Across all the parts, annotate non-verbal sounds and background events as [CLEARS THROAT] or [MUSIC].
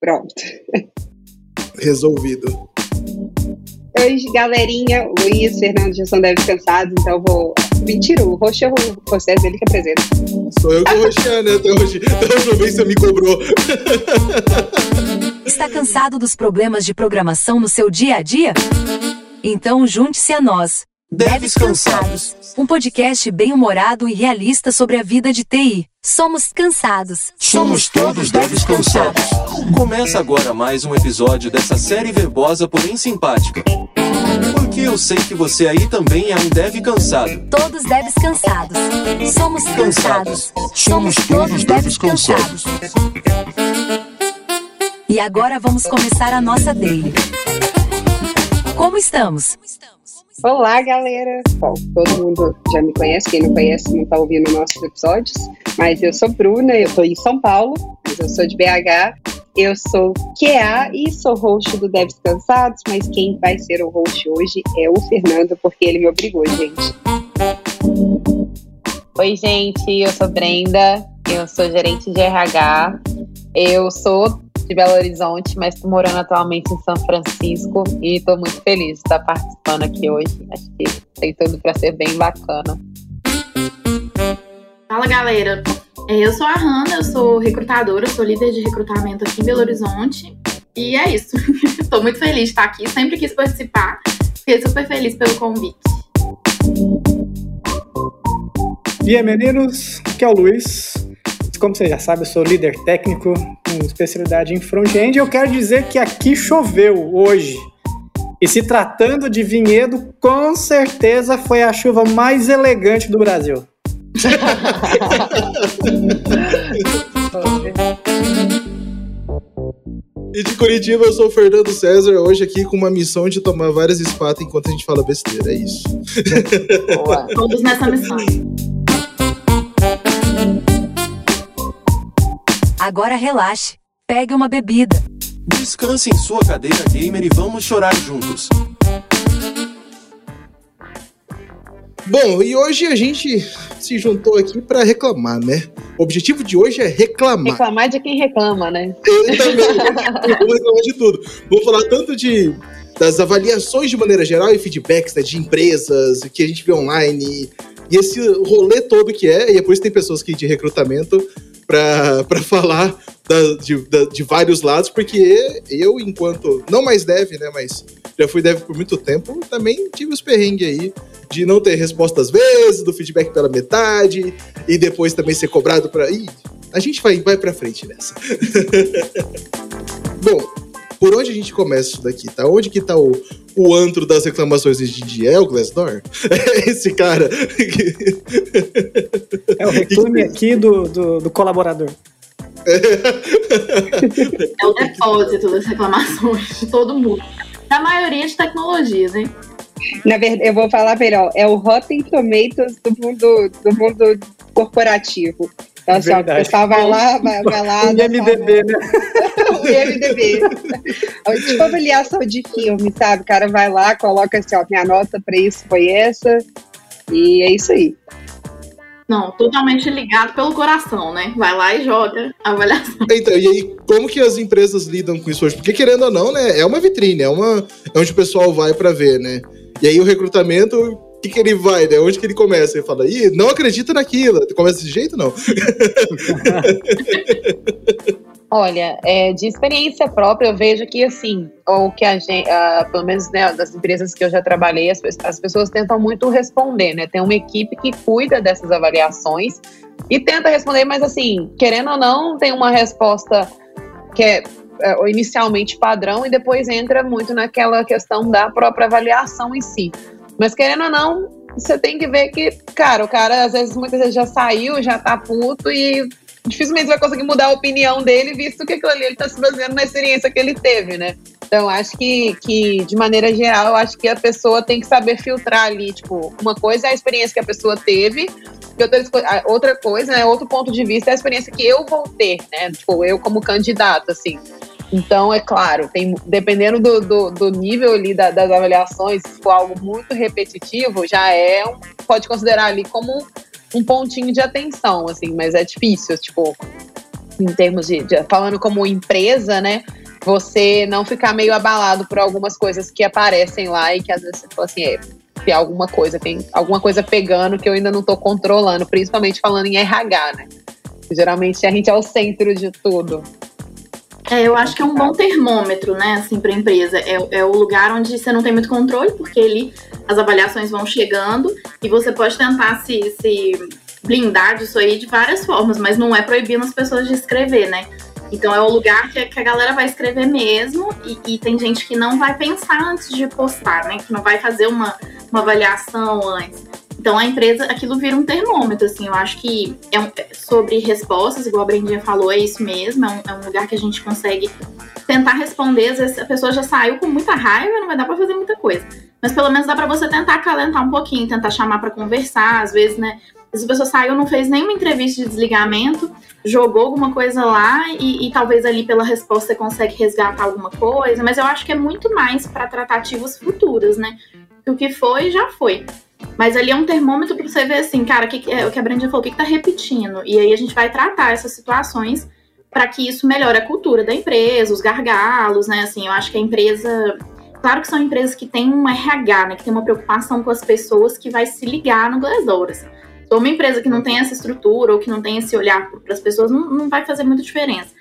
Pronto. Resolvido. Oi, galerinha. Luiz, Fernando já são devem cansados, então eu vou. Mentira, o roxo é o José, ele que apresenta. Sou eu que vou roxear, né? Até hoje. Até hoje vez você me cobrou. [LAUGHS] Está cansado dos problemas de programação no seu dia a dia? Então junte-se a nós. Deves Cansados. Um podcast bem-humorado e realista sobre a vida de TI. Somos cansados. Somos todos Deves Cansados. Começa agora mais um episódio dessa série verbosa, porém simpática. Porque eu sei que você aí também é um dev cansado. Todos devs cansados. Somos cansados. Somos todos devs cansados. E agora vamos começar a nossa daily. Como estamos? Olá, galera. Bom, todo mundo já me conhece, quem não conhece não está ouvindo nossos episódios. Mas eu sou Bruna, eu estou em São Paulo, mas eu sou de BH. Eu sou QA e sou host do Devs Cansados, mas quem vai ser o host hoje é o Fernando, porque ele me obrigou, gente. Oi, gente, eu sou Brenda, eu sou gerente de RH, eu sou de Belo Horizonte, mas estou morando atualmente em São Francisco e estou muito feliz de estar participando aqui hoje. Acho que tem tudo para ser bem bacana. Fala galera, É, eu sou a Hanna, eu sou recrutadora, sou líder de recrutamento aqui em Belo Horizonte e é isso. [LAUGHS] Estou muito feliz de estar aqui, sempre quis participar, fiquei super feliz pelo convite. E aí, meninos, aqui é o Luiz. Como você já sabe, eu sou líder técnico com especialidade em front-end. Eu quero dizer que aqui choveu hoje. E se tratando de vinhedo, com certeza foi a chuva mais elegante do Brasil. E de Curitiba, eu sou o Fernando César, hoje aqui com uma missão de tomar várias espatas enquanto a gente fala besteira. É isso. Boa. [LAUGHS] Todos nessa missão. Agora relaxe. Pegue uma bebida. Descanse em sua cadeira gamer e vamos chorar juntos. Bom, e hoje a gente se juntou aqui para reclamar, né? O objetivo de hoje é reclamar. Reclamar de quem reclama, né? Eu também. Vamos reclamar de tudo. Vou falar tanto de das avaliações de maneira geral e feedbacks né, de empresas que a gente vê online e esse rolê todo que é, e é por isso que tem pessoas aqui de recrutamento para falar da- de, da- de vários lados, porque eu, enquanto, não mais dev, né, mas já fui dev por muito tempo, também tive os perrengues aí de não ter resposta às vezes, do feedback pela metade, e depois também ser cobrado para. Ih, a gente vai, vai pra frente nessa. [LAUGHS] Bom, por onde a gente começa isso daqui, tá? Onde que tá o, o antro das reclamações de Didi? É o Glassdoor? [LAUGHS] É esse cara. [LAUGHS] É o reclame aqui do, do, do colaborador. É o depósito das reclamações de todo mundo. Da maioria de tecnologias, hein? Na verdade, eu vou falar melhor, é o Rotten Tomatoes do mundo, do mundo corporativo. Então, assim, ó, o Verdade. pessoal vai lá, [LAUGHS] vai, vai lá. O dá IMDB, né? o IMDB. [LAUGHS] tipo avaliação de filme, sabe? O cara vai lá, coloca assim, ó, minha nota pra isso foi essa. E é isso aí. Não, totalmente ligado pelo coração, né? Vai lá e joga a avaliação. Então, e aí, como que as empresas lidam com isso hoje? Porque, querendo ou não, né, é uma vitrine, é, uma, é onde o pessoal vai pra ver, né? E aí, o recrutamento, que, que ele vai, né? Onde que ele começa? Ele fala, ih, não acredita naquilo. Começa desse jeito, não? [LAUGHS] Olha, é, de experiência própria, eu vejo que, assim, o que a gente, ah, pelo menos né, das empresas que eu já trabalhei, as, as pessoas tentam muito responder, né? Tem uma equipe que cuida dessas avaliações e tenta responder, mas, assim, querendo ou não, tem uma resposta que é, é, inicialmente padrão e depois entra muito naquela questão da própria avaliação em si. Mas, querendo ou não, você tem que ver que, cara, o cara, às vezes, muitas vezes já saiu, já tá puto e dificilmente vai conseguir mudar a opinião dele, visto que aquilo ali ele tá se baseando na experiência que ele teve, né? Então, acho que, que, de maneira geral, eu acho que a pessoa tem que saber filtrar ali, tipo, uma coisa é a experiência que a pessoa teve, e outra, outra coisa, né, outro ponto de vista é a experiência que eu vou ter, né? Tipo, eu como candidato, assim. Então, é claro, tem, dependendo do, do, do nível ali da- das avaliações, se for algo muito repetitivo, já é um, pode considerar ali como um pontinho de atenção, assim, mas é difícil, tipo, em termos de, de, falando como empresa, né? Você não ficar meio abalado por algumas coisas que aparecem lá e que às vezes você fala assim, é, tem alguma coisa, tem alguma coisa pegando que eu ainda não estou controlando, principalmente falando em RH, né? Geralmente a gente é o centro de tudo. É, eu acho que é um bom termômetro, né, assim, para a empresa. É, é, o lugar onde você não tem muito controle, porque ali as avaliações vão chegando e você pode tentar se, se blindar disso aí de várias formas, mas não é proibindo as pessoas de escrever, né? Então é o lugar que, que a galera vai escrever mesmo e, e, tem gente que não vai pensar antes de postar, né? Que não vai fazer uma, uma avaliação antes. Então a empresa, aquilo vira um termômetro, assim, eu acho que é um, sobre respostas, igual a Brendinha falou, é isso mesmo, é um, é um, lugar que a gente consegue tentar responder, às vezes a pessoa já saiu com muita raiva, não vai dar para fazer muita coisa. Mas pelo menos dá para você tentar acalentar um pouquinho, tentar chamar para conversar, às vezes, né? Se a pessoa saiu, não fez nenhuma entrevista de desligamento, jogou alguma coisa lá e, e, talvez ali pela resposta você consegue resgatar alguma coisa, mas eu acho que é muito mais para tratativas futuras, né? O que foi, já foi. Mas ali é um termômetro para você ver assim, cara, que, é, o que a Brandinha falou, o que, que tá repetindo? E aí a gente vai tratar essas situações para que isso melhore a cultura da empresa, os gargalos, né? Assim, eu acho que a empresa. Claro que são empresas que têm um RH, né? Que tem uma preocupação com as pessoas que vai se ligar no Glassdoor. Assim. Se uma empresa que não tem essa estrutura ou que não tem esse olhar para as pessoas, não, não vai fazer muita diferença.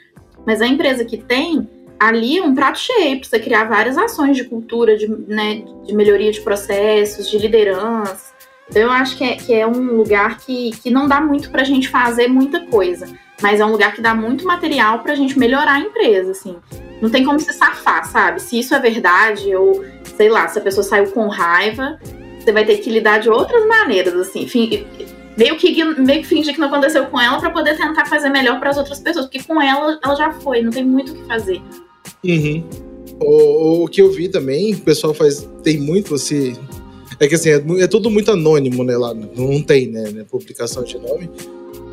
Mas a empresa que tem, ali é um prato cheio você criar várias ações de cultura, de, né, de melhoria de processos, de liderança. Então, eu acho que é, que é um lugar que, que não dá muito para a gente fazer muita coisa, mas é um lugar que dá muito material para a gente melhorar a empresa, assim. Não tem como se safar, sabe? Se isso é verdade, ou sei lá, se a pessoa saiu com raiva, você vai ter que lidar de outras maneiras, assim. Meio que, meio que fingir que não aconteceu com ela para poder tentar fazer melhor para as outras pessoas, porque com ela, ela já foi, não tem muito o que fazer. Uhum. O, o, que eu vi também, o pessoal faz. Tem muito esse. É que assim, é, é tudo muito anônimo, né? Lá não tem, né, né? Publicação de nome.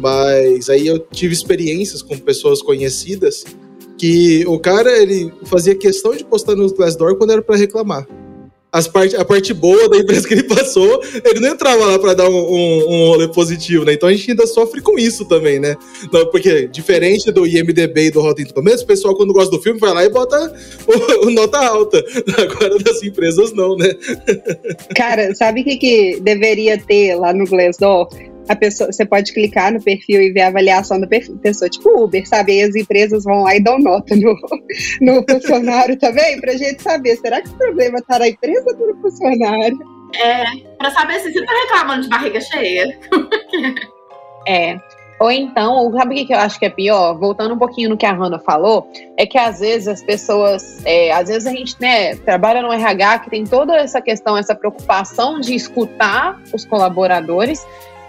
Mas aí eu tive experiências com pessoas conhecidas que o cara ele fazia questão de postar no Glassdoor quando era para reclamar as part, a parte boa da empresa que ele [LAUGHS] passou, ele não entrava lá para dar um, um, um, rolê positivo, né? Então a gente ainda sofre com isso também, né? Não, porque, diferente do IMDB e do Rotten Tomatoes, o pessoal, quando gosta do filme, vai lá e bota o, o nota alta. [LAUGHS] Agora, das empresas, não, né? [LAUGHS] Cara, sabe o que, que deveria ter lá no Glassdoor? A pessoa, você pode clicar no perfil e ver a avaliação da pessoa, tipo Uber, sabe? E as empresas vão lá e dão nota no, [LAUGHS] no funcionário também, pra gente saber, será que o problema tá na empresa ou no funcionário? É, pra saber se você tá reclamando de barriga cheia. é. Ou então, sabe o que eu acho que é pior? Voltando um pouquinho no que a Hanna falou, é que às vezes as pessoas, é, às vezes a gente né, trabalha no RH que tem toda essa questão, essa preocupação de escutar os colaboradores,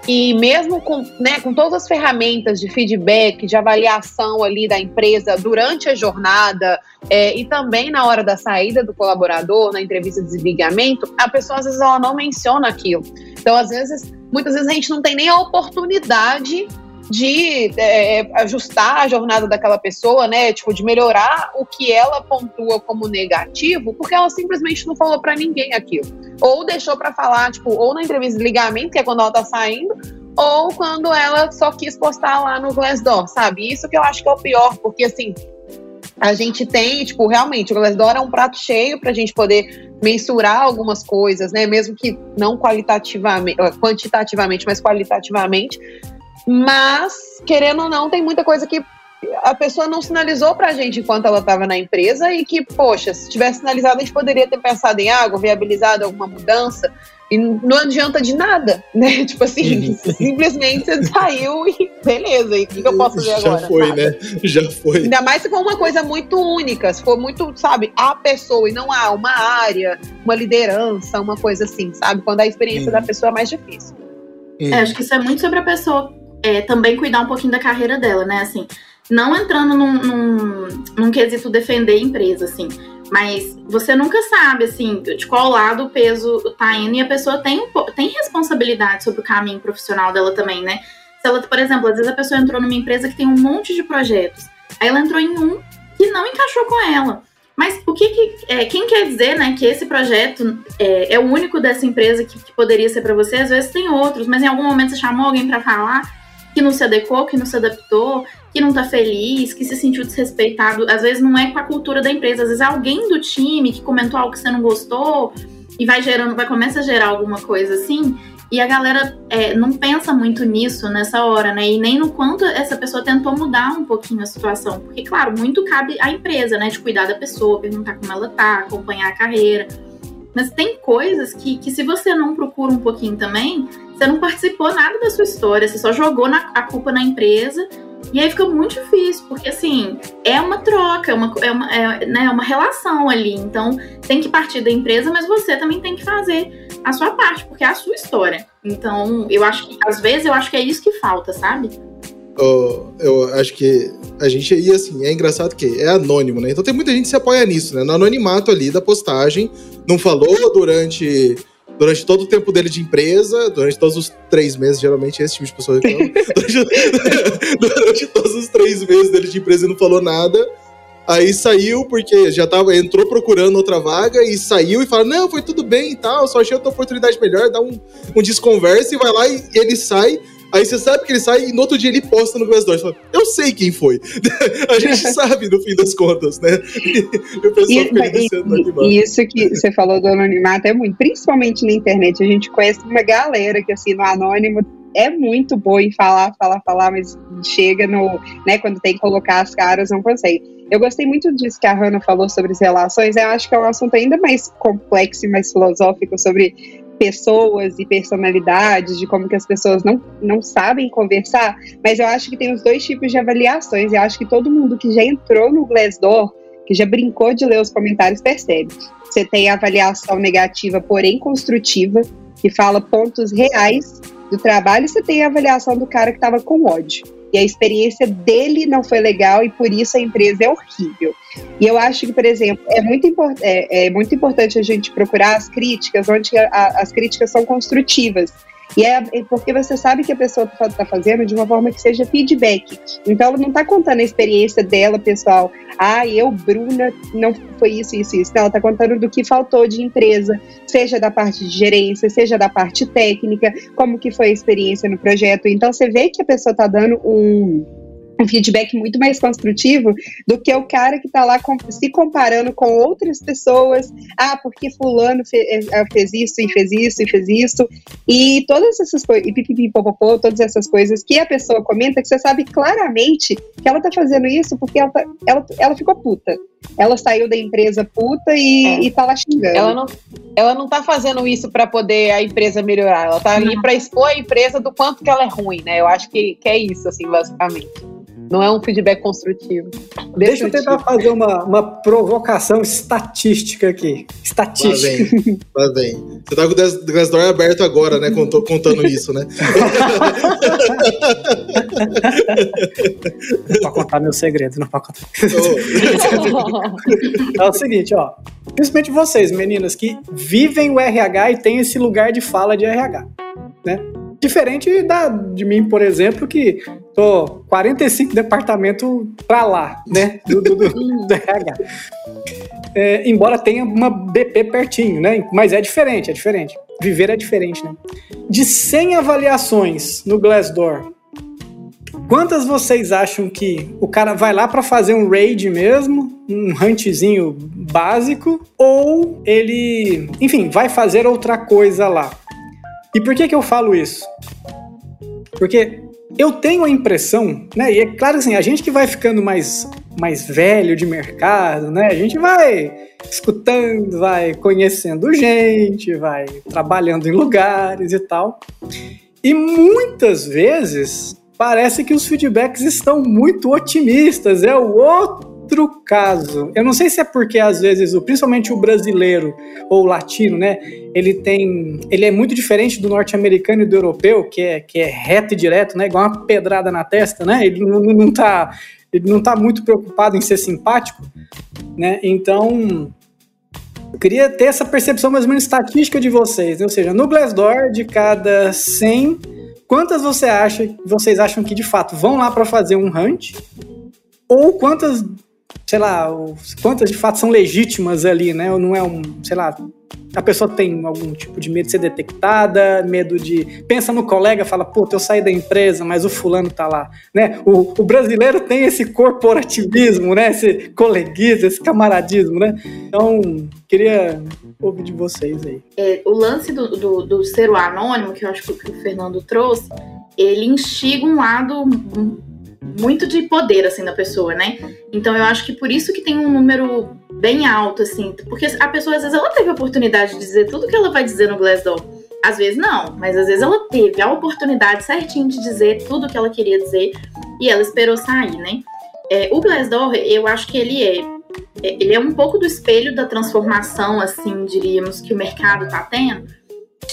e mesmo com, né, com todas as ferramentas de feedback, de avaliação ali da empresa durante a jornada é, e também na hora da saída do colaborador, na entrevista de desligamento, a pessoa às vezes ela não menciona aquilo. Então, às vezes, muitas vezes a gente não tem nem a oportunidade de é, ajustar a jornada daquela pessoa, né? Tipo, de melhorar o que ela pontua como negativo, porque ela simplesmente não falou para ninguém aquilo. Ou deixou para falar, tipo, ou na entrevista de ligamento, que é quando ela tá saindo, ou quando ela só quis postar lá no Glassdoor, sabe? Isso que eu acho que é o pior, porque assim, a gente tem, tipo, realmente, o Glassdoor é um prato cheio para a gente poder mensurar algumas coisas, né? Mesmo que não qualitativamente, quantitativamente, mas qualitativamente. Mas, querendo ou não, tem muita coisa que a pessoa não sinalizou pra gente enquanto ela estava na empresa e que, poxa, se tivesse sinalizado, a gente poderia ter pensado em algo, viabilizado alguma mudança. E não adianta de nada, [LAUGHS] né? Tipo assim, [LAUGHS] simplesmente você saiu e beleza, e o que, que, eu posso fazer agora? Já foi, nada. né? Já foi. Ainda mais se for uma coisa muito única, se for muito, sabe, a pessoa e não há uma área, uma liderança, uma coisa assim, sabe? Quando a experiência hum. da pessoa é mais difícil. Hum. É, acho que isso é muito sobre a pessoa é, também cuidar um pouquinho da carreira dela, né? Assim, não entrando num, num, num quesito defender empresa, assim. Mas você nunca sabe, assim, de qual lado o peso tá indo e a pessoa tem, tem responsabilidade sobre o caminho profissional dela também, né? Se ela, por exemplo, às vezes a pessoa entrou numa empresa que tem um monte de projetos, aí ela entrou em um que não encaixou com ela. Mas o que, que é, quem quer dizer, né, que esse projeto é, é o único dessa empresa que, que poderia ser para você? Às vezes tem outros, mas em algum momento você chamou alguém para falar que não se adequou, que não se adaptou. que não tá feliz, que se sentiu desrespeitado. Às vezes não é com a cultura da empresa, às vezes é alguém do time que comentou algo que você não gostou e vai gerando, vai começar a gerar alguma coisa assim. E a galera é, não pensa muito nisso nessa hora, né? E nem no quanto essa pessoa tentou mudar um pouquinho a situação. Porque, claro, muito cabe à empresa, né? De cuidar da pessoa, perguntar como ela tá, acompanhar a carreira. Mas tem coisas que, que se você não procura um pouquinho também, você não participou nada da sua história, você só jogou na, a culpa na empresa. E aí fica muito difícil, porque assim, é uma troca, é uma, é uma, é, né, uma relação ali. Então, tem que partir da empresa, mas você também tem que fazer a sua parte, porque é a sua história. Então, eu acho que, às vezes, eu acho que é isso que falta, sabe? Oh, eu acho que a gente e assim, é engraçado que é anônimo, né? Então tem muita gente que se apoia nisso, né? No anonimato ali da postagem, não falou durante durante todo o tempo dele de empresa, durante todos os três meses, geralmente esse tipo de pessoa reclama, [LAUGHS] durante, [LAUGHS] durante todos os três meses dele de empresa não falou nada. Aí saiu porque já tava, entrou procurando outra vaga e saiu e fala: Não, foi tudo bem e tal, só achei outra oportunidade melhor, dá um, um desconversa e vai lá e, e ele sai Aí você sabe que ele sai e no outro dia ele posta no Glassdoor. Fala, eu sei quem foi. [LAUGHS] a gente [LAUGHS] sabe no fim das contas, né? E o pessoal e, fica e, e isso que você falou do anonimato é muito, principalmente na internet. A gente conhece uma galera que, assim, no anônimo é muito boa em falar, falar, falar, mas chega no, né, quando tem que colocar as caras, não consegue. Eu gostei muito disso que a Hannah falou sobre as relações, eu acho que é um assunto ainda mais complexo e mais filosófico sobre pessoas e personalidades, de como que as pessoas não, não sabem conversar, mas eu acho que tem os dois tipos de avaliações. Eu acho que todo mundo que já entrou no Glassdoor, que já brincou de ler os comentários, percebe. Você tem a avaliação negativa, porém construtiva, que fala pontos reais do trabalho, e você tem a avaliação do cara que estava com ódio e a experiência dele não foi legal e por isso a empresa é horrível. E eu acho que, por exemplo, é muito, import é, é muito importante a gente procurar as críticas onde a, as críticas são construtivas. E é, é porque você sabe que a pessoa está tá fazendo de uma forma que seja feedback. Então ela não está contando a experiência dela, pessoal. Ah, eu, Bruna, não foi isso, isso, isso. Não, ela está contando do que faltou de empresa, seja da parte de gerência, seja da parte técnica, como que foi a experiência no projeto. Então você vê que a pessoa está dando um um feedback muito mais construtivo do que o cara que está lá se comparando com outras pessoas. Ah, porque fulano fez, eh, fez isso e fez isso e fez isso. E todas essas coisas, e todas essas coisas que a pessoa comenta, que você sabe claramente que ela está fazendo isso porque ela, tá, ela, ela ficou puta. Ela saiu da empresa puta e, é. e tá lá xingando. Ela não, ela não tá fazendo isso para poder a empresa melhorar. Ela tá ali para expor a empresa do quanto que ela é ruim, né? Eu acho que, que é isso, assim, basicamente. Não é um feedback construtivo. Deixa eu tentar fazer uma, uma provocação estatística aqui. Estatística. Lá vem. Lá vem. Você tá com o Glassdoor aberto agora, né? Contando, contando isso, né? não pra contar meu segredo, não pra contar. Oh. [LAUGHS] é o seguinte, ó. Principalmente vocês, meninas, que vivem o RH e têm esse lugar de fala de RH, né? Diferente da, de mim, por exemplo, que tô 45 departamentos pra lá, né? Do, do, do, do RH. É, embora tenha uma BP pertinho, né? Mas é diferente, é diferente. Viver é diferente, né? De 100 avaliações no Glassdoor, quantas vocês acham que o cara vai lá para fazer um raid mesmo, um huntzinho básico, ou ele, enfim, vai fazer outra coisa lá? E por que que eu falo isso? Porque eu tenho a impressão, né? E é claro assim, a gente que vai ficando mais, mais velho de mercado, né? A gente vai escutando, vai conhecendo gente, vai trabalhando em lugares e tal. E muitas vezes parece que os feedbacks estão muito otimistas. É o outro outro caso. Eu não sei se é porque às vezes, principalmente o brasileiro ou o latino, né, ele tem, ele é muito diferente do norte-americano e do europeu, que é que é reto e direto, né, igual uma pedrada na testa, né? Ele não, não tá ele não tá muito preocupado em ser simpático, né? Então, queria ter essa percepção mais ou menos estatística de vocês, né? ou seja, no Glassdoor, de cada 100, quantas você acha, vocês acham que de fato vão lá para fazer um hunt? Ou quantas sei lá, quantas de fato são legítimas ali, né? Ou não é um, sei lá, a pessoa tem algum tipo de medo de ser detectada, medo de. Pensa no colega, fala, pô, eu saí da empresa, mas o fulano tá lá. Né? O, o brasileiro tem esse corporativismo, né? Esse coleguismo, esse camaradismo, né? Então, queria ouvir de vocês aí. É, o lance do, do, do ser o anônimo, que eu acho que o Fernando trouxe, ele instiga um lado muito de poder, assim, da pessoa, né? Então eu acho que por isso que tem um número bem alto, assim, porque a pessoa, às vezes, ela teve a oportunidade de dizer tudo que ela vai dizer no Glassdoor. Às vezes não, mas às vezes ela teve a oportunidade certinho de dizer tudo que ela queria dizer e ela esperou sair, né? É, o Glassdoor, eu acho que ele é, é, ele é um pouco do espelho da transformação, assim, diríamos, que o mercado tá tendo,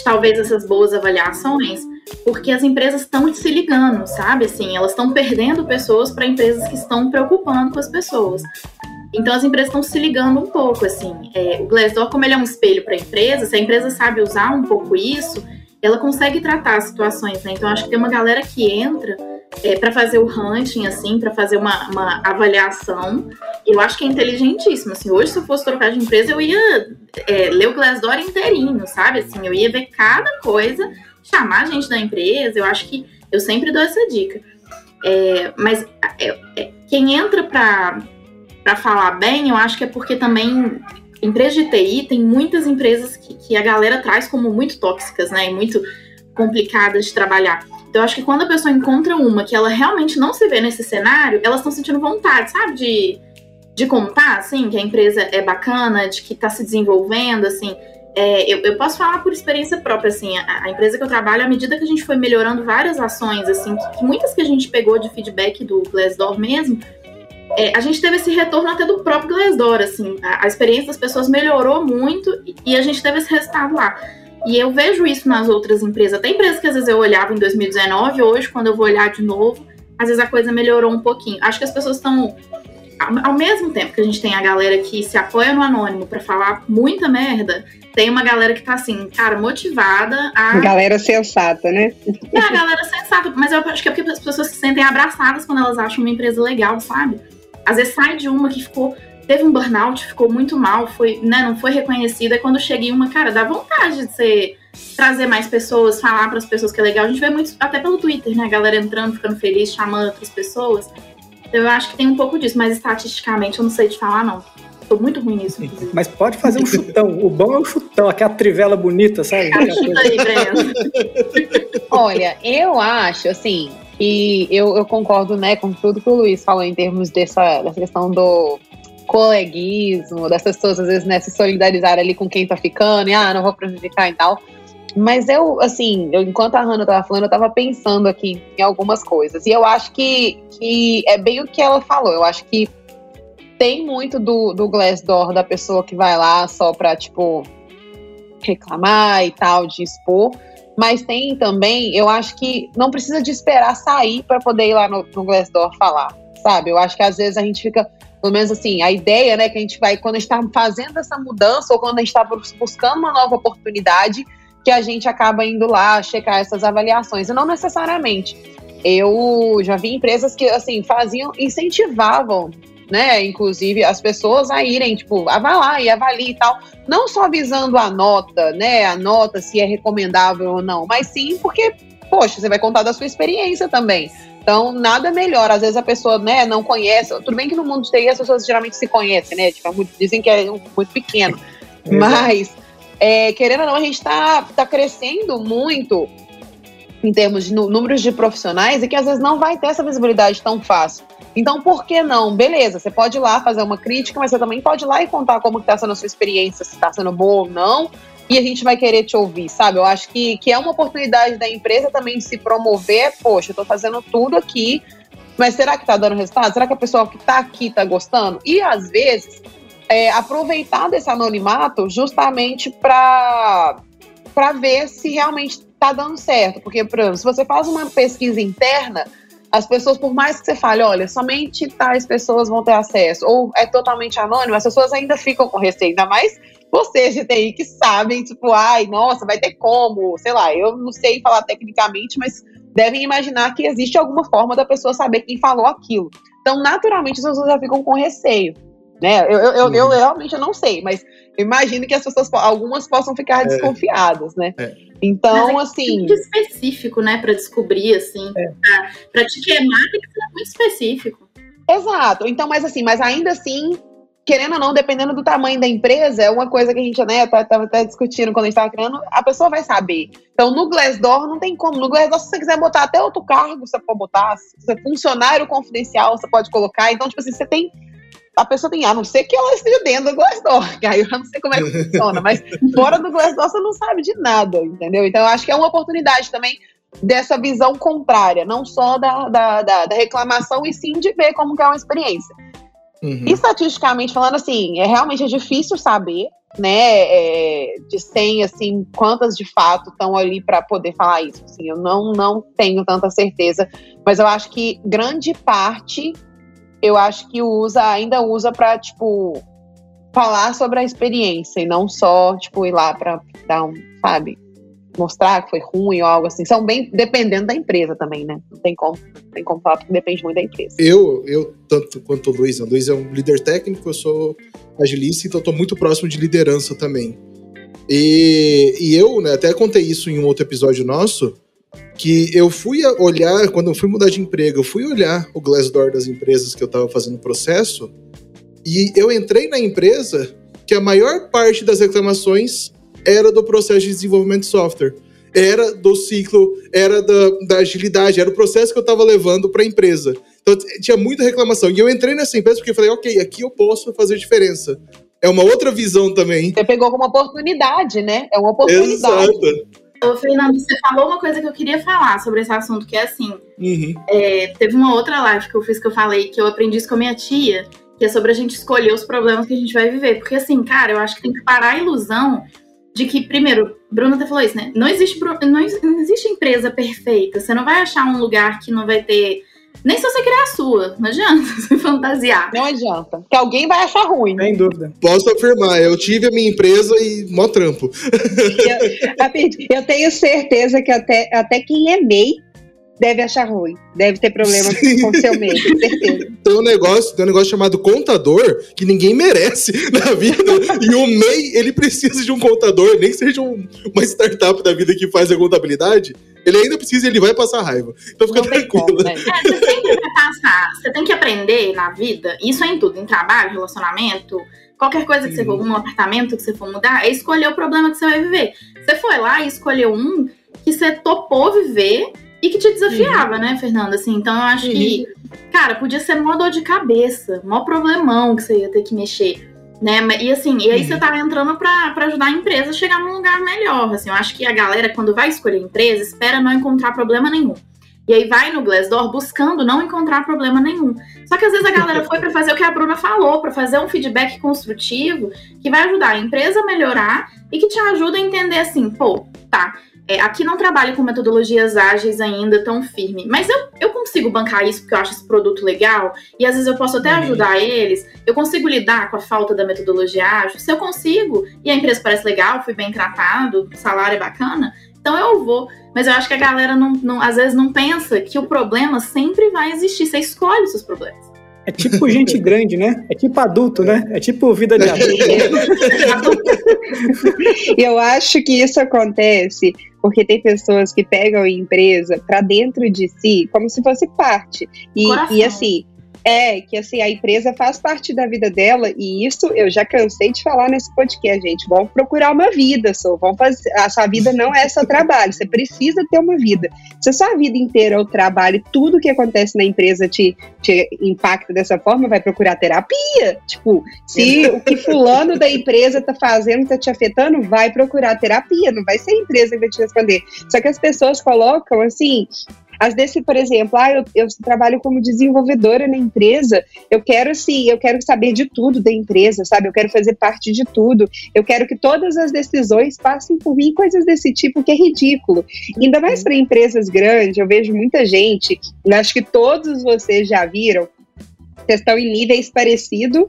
talvez essas boas avaliações, porque as empresas estão se ligando, sabe? Assim, elas estão perdendo pessoas para empresas que estão preocupando com as pessoas. Então as empresas estão se ligando um pouco, assim. É, o Glassdoor, como ele é um espelho para a empresa, se a empresa sabe usar um pouco isso, ela consegue tratar as situações, né? Então acho que tem uma galera que entra é, para fazer o hunting, assim, para fazer uma, uma, avaliação. Eu acho que é inteligentíssimo. Assim, hoje, se eu fosse trocar de empresa, eu ia é, ler o Glassdoor inteirinho, sabe? Assim, eu ia ver cada coisa, chamar a gente da empresa. Eu acho que eu sempre dou essa dica. É, mas é, é, quem entra para falar bem, eu acho que é porque também empresas de TI tem muitas empresas que, que a galera traz como muito tóxicas, né? E muito complicadas de trabalhar. Então, eu acho que quando a pessoa encontra uma que ela realmente não se vê nesse cenário, elas estão sentindo vontade, sabe? De, de contar, assim, que a empresa é bacana, de que está se desenvolvendo, assim. É, eu, eu, posso falar por experiência própria, assim, a, a, empresa que eu trabalho, à medida que a gente foi melhorando várias ações, assim, que, que muitas que a gente pegou de feedback do Glassdoor mesmo, é, a gente teve esse retorno até do próprio Glassdoor, assim, a, a experiência das pessoas melhorou muito e, e a gente teve esse resultado lá. E eu vejo isso nas outras empresas. Até empresas que às vezes eu olhava em 2019, hoje, quando eu vou olhar de novo, às vezes a coisa melhorou um pouquinho. Acho que as pessoas estão. Ao mesmo tempo que a gente tem a galera que se apoia no anônimo para falar muita merda, tem uma galera que tá assim, cara, motivada a. Galera sensata, né? É, a galera sensata. Mas eu acho que é porque as pessoas se sentem abraçadas quando elas acham uma empresa legal, sabe? Às vezes sai de uma que ficou teve um burnout, ficou muito mal, foi, né, não foi reconhecida. E quando cheguei uma, cara, dá vontade de você trazer mais pessoas, falar para as pessoas que é legal. A gente vê muito, até pelo Twitter, né, a galera entrando, ficando feliz, chamando outras pessoas. Eu acho que tem um pouco disso, mas estatisticamente eu não sei te falar, não. Tô muito ruim nisso, inclusive. Mas pode fazer um chutão. O bom é o chutão, aquela trivela bonita, sabe? Ah, chuta aí, Breno. [LAUGHS] Olha, eu acho, assim, e eu, eu concordo, né, com tudo que o Luiz falou em termos dessa, dessa questão do coleguismo, das pessoas às vezes né, se solidarizar ali com quem tá ficando, e ah, não vou prejudicar e tal. Mas eu, assim, eu, enquanto a Hannah tava falando, eu tava pensando aqui em algumas coisas. E eu acho que, que é bem o que ela falou. Eu acho que tem muito do, do Glassdoor da pessoa que vai lá só pra, tipo, reclamar e tal, de expor. Mas tem também, eu acho que não precisa de esperar sair para poder ir lá no, no Glassdoor falar, sabe? Eu acho que às vezes a gente fica pelo menos assim, a ideia, né, que a gente vai, quando a gente está fazendo essa mudança ou quando a gente está buscando uma nova oportunidade, que a gente acaba indo lá checar essas avaliações. E não necessariamente. Eu já vi empresas que, assim, faziam, incentivavam, né, inclusive as pessoas a irem, tipo, ah, vai lá e avalie e tal. Não só visando a nota, né, a nota, se é recomendável ou não, mas sim porque, poxa, você vai contar da sua experiência também. Então, nada melhor. Às vezes a pessoa, né, não conhece. Tudo bem que no mundo de TI as pessoas geralmente se conhecem, né? Tipo, é dizem que é muito pequeno. Mas, é, querendo ou não, a gente está tá crescendo muito em termos de números de profissionais e que às vezes não vai ter essa visibilidade tão fácil. Então, por que não? Beleza, você pode ir lá fazer uma crítica, mas você também pode ir lá e contar como está sendo a sua experiência, se está sendo boa ou não e a gente vai querer te ouvir, sabe? Eu acho que, que é uma oportunidade da empresa também de se promover. Poxa, eu tô fazendo tudo aqui, mas será que tá dando resultado? Será que a pessoa que tá aqui tá gostando? E às vezes, é, aproveitar desse anonimato justamente para ver se realmente tá dando certo. Porque, por exemplo, se você faz uma pesquisa interna, as pessoas, por mais que você fale, olha, somente tais pessoas vão ter acesso, ou é totalmente anônimo, as pessoas ainda ficam com receio, ainda mais vocês de TI que sabem, tipo, ai, nossa, vai ter como, sei lá, eu não sei falar tecnicamente, mas devem imaginar que existe alguma forma da pessoa saber quem falou aquilo. Então, naturalmente, as pessoas já ficam com receio. Né? Eu, eu, eu, eu Uhum. realmente eu não sei, mas eu imagino que as pessoas, algumas possam ficar desconfiadas, né? É. Então, Mas é assim. muito específico, né, pra descobrir, assim. Pra, pra te queimar tem que ser muito específico. Exato. Então, mas assim, mas ainda assim, querendo ou não, dependendo do tamanho da empresa, é uma coisa que a gente, né, tá- tava até discutindo quando a gente tava criando, a pessoa vai saber. Então, no Glassdoor não tem como. No Glassdoor, se você quiser botar até outro cargo, você pode botar. Se você é funcionário confidencial, você pode colocar. Então, tipo assim, você tem. A pessoa tem, a não ser que ela esteja dentro do Glassdoor, [LAUGHS] que aí eu não sei como é que funciona, mas [LAUGHS] fora do Glassdoor você não sabe de nada, entendeu? Então, eu acho que é uma oportunidade também dessa visão contrária, não só da, da, da, da reclamação, e sim de ver como que é uma experiência. Uhum. Estatisticamente falando, assim, é realmente é difícil saber, né, é, de 100, assim, quantas de fato estão ali para poder falar isso. Assim, eu não, não tenho tanta certeza, mas eu acho que grande parte, eu acho que usa, ainda usa para tipo, falar sobre a experiência e não só, tipo, ir lá para dar um, sabe, mostrar que foi ruim ou algo assim. São bem, dependendo da empresa também, né? Não tem como, não tem como falar, porque depende muito da empresa. Eu, eu, tanto quanto o Luiz, o Luiz é um líder técnico, eu sou agilista, então tô muito próximo de liderança também. E, e eu, né, até contei isso em um outro episódio nosso, que eu fui olhar, quando eu fui mudar de emprego, eu fui olhar o Glassdoor das empresas que eu tava fazendo processo, e eu entrei na empresa que a maior parte das reclamações era do processo de desenvolvimento de software. Era do ciclo, era da, da agilidade, era o processo que eu tava levando para a empresa. Então tinha muita reclamação. E eu entrei nessa empresa porque eu falei, ok, aqui eu posso fazer diferença. É uma outra visão também. Você pegou como oportunidade, né? É uma oportunidade. Exato. Ô, Fernando, você falou uma coisa que eu queria falar sobre esse assunto, que é assim, Uhum. é, teve uma outra live que eu fiz que eu falei que eu aprendi isso com a minha tia, que é sobre a gente escolher os problemas que a gente vai viver. Porque assim, cara, eu acho que tem que parar a ilusão de que, primeiro, Bruno até falou isso, né? Não existe, não existe empresa perfeita. Você não vai achar um lugar que não vai ter. Nem se você criar a sua. Não adianta [LAUGHS] você fantasiar. Não adianta. Que alguém vai achar ruim. Sem dúvida. Posso afirmar, eu tive a minha empresa e mó trampo. Eu, Rapidinho, eu tenho certeza que até, até quem é MEI deve achar ruim. Deve ter problema Sim. com o seu MEI, com certeza. Tem um negócio, tem um negócio chamado contador que ninguém merece [LAUGHS] na vida. e o MEI, ele precisa de um contador, nem que seja um- uma startup da vida que faz a contabilidade. Ele ainda precisa e ele vai passar raiva. Então fica Não tem tranquilo. como? É, você sempre vai passar. Você tem que aprender na vida, isso é em tudo, em trabalho, relacionamento, qualquer coisa que você for, um apartamento que você for mudar, é escolher o problema que você vai viver. Você foi lá e escolheu um que você topou viver e que te desafiava, né, Fernanda? Assim, então eu acho que, cara, podia ser mó dor de cabeça, mó problemão que você ia ter que mexer. Né? E assim, e aí você tá entrando pra, pra ajudar a empresa a chegar num lugar melhor. Assim, eu acho que a galera, quando vai escolher empresa, espera não encontrar problema nenhum. E aí vai no Glassdoor buscando não encontrar problema nenhum. Só que às vezes a galera foi para fazer o que a Bruna falou, para fazer um feedback construtivo que vai ajudar a empresa a melhorar e que te ajuda a entender assim, pô, tá, é, aqui não trabalho com metodologias ágeis ainda tão firme, mas eu, eu consigo bancar isso porque eu acho esse produto legal e às vezes eu posso até Uhum. ajudar eles, eu consigo lidar com a falta da metodologia ágil, se eu consigo e a empresa parece legal, fui bem tratado, o salário é bacana, então eu vou. Mas eu acho que a galera não, não- às vezes não pensa que o problema sempre vai existir. Você escolhe os seus problemas. É tipo gente [LAUGHS] grande, né? É tipo adulto, né? É tipo vida de adulto. E eu acho que isso acontece porque tem pessoas que pegam a empresa para dentro de si como se fosse parte. E, e assim, é que assim, a empresa faz parte da vida dela, e isso eu já cansei de falar nesse podcast, gente. Vamos procurar uma vida, só. Vamos fazer. A sua vida não é só trabalho, você precisa ter uma vida. Se a sua vida inteira é o trabalho, tudo que acontece na empresa te, te impacta dessa forma, vai procurar terapia. Tipo, se o que fulano da empresa tá fazendo tá te afetando, vai procurar terapia, não vai ser a empresa que vai te responder. Só que as pessoas colocam assim. Às vezes, por exemplo, ah, eu, eu trabalho como desenvolvedora na empresa, eu quero sim, eu quero saber de tudo da empresa, sabe? Eu quero fazer parte de tudo, eu quero que todas as decisões passem por mim, coisas desse tipo que é ridículo. Ainda mais para empresas grandes, eu vejo muita gente, acho que todos vocês já viram, vocês estão em níveis parecidos,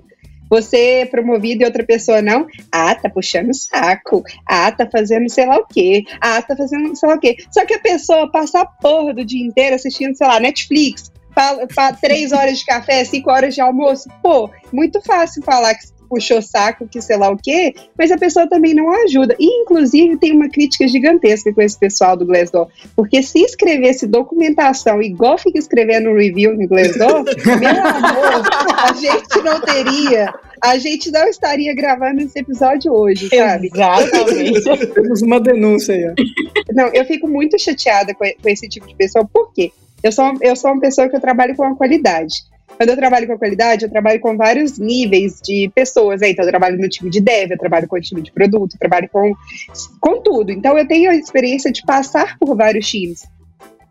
você é promovido e outra pessoa não. Ah, tá puxando o saco. Ah, tá fazendo sei lá o quê. Ah, tá fazendo sei lá o quê. Só que a pessoa passa a porra do dia inteiro assistindo, sei lá, Netflix. fala, três horas de café, cinco horas de almoço. Pô, muito fácil falar que puxou saco, que sei lá o quê, mas a pessoa também não ajuda. E, inclusive, tem uma crítica gigantesca com esse pessoal do Glassdoor, porque se escrevesse documentação igual fica escrevendo review no Glassdoor, [LAUGHS] meu amor, a gente não teria a gente não estaria gravando esse episódio hoje, sabe? Exatamente. [LAUGHS] Temos uma denúncia aí. Ó. Não, eu fico muito chateada com, com esse tipo de pessoa, por quê? Eu sou, eu sou uma pessoa que eu trabalho com a qualidade. Quando eu trabalho com a qualidade, eu trabalho com vários níveis de pessoas. Então, eu trabalho no time de dev, eu trabalho com o time de produto, eu trabalho com, com tudo. Então, eu tenho a experiência de passar por vários times.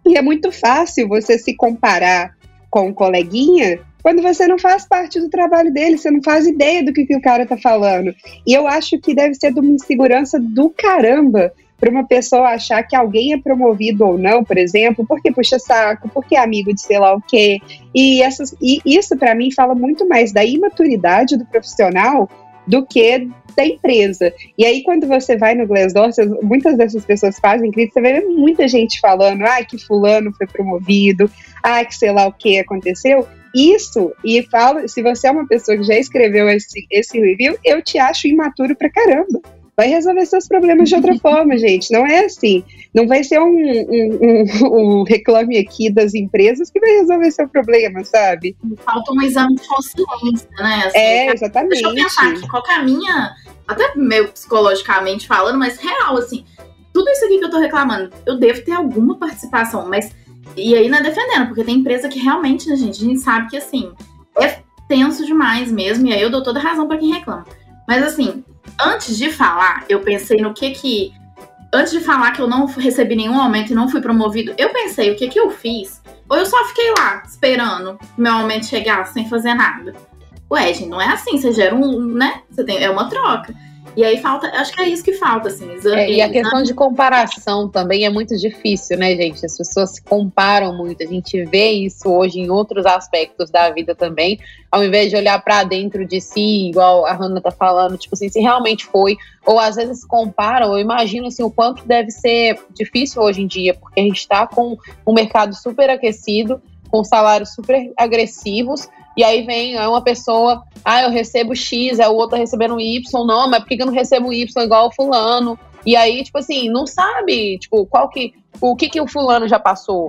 E é muito fácil você se comparar com um coleguinha quando você não faz parte do trabalho dele, você não faz ideia do que, que o cara tá falando. E eu acho que deve ser de uma insegurança do caramba para uma pessoa achar que alguém é promovido ou não, por exemplo, porque puxa saco, porque é amigo de sei lá o quê. E, essas, e isso, para mim, fala muito mais da imaturidade do profissional do que da empresa. E aí, quando você vai no Glassdoor, muitas dessas pessoas fazem crítica, você vê muita gente falando, ah, que fulano foi promovido, ah, que sei lá o que aconteceu. Isso, e falo, se você é uma pessoa que já escreveu esse, esse review, eu te acho imaturo pra caramba vai resolver seus problemas de outra [LAUGHS] forma, gente. Não é assim. Não vai ser um, um, um, um, reclame aqui das empresas que vai resolver seu problema, sabe? Falta um exame de consciência, né? Assim, é, exatamente. Deixa eu pensar aqui, qual que é a minha, até meio psicologicamente falando, mas real, assim, tudo isso aqui que eu tô reclamando, eu devo ter alguma participação, mas. E aí não é defendendo, porque tem empresa que realmente, né, gente, a gente sabe que assim, é tenso demais mesmo, e aí eu dou toda razão para quem reclama. Mas assim, antes de falar, eu pensei no que que. Antes de falar que eu não recebi nenhum aumento e não fui promovido, eu pensei o que que eu fiz. Ou eu só fiquei lá, esperando meu aumento chegar sem fazer nada. Ué, gente, não é assim. Você gera um, né? Você tem, é uma troca. E aí falta, acho que é isso que falta, assim. Exame, é, e a questão de comparação também é muito difícil, né, gente? As pessoas se comparam muito. A gente vê isso hoje em outros aspectos da vida também, ao invés de olhar para dentro de si, igual a Hannah tá falando, tipo assim, se realmente foi, ou às vezes comparam, eu imagino assim, o quanto deve ser difícil hoje em dia, porque a gente está com um mercado super aquecido, com salários super agressivos, e aí vem é uma pessoa, ah, eu recebo X, é o outro tá recebendo Y, não, mas por que eu não recebo Y igual o fulano? E aí, tipo assim, não sabe, tipo, qual que, o que que o fulano já passou,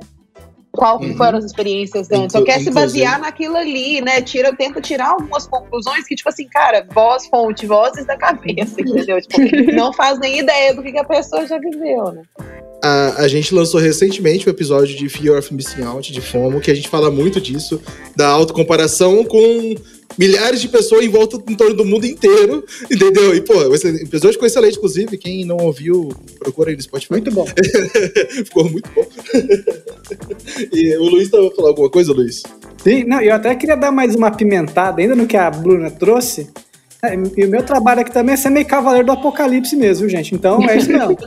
qual uhum. foram as experiências antes. Só quer se basear naquilo ali, né? Tira, tenta tirar algumas conclusões que, tipo assim, cara, voz, fonte, vozes da cabeça, [LAUGHS] entendeu? Tipo, não faz nem ideia do que, que a pessoa já viveu, né? A, a gente lançou recentemente o um episódio de Fear of Missing Out, de FOMO, que a gente fala muito disso, da autocomparação com milhares de pessoas em volta em torno do mundo inteiro, [LAUGHS] entendeu? E, pô, esse episódio ficou excelente, inclusive. Quem não ouviu, procura aí no Spotify. Muito bom. [LAUGHS] ficou muito bom. [LAUGHS] e o Luiz tava falando alguma coisa, Luiz? Sim, não, eu até queria dar mais uma pimentada, ainda no que a Bruna trouxe. É, e o meu trabalho aqui também é ser meio cavaleiro do apocalipse mesmo, viu, gente? Então, é isso mesmo.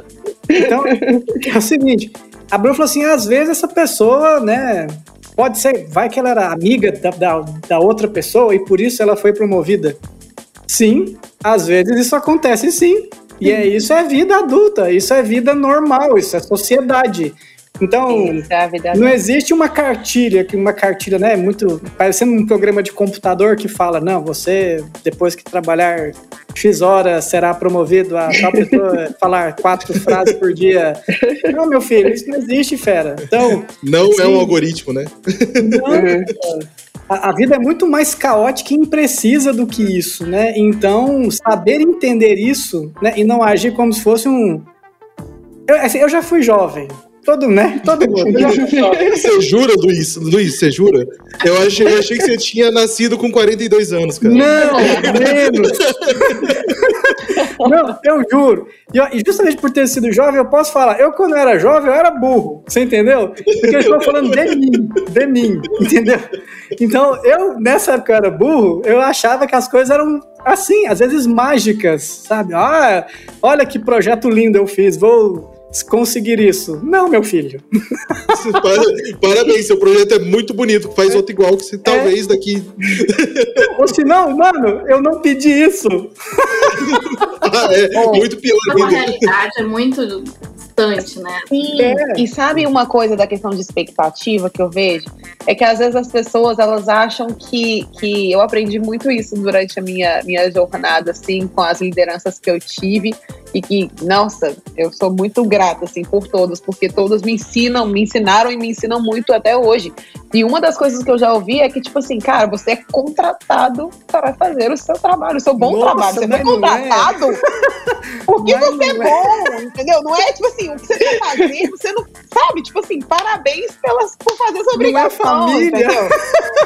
Então, é o seguinte, a Bruna falou assim, às vezes essa pessoa, né, pode ser, vai que ela era amiga da, da, da outra pessoa e por isso ela foi promovida. Sim, às vezes isso acontece sim. E é isso é vida adulta, isso é vida normal, isso é sociedade. Então, é não existe uma cartilha, que uma cartilha, né, muito parecendo um programa de computador que fala, não, você depois que trabalhar X horas será promovido a tal pessoa [LAUGHS] falar quatro frases por dia. Não, meu filho, isso não existe, fera. Então, não assim, é um algoritmo, né? Não, a, a vida é muito mais caótica e imprecisa do que isso, né? Então, saber entender isso, né, e não agir como se fosse um eu, assim, eu já fui jovem, Todo, né? Todo mundo. [LAUGHS] você jura, Luiz? Luiz, você jura? Eu achei, eu achei que você tinha nascido com 42 anos, cara. Não, menos. Não, eu juro. E, justamente por ter sido jovem, eu posso falar. Eu, quando era jovem, eu era burro. Você entendeu? Porque eu estou falando de mim. De mim. Entendeu? Então, eu, nessa época, eu era burro, eu achava que as coisas eram assim, às vezes mágicas, sabe? Ah, olha que projeto lindo eu fiz. Vou conseguir isso. Não, meu filho. [LAUGHS] Parabéns, seu projeto é muito bonito. Faz é. outro igual que se talvez é. daqui. Ou se não, mano, eu não pedi isso. [LAUGHS] ah, é, Bom, muito pior. É uma realidade é muito distante, né? Sim. É. E sabe uma coisa da questão de expectativa que eu vejo? É que às vezes as pessoas elas acham que, que eu aprendi muito isso durante a minha, minha jornada, assim, com as lideranças que eu tive. E que, nossa, eu sou muito grata, assim, por todos, porque todos me ensinam, me ensinaram e me ensinam muito até hoje. E uma das coisas que eu já ouvi é que, tipo assim, cara, você é contratado para fazer o seu trabalho, o seu bom nossa, trabalho. Você não é contratado não é. [LAUGHS] porque mas você é, é bom, entendeu? Não é, tipo assim, o que você quer fazer, você não sabe, tipo assim, parabéns pelas, por fazer essa obrigação, não é família. entendeu?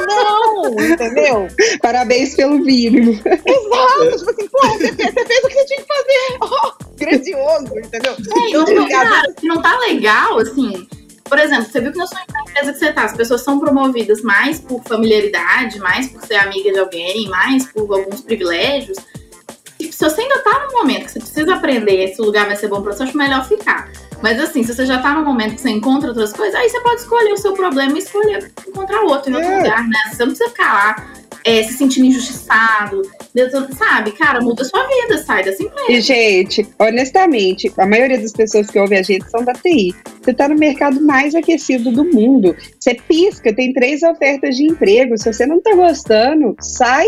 Não, entendeu? Parabéns pelo mínimo. Exato, tipo assim, pô, você fez, você fez o que você tinha que fazer. Oh, [LAUGHS] [LAUGHS] grandioso, entendeu? É, então, cara, se não tá legal, assim, por exemplo, você viu que na sua empresa que você tá, as pessoas são promovidas mais por familiaridade, mais por ser amiga de alguém, mais por alguns privilégios. E se você ainda tá no momento que você precisa aprender se o lugar vai ser bom pra você, acho melhor ficar. Mas assim, se você já tá no momento que você encontra outras coisas, aí você pode escolher o seu problema e escolher encontrar outro em outro é. lugar, né? Você não precisa ficar lá é, se sentindo injustiçado, sabe? Cara, muda a sua vida, sai dessa empresa. E, gente, honestamente, a maioria das pessoas que ouvem a gente são da TI. Você tá no mercado mais aquecido do mundo. Você pisca, tem três ofertas de emprego. Se você não tá gostando, sai.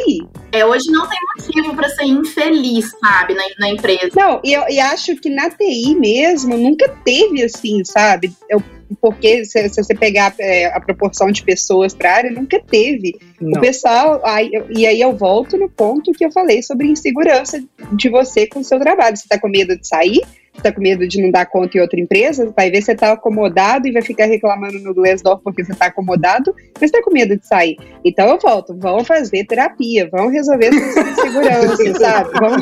É, hoje não tem motivo para ser infeliz, sabe, na, na empresa. Não, e eu e acho que na TI mesmo nunca teve assim, sabe? Eu porque se, se você pegar é, a proporção de pessoas para a área, nunca teve. Não. O pessoal, aí, e aí eu volto no ponto que eu falei sobre insegurança de você com o seu trabalho. Você está com medo de sair? está com medo de não dar conta em outra empresa, vai ver se está acomodado e vai ficar reclamando no Glassdoor porque você está acomodado, mas está com medo de sair. Então eu volto, vão fazer terapia, vão resolver suas inseguranças, [LAUGHS] sabe? Vão...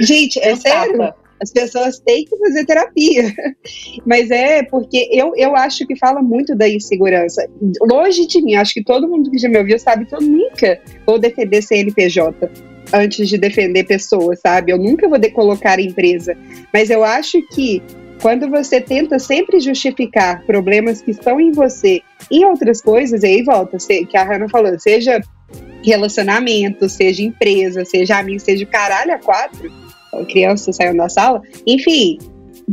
Gente, é sério. As pessoas têm que fazer terapia. [LAUGHS] Mas é porque eu, eu acho que fala muito da insegurança. Longe de mim, acho que todo mundo que já me ouviu sabe que eu nunca vou defender CNPJ antes de defender pessoas, sabe? Eu nunca vou colocar empresa. Mas eu acho que quando você tenta sempre justificar problemas que estão em você em outras coisas, aí volta, que a Hannah falou, seja relacionamento, seja empresa, seja amigo, seja caralho a quatro, criança saindo da sala. Enfim,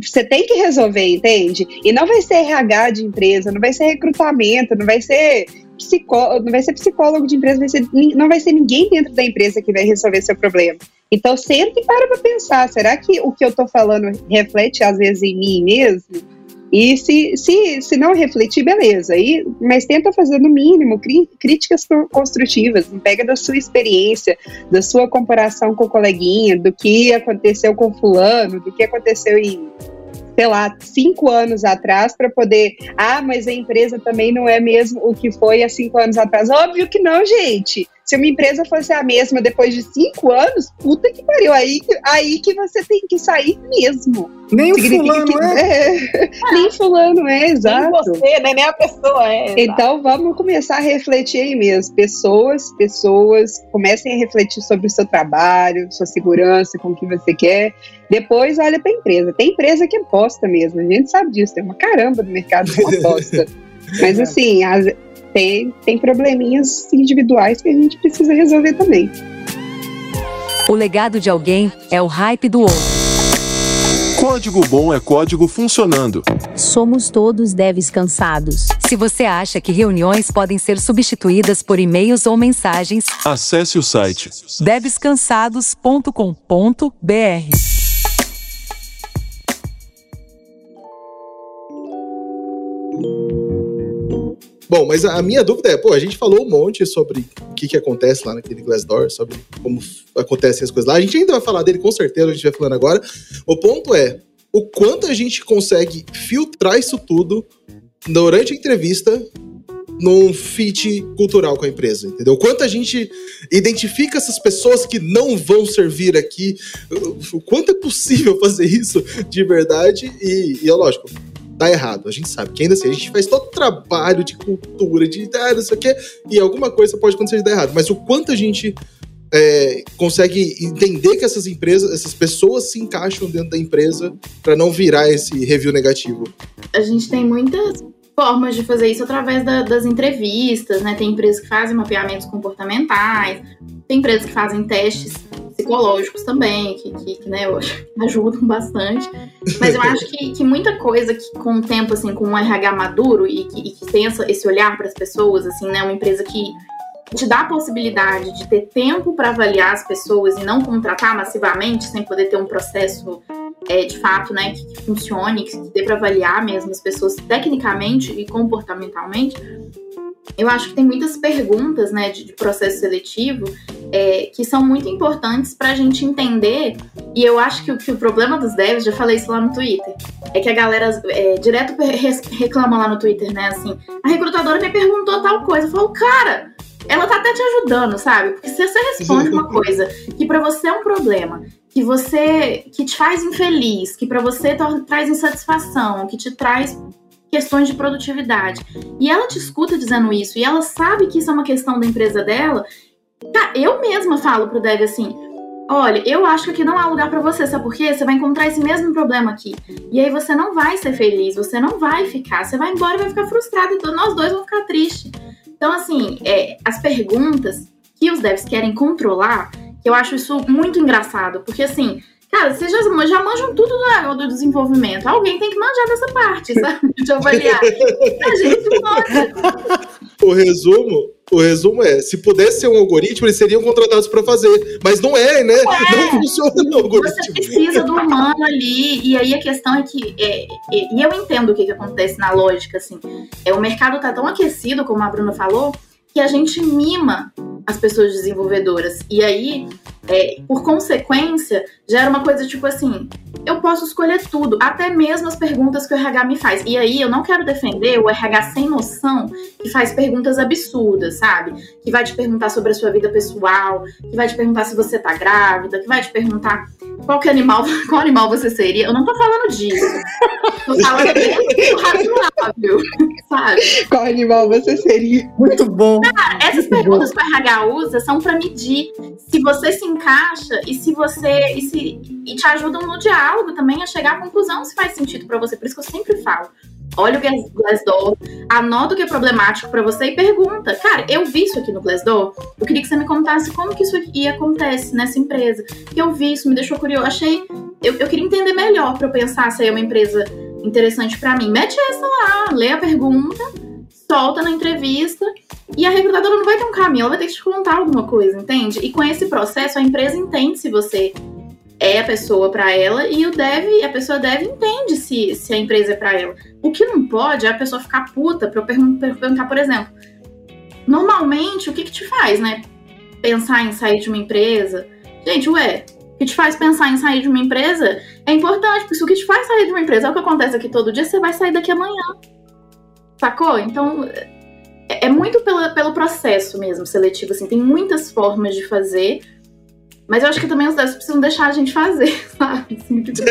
você tem que resolver, entende? E não vai ser RH de empresa, não vai ser recrutamento, não vai ser psicólogo, não vai ser psicólogo de empresa, vai ser, não vai ser ninguém dentro da empresa que vai resolver seu problema. Então, sempre para para pensar, será que o que eu estou falando reflete às vezes em mim mesmo? E se, se, se não refletir, beleza. E, mas tenta fazer, no mínimo, cri, críticas construtivas. Pega da sua experiência, da sua comparação com o coleguinha, do que aconteceu com fulano, do que aconteceu em sei lá, cinco anos atrás para poder. Ah, mas a empresa também não é mesmo o que foi há cinco anos atrás. Óbvio que não, gente. Se uma empresa fosse a mesma depois de cinco anos, puta que pariu. Aí, aí que você tem que sair mesmo. Nem o fulano que, é. [LAUGHS] é. Nem fulano é, exato. Nem você, né? Nem a pessoa é. Então vamos começar a refletir aí mesmo. Pessoas, pessoas, comecem a refletir sobre o seu trabalho, sua segurança, com o que você quer. Depois olha para a empresa. Tem empresa que aposta mesmo, a gente sabe disso, tem uma caramba no mercado que aposta. [LAUGHS] Mas assim, as, tem, tem probleminhas individuais que a gente precisa resolver também. O legado de alguém é o hype do outro. Código bom é código funcionando. Somos todos devs cansados. Se você acha que reuniões podem ser substituídas por e-mails ou mensagens, acesse o site devscansados.com.br. Bom, mas a minha dúvida é, pô, a gente falou um monte sobre o que, que acontece lá naquele Glassdoor, sobre como acontecem as coisas lá. A gente ainda vai falar dele com certeza, a gente vai falando agora. O ponto é, o quanto a gente consegue filtrar isso tudo durante a entrevista num fit cultural com a empresa, entendeu? Quanto a gente identifica essas pessoas que não vão servir aqui, o quanto é possível [LAUGHS] fazer isso de verdade e, e é lógico, tá errado. A gente sabe que ainda assim, a gente faz todo o trabalho de cultura, de ah, não sei o quê, e alguma coisa pode acontecer de dar errado. Mas o quanto a gente é, consegue entender que essas empresas, essas pessoas se encaixam dentro da empresa para não virar esse review negativo? A gente tem muitas formas de fazer isso através da, das entrevistas, né? Tem empresas que fazem mapeamentos comportamentais, tem empresas que fazem testes psicológicos também, que, que, que né, [LAUGHS] ajudam bastante. Mas eu acho que, que muita coisa que com o tempo, assim, com um RH maduro e que, e que tem essa, esse olhar para as pessoas, assim, né? Uma empresa que te dá a possibilidade de ter tempo para avaliar as pessoas e não contratar massivamente, sem poder ter um processo é, de fato, né, que, que funcione, que dê para avaliar mesmo as pessoas tecnicamente e comportamentalmente, eu acho que tem muitas perguntas, né, de, de processo seletivo é, que são muito importantes para a gente entender. E eu acho que, que, o problema dos devs, já falei isso lá no Twitter, é que a galera é, direto reclama lá no Twitter, né, assim, a recrutadora me perguntou tal coisa. Eu falo, cara, ela tá até te ajudando, sabe? Porque se você responde uma [LAUGHS] coisa que para você é um problema, que você que te faz infeliz, que para você traz insatisfação, que te traz questões de produtividade, e ela te escuta dizendo isso, e ela sabe que isso é uma questão da empresa dela, tá, eu mesma falo pro dev assim, olha, eu acho que aqui não há lugar para você, sabe por quê? Você vai encontrar esse mesmo problema aqui. E aí você não vai ser feliz, você não vai ficar, você vai embora e vai ficar frustrado, então nós dois vamos ficar tristes. Então, assim, é, as perguntas que os devs querem controlar, eu acho isso muito engraçado, porque assim, cara, vocês já, já manjam tudo do, do desenvolvimento. Alguém tem que manjar dessa parte, sabe? [LAUGHS] De avaliar. A gente manja. O resumo, o resumo é: se pudesse ser um algoritmo, eles seriam contratados para fazer. Mas não é, né? Não, é. não funciona no algoritmo. Você precisa do humano ali. E aí a questão é que. É, é, e eu entendo o que, que acontece na lógica, assim. É, o mercado tá tão aquecido, como a Bruna falou, que a gente mima as pessoas desenvolvedoras. E aí, é, por consequência, gera uma coisa tipo assim: eu posso escolher tudo, até mesmo as perguntas que o RH me faz. E aí, eu não quero defender o RH sem noção que faz perguntas absurdas, sabe? Que vai te perguntar sobre a sua vida pessoal, que vai te perguntar se você tá grávida, que vai te perguntar qual que animal, [LAUGHS] qual animal você seria. Eu não tô falando disso. Tô falando do razoável, sabe? Qual animal você seria? Muito bom. Cara, essas perguntas que o RH usa são para medir se você se encaixa e se você e, se, e te ajudam no diálogo também a chegar à conclusão se faz sentido para você. Por isso que eu sempre falo. Olha o Glassdoor, anota o que é problemático para você e pergunta. Cara, eu vi isso aqui no Glassdoor. Eu queria que você me contasse como que isso aqui acontece nessa empresa. Eu vi isso, me deixou curioso. Achei. Eu, eu queria entender melhor para eu pensar se é uma empresa interessante para mim. Mete essa lá, lê a pergunta, solta na entrevista e a recrutadora não vai ter um caminho, ela vai ter que te contar alguma coisa, entende? E com esse processo a empresa entende se você é a pessoa para ela e o deve, a pessoa deve entende se, se a empresa é para ela. O que não pode é a pessoa ficar puta para eu perguntar, por exemplo, normalmente o que que te faz, né? Pensar em sair de uma empresa. Gente, ué, o que te faz pensar em sair de uma empresa é importante, porque se o que te faz sair de uma empresa é o que acontece aqui todo dia, você vai sair daqui amanhã. Sacou? Então, é, é muito pela, pelo processo mesmo seletivo, assim, tem muitas formas de fazer, mas eu acho que também os devs precisam deixar a gente fazer, [LAUGHS] sabe? Assim, tipo,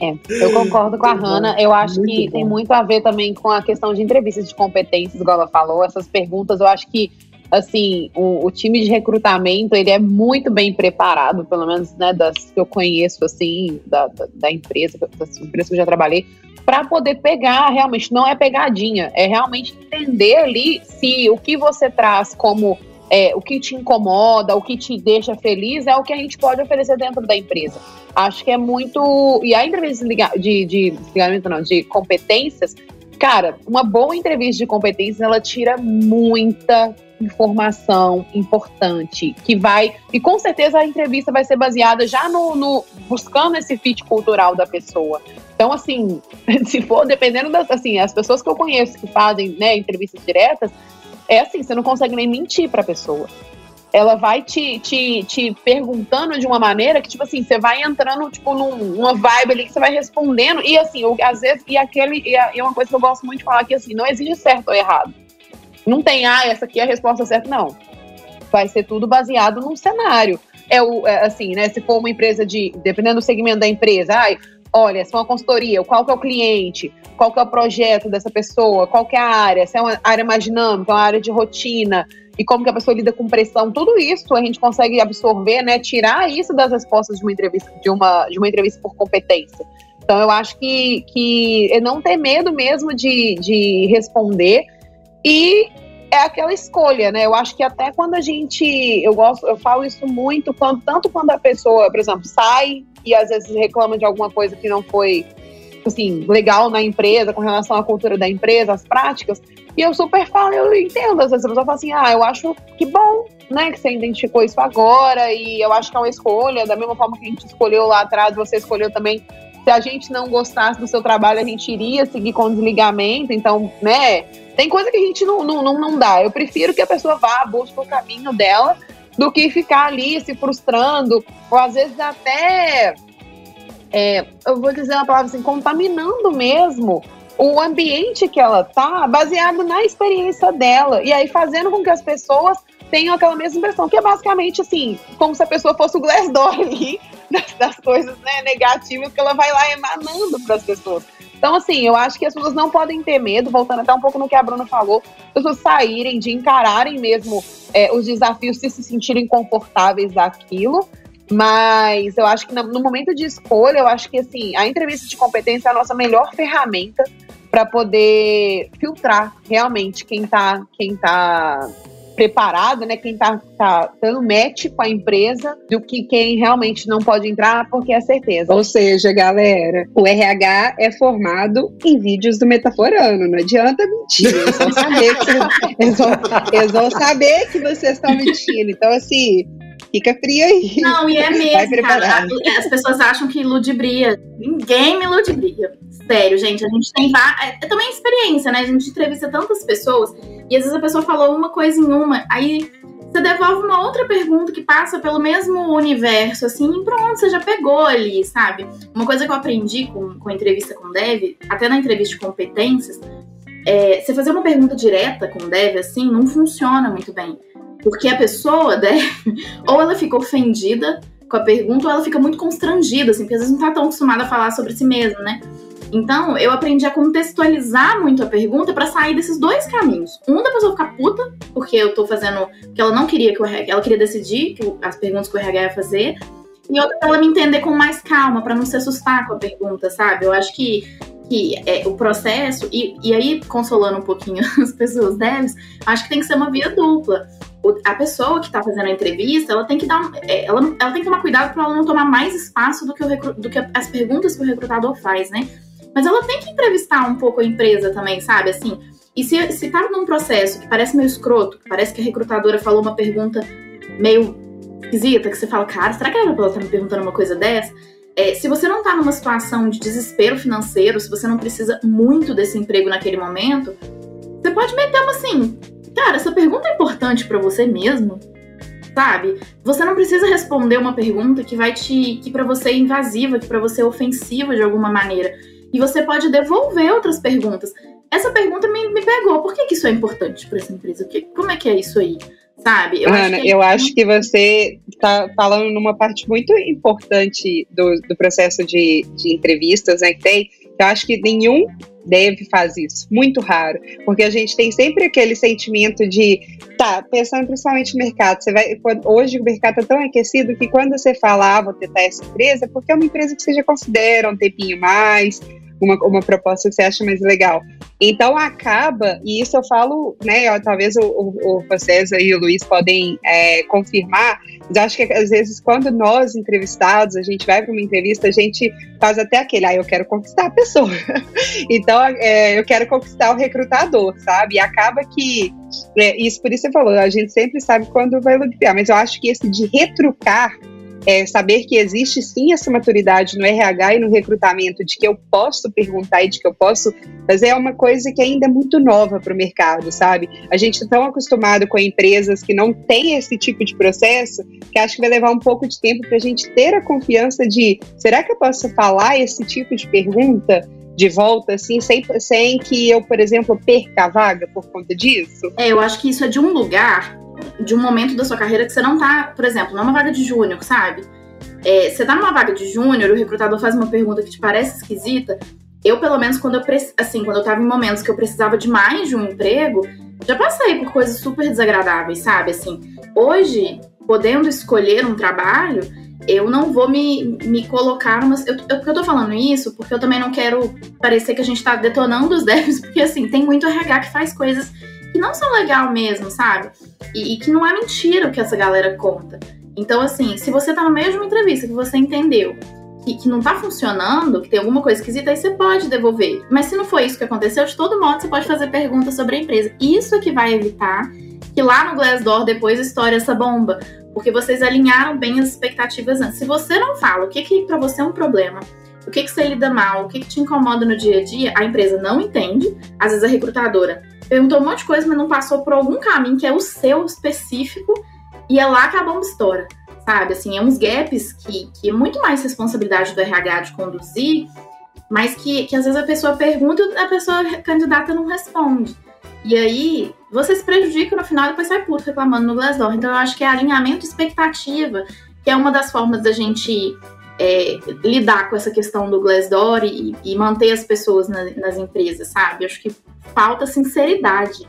é, eu concordo com a Hanna. Eu acho muito que bom. tem muito a ver também com a questão de entrevistas de competências, igual ela falou. Essas perguntas, eu acho que assim, o, o, time de recrutamento, ele é muito bem preparado, pelo menos, né, das que eu conheço, assim, da, da, da empresa, das empresas que eu já trabalhei, para poder pegar, realmente, não é pegadinha, é realmente entender ali se o que você traz como é, o que te incomoda, o que te deixa feliz, é o que a gente pode oferecer dentro da empresa. Acho que é muito. E a entrevista de, de, de, não, de competências, cara, uma boa entrevista de competências, ela tira muita informação importante que vai e com certeza a entrevista vai ser baseada já no, no, buscando esse fit cultural da pessoa. Então assim, [LAUGHS] se for dependendo das assim as pessoas que eu conheço que fazem né, entrevistas diretas é assim, você não consegue nem mentir para a pessoa. Ela vai te, te, te perguntando de uma maneira que, tipo assim, você vai entrando, tipo, num, numa vibe ali que você vai respondendo. E assim, às vezes, e aquele. E é uma coisa que eu gosto muito de falar que assim, não existe certo ou errado. Não tem, ah, essa aqui é a resposta certa, não. Vai ser tudo baseado num cenário. É o, é, assim, né? Se for uma empresa de. Dependendo do segmento da empresa, ai, olha, se é uma consultoria, qual que é o cliente, qual que é o projeto dessa pessoa, qual que é a área, se é uma área mais dinâmica, uma área de rotina, e como que a pessoa lida com pressão, tudo isso a gente consegue absorver, né, tirar isso das respostas de uma entrevista, de uma, de uma entrevista por competência. Então eu acho que, que não ter medo mesmo de, de responder. E é aquela escolha, né? Eu acho que até quando a gente, eu gosto, eu falo isso muito, quando, tanto quando a pessoa, por exemplo, sai e às vezes reclama de alguma coisa que não foi assim, legal na empresa, com relação à cultura da empresa, as práticas. E eu super falo, eu entendo. Às vezes a pessoa fala assim, ah, eu acho que bom, né, que você identificou isso agora, e eu acho que é uma escolha, da mesma forma que a gente escolheu lá atrás, você escolheu também. Se a gente não gostasse do seu trabalho, a gente iria seguir com desligamento. Então, né, tem coisa que a gente não, não, não, não dá. Eu prefiro que a pessoa vá, busque o caminho dela, do que ficar ali se frustrando, ou às vezes até é, eu vou dizer uma palavra assim, contaminando mesmo o ambiente que ela tá, baseado na experiência dela. E aí fazendo com que as pessoas tenham aquela mesma impressão, que é basicamente assim, como se a pessoa fosse o Glassdoor ali, [LAUGHS] das, das coisas né, negativas que ela vai lá emanando para as pessoas. Então, assim, eu acho que as pessoas não podem ter medo, voltando até um pouco no que a Bruna falou, as pessoas saírem, de encararem mesmo é, os desafios, se se sentirem confortáveis daquilo. Mas eu acho que no momento de escolha, eu acho que assim, a entrevista de competência é a nossa melhor ferramenta para poder filtrar realmente quem está quem tá preparado, né? Quem tá, tá dando match com a empresa do que quem realmente não pode entrar porque é certeza. Ou seja, galera, o RH é formado em vídeos do Metaforano. Não adianta mentir. Eles vão saber que, [LAUGHS] eles vão, eles vão saber que vocês estão mentindo. Então, assim, Fica frio aí. Não, e é mesmo, cara. As pessoas acham que ludibria. Ninguém me ludibria. Sério, gente. A gente tem é, é também experiência, né? A gente entrevista tantas pessoas e às vezes a pessoa falou uma coisa em uma, aí você devolve uma outra pergunta que passa pelo mesmo universo, assim, e pronto, você já pegou ali, sabe? Uma coisa que eu aprendi com, com a entrevista com o Dev, até na entrevista de competências, é, você fazer uma pergunta direta com o Dev, assim, não funciona muito bem. Porque a pessoa deve, [LAUGHS] ou ela fica ofendida com a pergunta, ou ela fica muito constrangida, assim, porque às vezes não tá tão acostumada a falar sobre si mesma, né? Então, eu aprendi a contextualizar muito a pergunta para sair desses dois caminhos. Um da pessoa ficar puta, porque eu tô fazendo que ela não queria que o RH, ela queria decidir que as perguntas que o RH ia fazer, e outra pra ela me entender com mais calma, para não se assustar com a pergunta, sabe? Eu acho que que é, o processo, e, e aí, consolando um pouquinho [LAUGHS] as pessoas devs, acho que tem que ser uma via dupla. A pessoa que está fazendo a entrevista, ela tem que dar, é, ela, ela tem que tomar cuidado para ela não tomar mais espaço do que, o do que as perguntas que o recrutador faz, né? Mas ela tem que entrevistar um pouco a empresa também, sabe? Assim, e se, se tá num processo que parece meio escroto, que parece que a recrutadora falou uma pergunta meio esquisita, que você fala, cara, será que ela tá me perguntando uma coisa dessa? É, se você não está numa situação de desespero financeiro, se você não precisa muito desse emprego naquele momento, você pode meter uma assim, cara, essa pergunta é importante para você mesmo, sabe? Você não precisa responder uma pergunta que vai te, que para você é invasiva, que para você é ofensiva de alguma maneira. E você pode devolver outras perguntas. Essa pergunta me, me pegou. Por que, que isso é importante para essa empresa? Que, como é que é isso aí? sabe? Eu Ana, acho que... eu acho que você está falando numa parte muito importante do, do processo de, de entrevistas, né, que tem, eu acho que nenhum deve fazer isso, muito raro, porque a gente tem sempre aquele sentimento de, tá, pensando principalmente no mercado, você vai, hoje o mercado está tão aquecido que quando você fala, ah, vou tentar essa empresa, porque é uma empresa que você já considera um tempinho mais, uma, uma proposta que você acha mais legal. Então acaba, e isso eu falo, né? Talvez o, o, o vocês e o Luiz podem é, confirmar, mas acho que às vezes quando nós entrevistados, a gente vai para uma entrevista, a gente faz até aquele, ah, eu quero conquistar a pessoa. [LAUGHS] então é, eu quero conquistar o recrutador, sabe? E acaba que é, isso por isso você falou, a gente sempre sabe quando vai ludibriar, mas eu acho que esse de retrucar é, saber que existe sim essa maturidade no RH e no recrutamento, de que eu posso perguntar e de que eu posso fazer, é uma coisa que ainda é muito nova para o mercado, sabe? A gente está tão acostumado com empresas que não têm esse tipo de processo que acho que vai levar um pouco de tempo para a gente ter a confiança de será que eu posso falar esse tipo de pergunta? de volta, assim, sem, sem que eu, por exemplo, perca a vaga por conta disso? É, eu acho que isso é de um lugar de um momento da sua carreira que você não tá, por exemplo, não é uma vaga de júnior, sabe? É, você tá numa vaga de júnior, o recrutador faz uma pergunta que te parece esquisita. Eu, pelo menos, quando eu assim, quando eu tava em momentos que eu precisava de mais de um emprego, já passei por coisas super desagradáveis, sabe? Assim, hoje, podendo escolher um trabalho, eu não vou me, me colocar numa. Eu, eu, eu tô falando isso porque eu também não quero parecer que a gente tá detonando os [LAUGHS] devs, porque assim, tem muito RH que faz coisas que não são legal mesmo, sabe? E, e, que não é mentira o que essa galera conta. Então, assim, se você tá no meio de uma entrevista que você entendeu que, que não tá funcionando, que tem alguma coisa esquisita, aí você pode devolver. Mas se não foi isso que aconteceu, de todo modo, você pode fazer perguntas sobre a empresa. Isso é que vai evitar que lá no Glassdoor depois estoure essa bomba. Porque vocês alinharam bem as expectativas antes. Se você não fala o que, que para você é um problema, o que, que você lida mal, o que, que te incomoda no dia a dia, a empresa não entende. Às vezes a recrutadora perguntou um monte de coisa, mas não passou por algum caminho que é o seu específico, e é lá que a bomba estoura. Sabe, assim, é uns gaps que, que é muito mais responsabilidade do RH de conduzir, mas que, que às vezes a pessoa pergunta e a pessoa candidata não responde. E aí, você se prejudica no final e depois sai puto reclamando no Glassdoor. Então, eu acho que é alinhamento expectativa, que é uma das formas da gente é, lidar com essa questão do Glassdoor e, e manter as pessoas na, nas empresas, sabe? Eu acho que falta sinceridade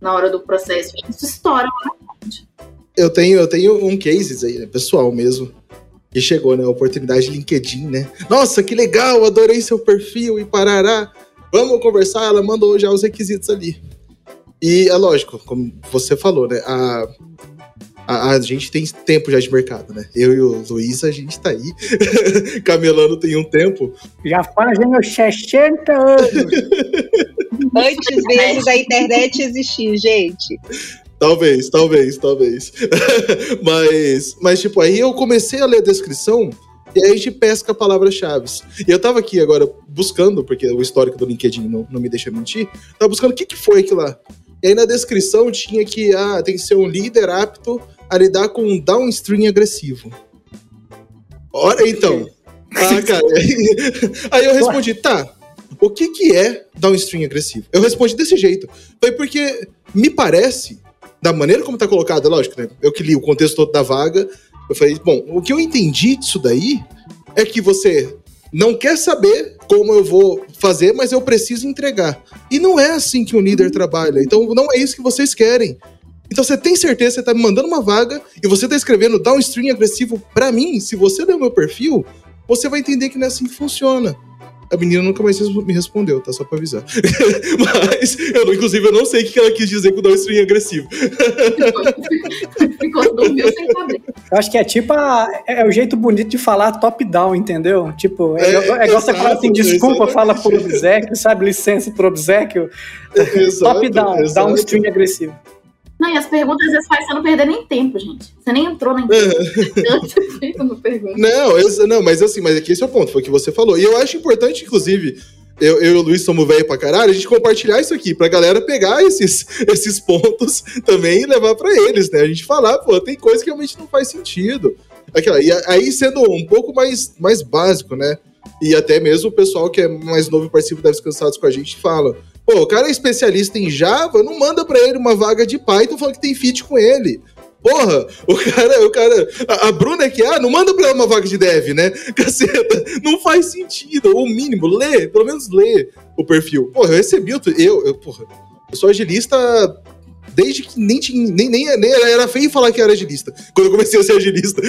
na hora do processo. Isso estoura. Eu tenho, eu tenho um case aí, né, pessoal mesmo. Que chegou, né? A oportunidade de LinkedIn, né? Nossa, que legal, adorei seu perfil e parará. Vamos conversar, ela mandou já os requisitos ali. E é lógico, como você falou, né? A, a, a, gente tem tempo já de mercado, né? Eu e o Luiz, a gente tá aí [LAUGHS] camelando tem um tempo. Já fazem os 60 anos. [LAUGHS] Antes mesmo da internet existir, gente. Talvez, talvez, talvez. [LAUGHS] mas, mas, tipo, aí eu comecei a ler a descrição e aí a gente pesca palavras-chave. E eu tava aqui agora buscando, porque o histórico do LinkedIn não, não me deixa mentir, tava buscando o que, que foi aquilo lá. E aí na descrição tinha que ah, tem que ser um líder apto a lidar com um downstream agressivo. Ora, então. Ah, cara. [LAUGHS] Aí eu respondi, tá. O que, que é downstream agressivo? Eu respondi desse jeito. Foi porque me parece, da maneira como tá colocado, lógico, né? Eu que li o contexto todo da vaga, eu falei, bom, o que eu entendi disso daí é que você não quer saber como eu vou fazer, mas eu preciso entregar. E não é assim que um líder trabalha. Então não é isso que vocês querem. Então você tem certeza que você tá me mandando uma vaga e você tá escrevendo downstream agressivo para mim? Se você ler o meu perfil, você vai entender que não é assim que funciona. A menina nunca mais me respondeu, tá? Só pra avisar. [LAUGHS] Mas, eu, inclusive, eu não sei o que ela quis dizer com downstream agressivo. Ficou dormiu sem saber. Eu acho que é tipo a, é, é o jeito bonito de falar top-down, entendeu? Tipo, é, é, é igual você fala assim, desculpa, fala por obsequio, sabe? Licença por obsequio. [LAUGHS] Top-down, downstream agressivo. Não, e as perguntas às vezes faz você não perder nem tempo, gente. Você nem entrou na entrevista. não, eu, não, mas assim, mas aqui esse é o ponto, foi o que você falou. E eu acho importante, inclusive, eu, eu e o Luiz somos velho pra caralho, a gente compartilhar isso aqui, pra galera pegar esses, [LAUGHS] esses pontos também e levar pra eles, né? A gente falar, pô, tem coisa que realmente não faz sentido. Aquela, e aí, sendo um pouco mais, mais básico, né? E até mesmo o pessoal que é mais novo e participa das Cansados com a gente fala. Pô, o cara é especialista em Java, não manda para ele uma vaga de Python falando que tem fit com ele. Porra, o cara, o cara. A, a Bruna é que, ah, não manda pra ela uma vaga de dev, né? [LAUGHS] Caceta, não faz sentido. O mínimo, lê, pelo menos lê o perfil. Porra, eu recebi. Eu, eu, porra, eu sou agilista desde que nem, tinha, nem, nem, nem era feio falar que era agilista, quando eu comecei a ser agilista.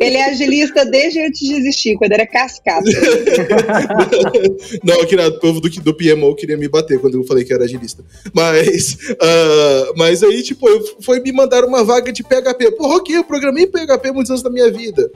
ele é agilista desde antes de existir, quando era cascata. [LAUGHS] não, o povo do, do PMO queria me bater quando eu falei que era agilista. Mas, uh, mas aí, tipo, eu, foi me mandar uma vaga de PHP. Porra, ok, eu programei PHP muitos anos da minha vida.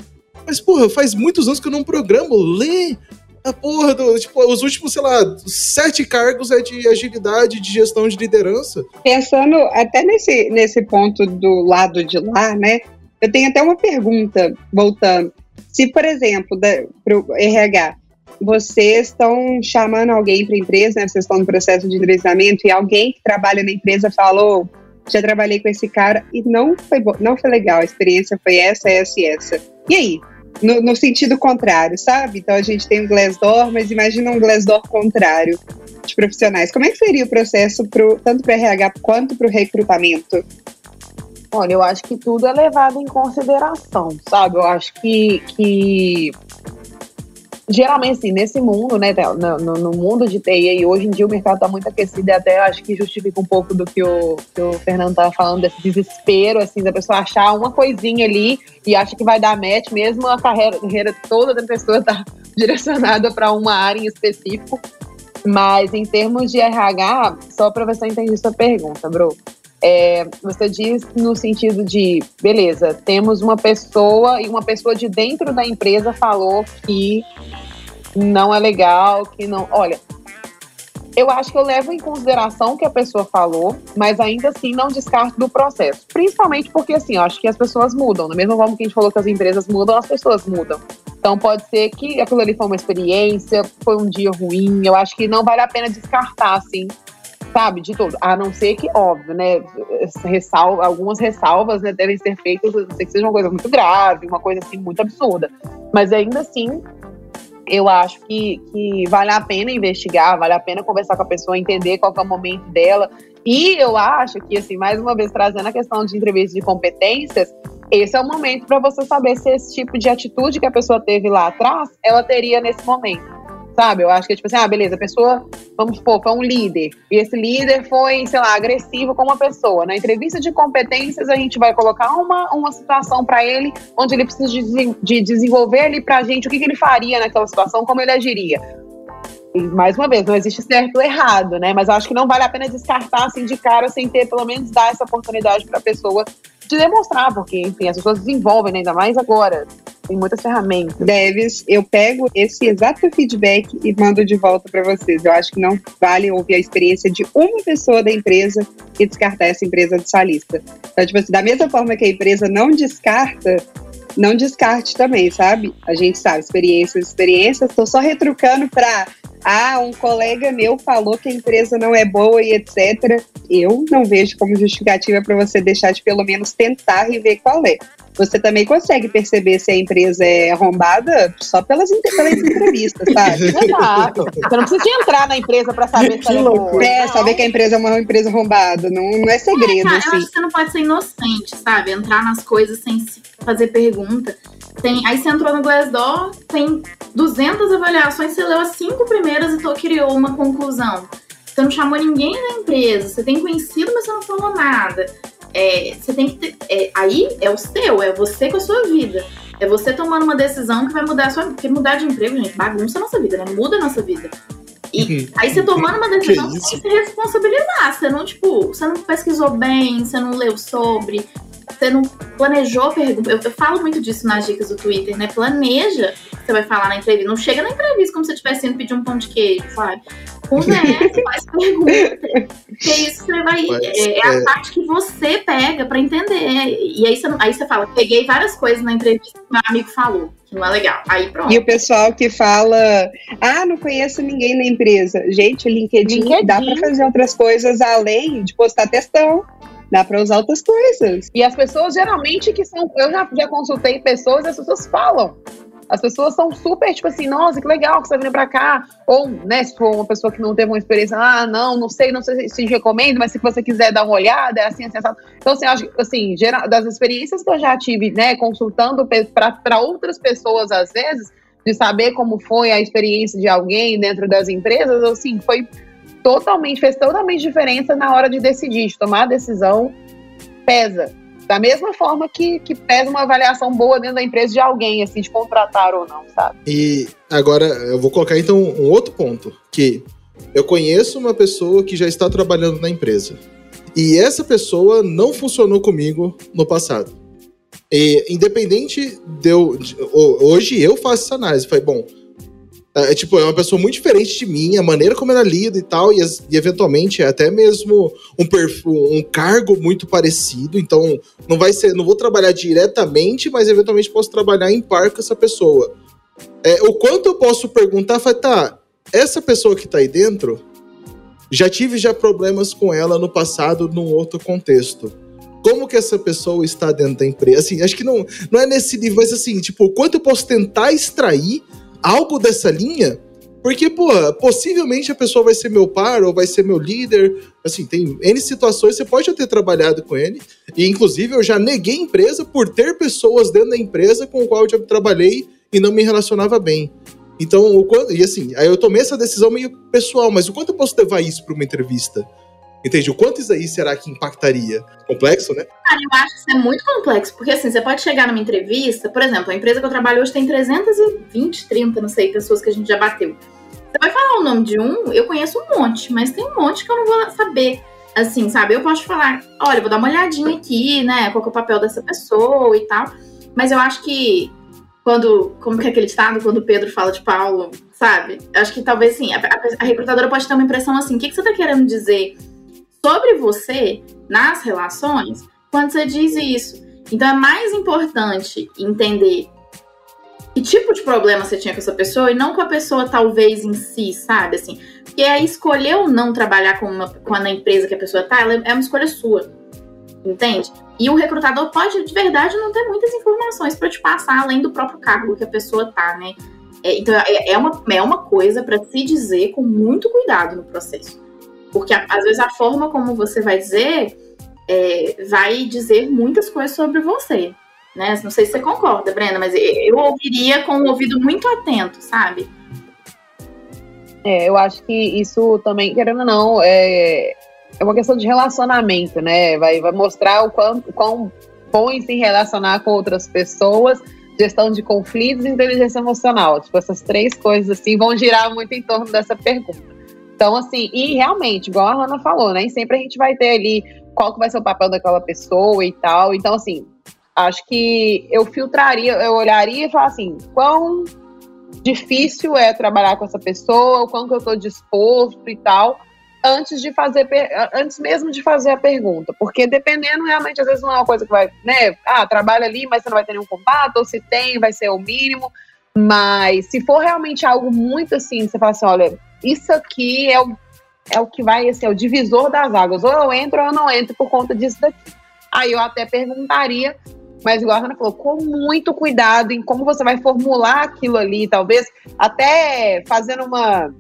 Mas, porra, faz muitos anos que eu não programo. Lê a porra do. Tipo, os últimos, sei lá, sete cargos é de agilidade, de gestão de liderança. Pensando até nesse, nesse ponto do lado de lá, né? Eu tenho até uma pergunta, voltando. Se, por exemplo, para o RH, vocês estão chamando alguém para a empresa, né? Vocês estão no processo de entrevistamento e alguém que trabalha na empresa falou: já trabalhei com esse cara e não foi, não foi legal, a experiência foi essa, essa e essa. E aí? No, no, sentido contrário, sabe? Então a gente tem um Glassdoor, mas imagina um Glassdoor contrário de profissionais. Como é que seria o processo pro, tanto para RH quanto para o recrutamento? Olha, eu acho que tudo é levado em consideração, sabe? Eu acho que, que geralmente, assim, nesse mundo, né, no, no, mundo de TI, e hoje em dia o mercado está muito aquecido e até acho que justifica um pouco do que o, que o Fernando estava falando, desse desespero, assim, da pessoa achar uma coisinha ali e acha que vai dar match, mesmo a carreira, carreira toda da pessoa tá [LAUGHS] direcionada para uma área em específico. Mas em termos de RH, só para eu entendi sua pergunta, Bro. É, você diz no sentido de, beleza, temos uma pessoa e uma pessoa de dentro da empresa falou que não é legal, que não. Olha, eu acho que eu levo em consideração o que a pessoa falou, mas ainda assim não descarto do processo. Principalmente porque, assim, eu acho que as pessoas mudam. Da mesma forma que a gente falou que as empresas mudam, as pessoas mudam. Então pode ser que aquilo ali foi uma experiência, foi um dia ruim. Eu acho que não vale a pena descartar, assim, sabe, de todo. A não ser que, óbvio, né, ressalva, algumas ressalvas né, devem ser feitas, não sei que seja uma coisa muito grave, uma coisa assim muito absurda. Mas ainda assim, eu acho que, que vale a pena investigar, vale a pena conversar com a pessoa, entender qual é o momento dela. E eu acho que, assim, mais uma vez, trazendo a questão de entrevista de competências, esse é o momento para você saber se esse tipo de atitude que a pessoa teve lá atrás, ela teria nesse momento sabe? Eu acho que é tipo assim, ah, beleza, a pessoa, vamos supor, foi um líder, e esse líder foi, sei lá, agressivo com uma pessoa. Na entrevista de competências, a gente vai colocar uma, uma situação para ele, onde ele precisa de, de desenvolver ali pra gente o que, que ele faria naquela situação, como ele agiria. E, mais uma vez, não existe certo ou errado, né? Mas acho que não vale a pena descartar assim de cara sem ter, pelo menos, dar essa oportunidade para a pessoa de demonstrar, porque, enfim, as pessoas desenvolvem, né? ainda mais agora. Tem muitas ferramentas. Deves, eu pego esse exato feedback e mando de volta para vocês. Eu acho que não vale ouvir a experiência de uma pessoa da empresa e descartar essa empresa de sua lista. Então, tipo assim, da mesma forma que a empresa não descarta, não descarte também, sabe? A gente sabe, experiências, experiências. Estou só retrucando para ah, um colega meu falou que a empresa não é boa e etc. Eu não vejo como justificativa para você deixar de pelo menos tentar e ver qual é. Você também consegue perceber se a empresa é arrombada só pelas, pelas entrevistas, sabe? [LAUGHS] Exato. Você não precisa entrar na empresa para saber se ela é. É, saber que a empresa é uma empresa arrombada. Não, não é segredo, é, assim. Eu acho que você não pode ser inocente, sabe? Entrar nas coisas sem fazer pergunta. Tem, aí você entrou no Glassdoor, tem 200 avaliações, você leu as cinco primeiras e tô, criou uma conclusão. Você não chamou ninguém da empresa, você tem conhecido, mas você não falou nada. É, você tem que ter, é, aí é o seu, é você com a sua vida. É você tomando uma decisão que vai mudar a sua vida. Porque mudar de emprego, gente, bagunça a nossa vida, né? Muda a nossa vida. E uhum. aí você tomando uma decisão, você tem que se responsabilizar. Você não, tipo, você não pesquisou bem, você não leu sobre, você não planejou pergunta. Eu, eu, falo muito disso nas dicas do Twitter, né? Planeja você vai falar na entrevista. Não chega na entrevista como se você estivesse indo pedir um pão de queijo, sabe? Conversa, [LAUGHS] faz pergunta. Porque isso você vai. É, é, a é. parte que você pega para entender. E aí você, aí você fala, peguei várias coisas na entrevista que meu amigo falou. Que não é legal. Aí pronto. E o pessoal que fala, ah, não conheço ninguém na empresa. Gente, o LinkedIn, LinkedIn. dá para fazer outras coisas além de postar testão dá para usar outras coisas. E as pessoas geralmente que são, eu já, já consultei pessoas, as pessoas falam. As pessoas são super, tipo assim, nossa, que legal que você tá vindo pra cá. Ou, né, se for uma pessoa que não teve uma experiência, ah, não, não sei, não sei se recomendo, mas se você quiser dar uma olhada, é assim, assim, assim. Então, assim, acho assim, geral, das experiências que eu já tive, né, consultando para outras pessoas, às vezes, de saber como foi a experiência de alguém dentro das empresas, assim, foi totalmente, fez totalmente diferença na hora de decidir, de tomar a decisão, pesa. Da mesma forma que, que pesa uma avaliação boa dentro da empresa de alguém, assim, de contratar ou não, sabe? E agora eu vou colocar então um outro ponto, que eu conheço uma pessoa que já está trabalhando na empresa. E essa pessoa não funcionou comigo no passado. E, independente de eu. Hoje eu faço essa análise. Falei, bom, é, é, tipo, é uma pessoa muito diferente de mim, a maneira como ela lida e tal, e, e eventualmente é até mesmo um, um cargo muito parecido, então não vai ser, não vou trabalhar diretamente, mas eventualmente posso trabalhar em par com essa pessoa. É, o quanto eu posso perguntar, foi, tá, essa pessoa que tá aí dentro, já tive já problemas com ela no passado num outro contexto. Como que essa pessoa está dentro da empresa? Assim, acho que não, não é nesse nível, mas assim, tipo, o quanto eu posso tentar extrair algo dessa linha, porque, pô, possivelmente a pessoa vai ser meu par ou vai ser meu líder. Assim, tem N situações, você pode já ter trabalhado com ele. E, inclusive, eu já neguei empresa por ter pessoas dentro da empresa com o qual eu já trabalhei e não me relacionava bem. Então, o quanto, e assim, aí eu tomei essa decisão meio pessoal, mas o quanto eu posso levar isso para uma entrevista? Entende? O quanto isso aí será que impactaria? Complexo, né? Cara, eu acho que isso é muito complexo, porque assim, você pode chegar numa entrevista, por exemplo, a empresa que eu trabalho hoje tem 320, 30, não sei, pessoas que a gente já bateu. Você vai falar o nome de um, eu conheço um monte, mas tem um monte que eu não vou saber. Assim, sabe? Eu posso falar, olha, vou dar uma olhadinha aqui, né? Qual é o papel dessa pessoa e tal. Mas eu acho que quando, como que é aquele estado, quando Pedro fala de Paulo, sabe? Acho que talvez sim, a, a, recrutadora pode ter uma impressão assim: o que, que você está querendo dizer sobre você nas relações quando você diz isso? Então é mais importante entender que tipo de problema você tinha com essa pessoa e não com a pessoa talvez em si, sabe? Assim, porque é escolher ou não trabalhar com, uma, com a empresa que a pessoa tá, é uma escolha sua. Entende? E o recrutador pode, de verdade, não ter muitas informações para te passar além do próprio cargo que a pessoa tá, né? É, então, é, é, uma, é uma coisa para se dizer com muito cuidado no processo. Porque, às vezes, a forma como você vai dizer é, vai dizer muitas coisas sobre você. Né? Não sei se você concorda, Brenda, mas eu ouviria com o ouvido muito atento, sabe? É, eu acho que isso também, querendo ou não, é, é uma questão de relacionamento, né? Vai, vai mostrar o quão, quão bom em se relacionar com outras pessoas, gestão de conflitos e inteligência emocional. Tipo, essas três coisas assim vão girar muito em torno dessa pergunta. Então, assim, e realmente, igual a Hannah falou, nem né? sempre a gente vai ter ali qual que vai ser o papel daquela pessoa e tal. Então, assim, acho que eu filtraria, eu olharia e falaria assim, quão difícil é trabalhar com essa pessoa, o que eu estou disposto e tal antes de fazer, antes mesmo de fazer a pergunta, porque dependendo realmente às vezes não é uma coisa que vai, né, ah, trabalha ali, mas você não vai ter nenhum contato, ou se tem, vai ser o mínimo, mas se for realmente algo muito assim, você fala assim, olha, isso aqui é o, é o que vai, assim, é o divisor das águas, ou eu entro ou eu não entro por conta disso daqui. Aí eu até perguntaria, mas igual a Ana falou, com muito cuidado em como você vai formular aquilo ali, talvez até fazendo uma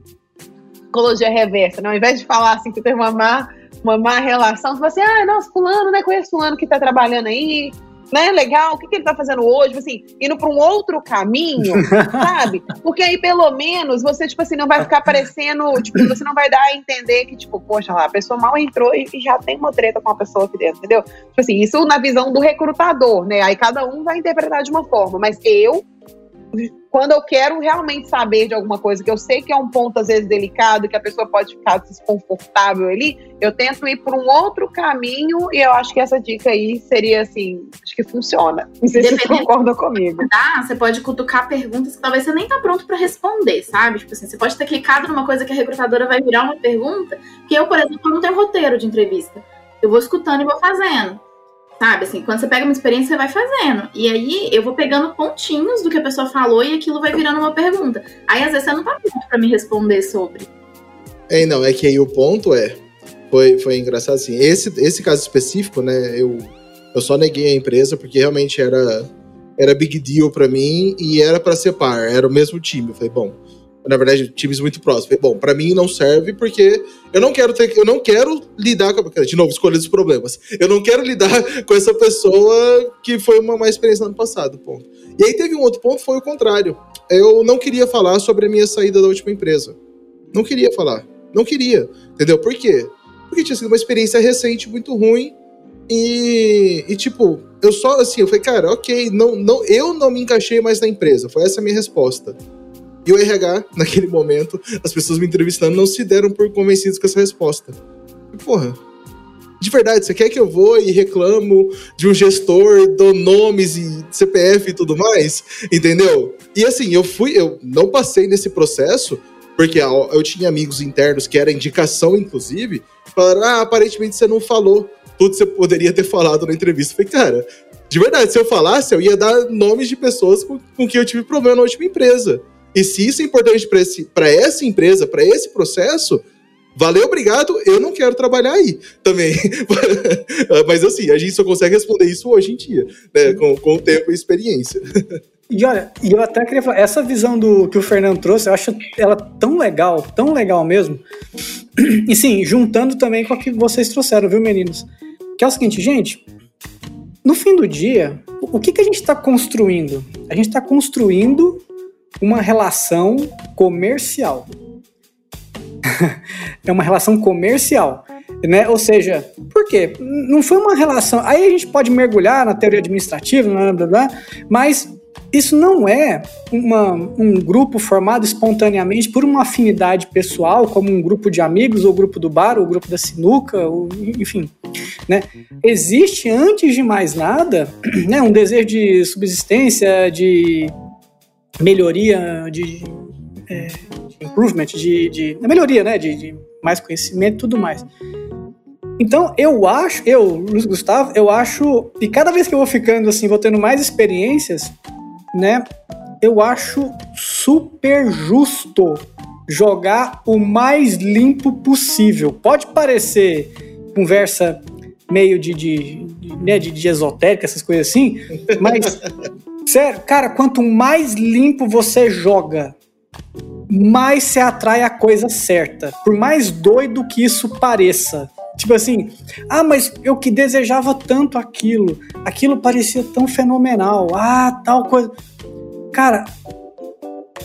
psicologia reversa, né? Ao invés de falar assim que teve uma má, uma má relação, você fala assim, ah, nossa, fulano, né? Conheço fulano que tá trabalhando aí, né? Legal, o que, que ele tá fazendo hoje? Tipo assim, indo para um outro caminho, [LAUGHS] sabe? Porque aí, pelo menos, você, tipo assim, não vai ficar parecendo, tipo, você não vai dar a entender que, tipo, poxa lá, a pessoa mal entrou e já tem uma treta com a pessoa aqui dentro, entendeu? Tipo assim, isso na visão do recrutador, né? Aí cada um vai interpretar de uma forma, mas eu quando eu quero realmente saber de alguma coisa, que eu sei que é um ponto às vezes delicado, que a pessoa pode ficar desconfortável ali, eu tento ir por um outro caminho e eu acho que essa dica aí seria assim, acho que funciona. Não sei se você concorda comigo. Ah, você pode cutucar perguntas que talvez você nem tá pronto para responder, sabe? Tipo assim, você pode ter clicado numa coisa que a recrutadora vai virar uma pergunta, que eu, por exemplo, não tenho roteiro de entrevista. Eu vou escutando e vou fazendo. Sabe, assim, quando você pega uma experiência, você vai fazendo. E aí eu vou pegando pontinhos do que a pessoa falou e aquilo vai virando uma pergunta. Aí às vezes você não tá pronto pra me responder sobre. É, não, é que aí o ponto é. Foi, foi engraçado assim. Esse, esse caso específico, né, eu, eu só neguei a empresa porque realmente era, era big deal para mim e era para ser par, era o mesmo time. Eu falei, bom, na verdade, times muito próximos. Bom, para mim não serve porque eu não quero ter, eu não quero lidar com, de novo, escolha dos problemas. Eu não quero lidar [LAUGHS] com essa pessoa que foi uma má experiência no ano passado, ponto. E aí teve um outro ponto, foi o contrário. Eu não queria falar sobre a minha saída da última empresa. Não queria falar. Não queria. Entendeu? Por quê? Porque tinha sido uma experiência recente muito ruim e, e, tipo, eu só assim, eu falei, cara, ok, não, não, eu não me encaixei mais na empresa. Foi essa a minha resposta. E o RH, naquele momento, as pessoas me entrevistando não se deram por convencidos com essa resposta. Porra, de verdade, você quer que eu vou e reclamo de um gestor, dou nomes e CPF e tudo mais? Entendeu? E assim, eu fui, eu não passei nesse processo, porque eu tinha amigos internos que era indicação, inclusive, falaram: ah, aparentemente você não falou tudo que você poderia ter falado na entrevista. Eu falei, cara, de verdade, se eu falasse, eu ia dar nomes de pessoas com, com quem eu tive problema na última empresa. E se isso é importante para essa empresa, para esse processo, valeu, obrigado, eu não quero trabalhar aí também. [LAUGHS] Mas assim, a gente só consegue responder isso hoje em dia, né? Com, com o tempo e experiência. E olha, eu até queria falar, essa visão do que o Fernando trouxe, eu acho ela tão legal, tão legal mesmo. [CLEARS THROAT] E sim, juntando também com a que vocês trouxeram, viu, meninos? Que é o seguinte, gente, no fim do dia, o que, que a gente está construindo? A gente está construindo uma relação comercial. [LAUGHS] é uma relação comercial. Né? Ou seja, por quê? Não foi uma relação. Aí a gente pode mergulhar na teoria administrativa, blá, blá, blá, mas isso não é uma, um grupo formado espontaneamente por uma afinidade pessoal, como um grupo de amigos, ou grupo do bar, ou grupo da sinuca, ou, enfim. Né? Existe, antes de mais nada, [CLEARS THROAT] né, um desejo de subsistência, de melhoria, de, é, improvement, de, de, melhoria, né, de, de mais conhecimento e tudo mais. Então, eu acho, eu, Luiz Gustavo, eu acho, e cada vez que eu vou ficando assim, vou tendo mais experiências, né? Eu acho super justo jogar o mais limpo possível. Pode parecer conversa meio de, de, de, né, de, de esotérica, essas coisas assim, mas, [LAUGHS] sério, cara, quanto mais limpo você joga, mais se atrai a coisa certa. Por mais doido que isso pareça. Tipo assim, ah, mas eu que desejava tanto aquilo, aquilo parecia tão fenomenal, ah, tal coisa. Cara,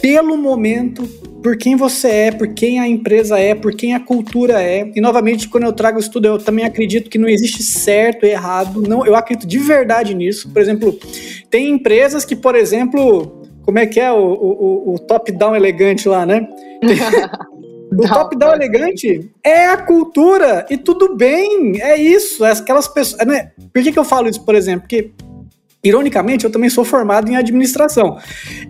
pelo momento, por quem você é, por quem a empresa é, por quem a cultura é. E novamente, quando eu trago isso tudo, eu também acredito que não existe certo e errado. Não, eu acredito de verdade nisso. Por exemplo, tem empresas que, por exemplo, como é que é o, o, o top-down elegante lá, né? [LAUGHS] O top-down elegante é a cultura e tudo bem, é isso, é aquelas pessoas. Né? Por que, que eu falo isso, por exemplo? Porque Ironicamente, eu também sou formado em administração.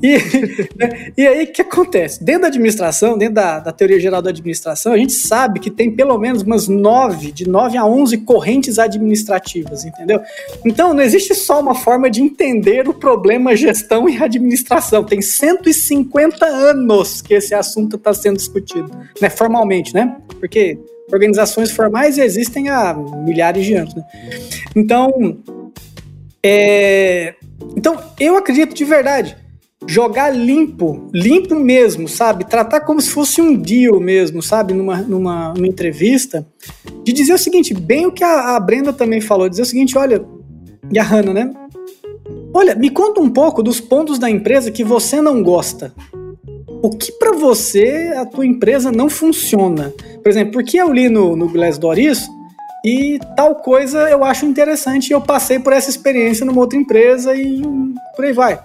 E, [LAUGHS] né, e aí, o que acontece? Dentro da administração, dentro da, da, teoria geral da administração, a gente sabe que tem pelo menos umas nove, de nove a onze correntes administrativas, entendeu? Então, não existe só uma forma de entender o problema gestão e administração. Tem 150 anos que esse assunto está sendo discutido, né, formalmente, né? Porque organizações formais existem há milhares de anos, né? Então é... Então, eu acredito de verdade. Jogar limpo, limpo mesmo, sabe? Tratar como se fosse um deal mesmo, sabe? Numa, numa, numa entrevista. De dizer o seguinte, bem o que a, a Brenda também falou, dizer o seguinte, olha, e a Hannah, né? Olha, me conta um pouco dos pontos da empresa que você não gosta. O que para você a tua empresa não funciona? Por exemplo, porque eu li no, no Glassdoor isso, e tal coisa eu acho interessante. Eu passei por essa experiência numa outra empresa e por aí vai.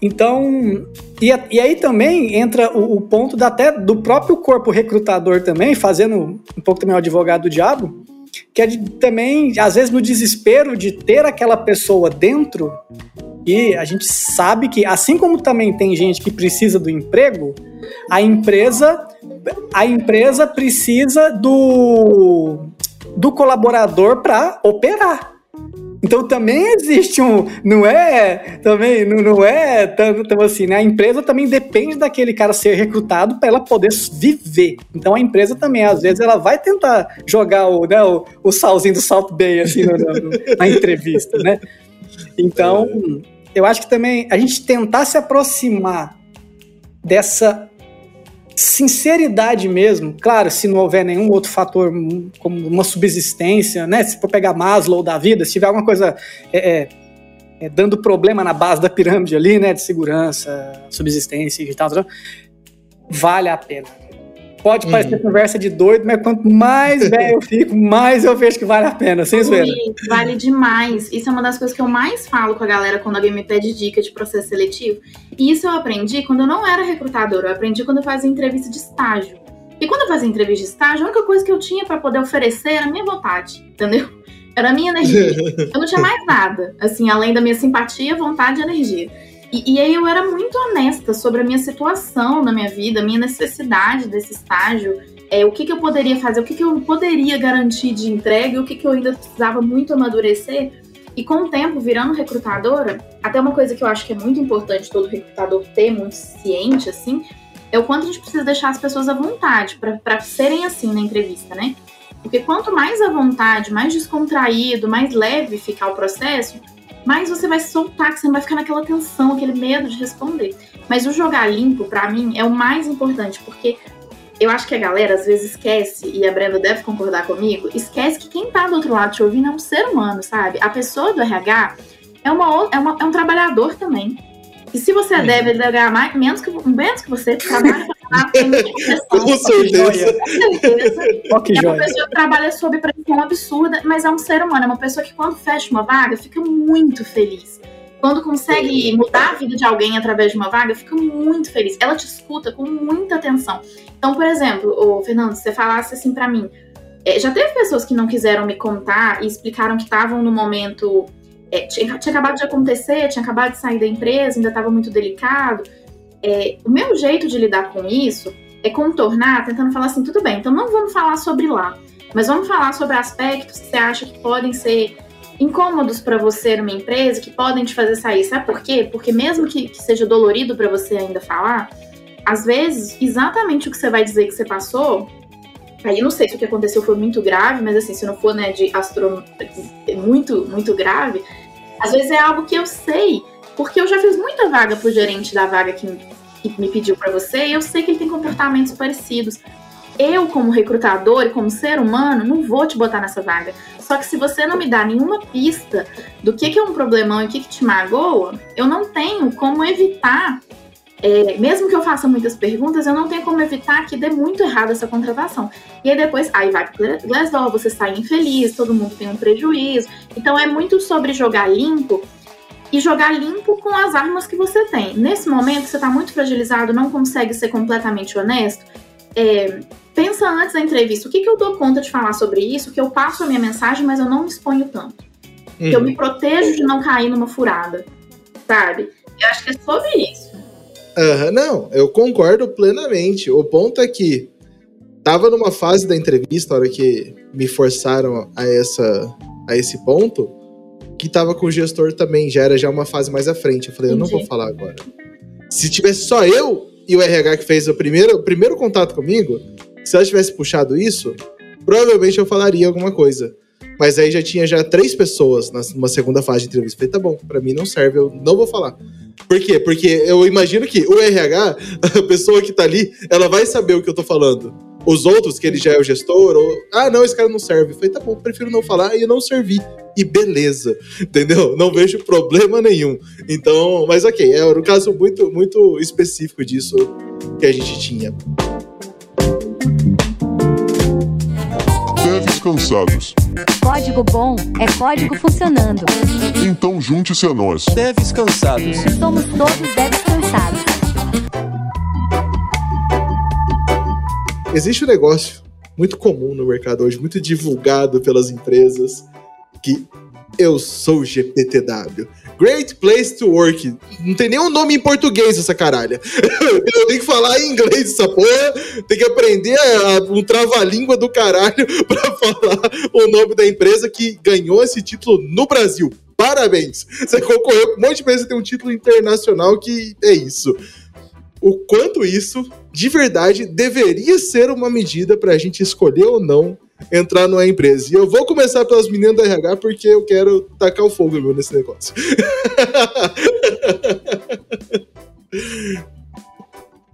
Então, e, e aí também entra o, o, ponto da, até do próprio corpo recrutador também, fazendo um pouco também o advogado do diabo, que é de, também, às vezes, no desespero de ter aquela pessoa dentro, e a gente sabe que, assim como também tem gente que precisa do emprego, a empresa, a empresa precisa do do colaborador para operar. Então também existe um, não é, também não, não é tanto, tanto assim, né? A empresa também depende daquele cara ser recrutado para ela poder viver. Então a empresa também, às vezes, ela vai tentar jogar o, né, o, o salzinho do Salt Bay assim no, no, na entrevista, né? Então, eu acho que também a gente tentar se aproximar dessa sinceridade mesmo, claro, se não houver nenhum outro fator como uma subsistência, né? Se for pegar Maslow da vida, se tiver alguma coisa é, é, é, dando problema na base da pirâmide ali, né? De segurança, subsistência e tal, vale a pena. Pode uhum. parecer conversa de doido, mas quanto mais velho eu fico, mais eu vejo que vale a pena, sem zoeira. Vale demais. Isso é uma das coisas que eu mais falo com a galera quando alguém me pede dica de processo seletivo. E isso eu aprendi quando eu não era recrutadora, eu aprendi quando eu fazia entrevista de estágio. E quando eu fazia entrevista de estágio, a única coisa que eu tinha para poder oferecer era a minha vontade, entendeu? Era a minha energia. [LAUGHS] Eu não tinha mais nada, assim, além da minha simpatia, vontade e energia. E, e, aí eu era muito honesta sobre a minha situação na minha vida, a minha necessidade desse estágio, é, o que, que eu poderia fazer, o que, que eu poderia garantir de entrega, o que, que eu ainda precisava muito amadurecer. E com o tempo, virando recrutadora, até uma coisa que eu acho que é muito importante todo recrutador ter, muito ciente, assim, é o quanto a gente precisa deixar as pessoas à vontade para serem assim na entrevista, né? Porque quanto mais à vontade, mais descontraído, mais leve ficar o processo, mais você vai soltar, que você não vai ficar naquela tensão, aquele medo de responder. Mas o jogar limpo, para mim, é o mais importante, porque eu acho que a galera às vezes esquece, e a Brenda deve concordar comigo, esquece que quem tá do outro lado te ouvindo é um ser humano, sabe? A pessoa do RH é, uma, é, uma, é um trabalhador também. E se você é deve, ele deve ganhar mais, menos, que, menos que você, trabalha [LAUGHS] [LAUGHS] Com certeza. [LAUGHS] É uma pessoa que trabalha sob pressão absurda, mas é um ser humano, é uma pessoa que quando fecha uma vaga fica muito feliz. Quando consegue mudar a vida de alguém através de uma vaga, fica muito feliz. Ela te escuta com muita atenção. Então, por exemplo, ô, Fernando, se você falasse assim pra mim, é, já teve pessoas que não quiseram me contar e explicaram que estavam no momento. É, tinha, tinha acabado de acontecer, tinha acabado de sair da empresa, ainda estava muito delicado. É, o meu jeito de lidar com isso é contornar, tentando falar assim, tudo bem, então não vamos falar sobre lá, mas vamos falar sobre aspectos que você acha que podem ser incômodos para você numa empresa, que podem te fazer sair. Sabe por quê? Porque mesmo que, que seja dolorido para você ainda falar, às vezes, exatamente o que você vai dizer que você passou, aí não sei se o que aconteceu foi muito grave, mas assim, se não for, né, de astro... muito, muito grave, às vezes é algo que eu sei, porque eu já fiz muita vaga pro gerente da vaga que, me pediu para você, e eu sei que ele tem comportamentos parecidos. Eu, como recrutador e como ser humano, não vou te botar nessa vaga. Só que se você não me dá nenhuma pista do que, que é um problemão e o que, que te magoa, eu não tenho como evitar, é, mesmo que eu faça muitas perguntas, eu não tenho como evitar que dê muito errado essa contratação. E aí depois, aí vai pro Glassdoor, você sai infeliz, todo mundo tem um prejuízo. Então é muito sobre jogar limpo e jogar limpo com as armas que você tem. Nesse momento, você está muito fragilizado, não consegue ser completamente honesto. É, pensa antes da entrevista, o que, que eu dou conta de falar sobre isso, que eu passo a minha mensagem, mas eu não me exponho tanto. Que eu me protejo de não cair numa furada, sabe? Eu acho que é sobre isso. Aham, não, eu concordo plenamente. O ponto é que tava numa fase da entrevista, a hora que me forçaram a, essa, a esse ponto, que tava com o gestor também, já era já uma fase mais à frente. Eu falei, eu não Entendi. vou falar agora. Se tivesse só eu e o RH que fez o primeiro, o primeiro contato comigo, se ela tivesse puxado isso, provavelmente eu falaria alguma coisa. Mas aí já tinha já três pessoas na- numa segunda fase de entrevista. Falei, tá bom, pra mim não serve, eu não vou falar. Por quê? Porque eu imagino que o RH, [LAUGHS] a pessoa que tá ali, ela vai saber o que eu tô falando. Os outros, que ele já é o gestor, ou. Ah, não, esse cara não serve. Eu falei, tá bom, prefiro não falar e não servir. E beleza. [LAUGHS] Entendeu? Não vejo problema nenhum. Então, mas ok, era um caso muito, muito específico disso que a gente tinha. Código bom é código funcionando. Então junte-se a nós. Devs cansados. Somos todos devs cansados. Existe um negócio muito comum no mercado hoje, muito divulgado pelas empresas, que eu sou GPTW. Great Place to Work. Não tem nenhum nome em português essa caralha. [LAUGHS] Eu tenho que falar em inglês essa porra, tem que aprender a- a- um trava-língua do caralho [LAUGHS] pra falar o nome da empresa que ganhou esse título no Brasil. Parabéns! Você concorreu com um monte de que tem um título internacional que é isso. O quanto isso, de verdade, deveria ser uma medida pra gente escolher ou não entrar numa empresa. E eu vou começar pelas meninas da RH porque eu quero tacar o fogo meu nesse negócio. [LAUGHS]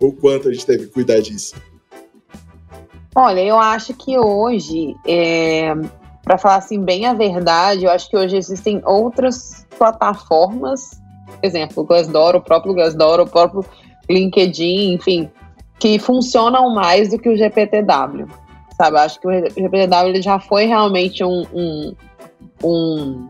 o quanto a gente deve cuidar disso. Olha, eu acho que hoje, é, para falar assim bem a verdade, eu acho que hoje existem outras plataformas, por exemplo, o Glassdoor, o próprio Glassdoor, o próprio LinkedIn, enfim, que funcionam mais do que o GPTW. Sabe, acho que o GPTW já foi realmente um, um, um-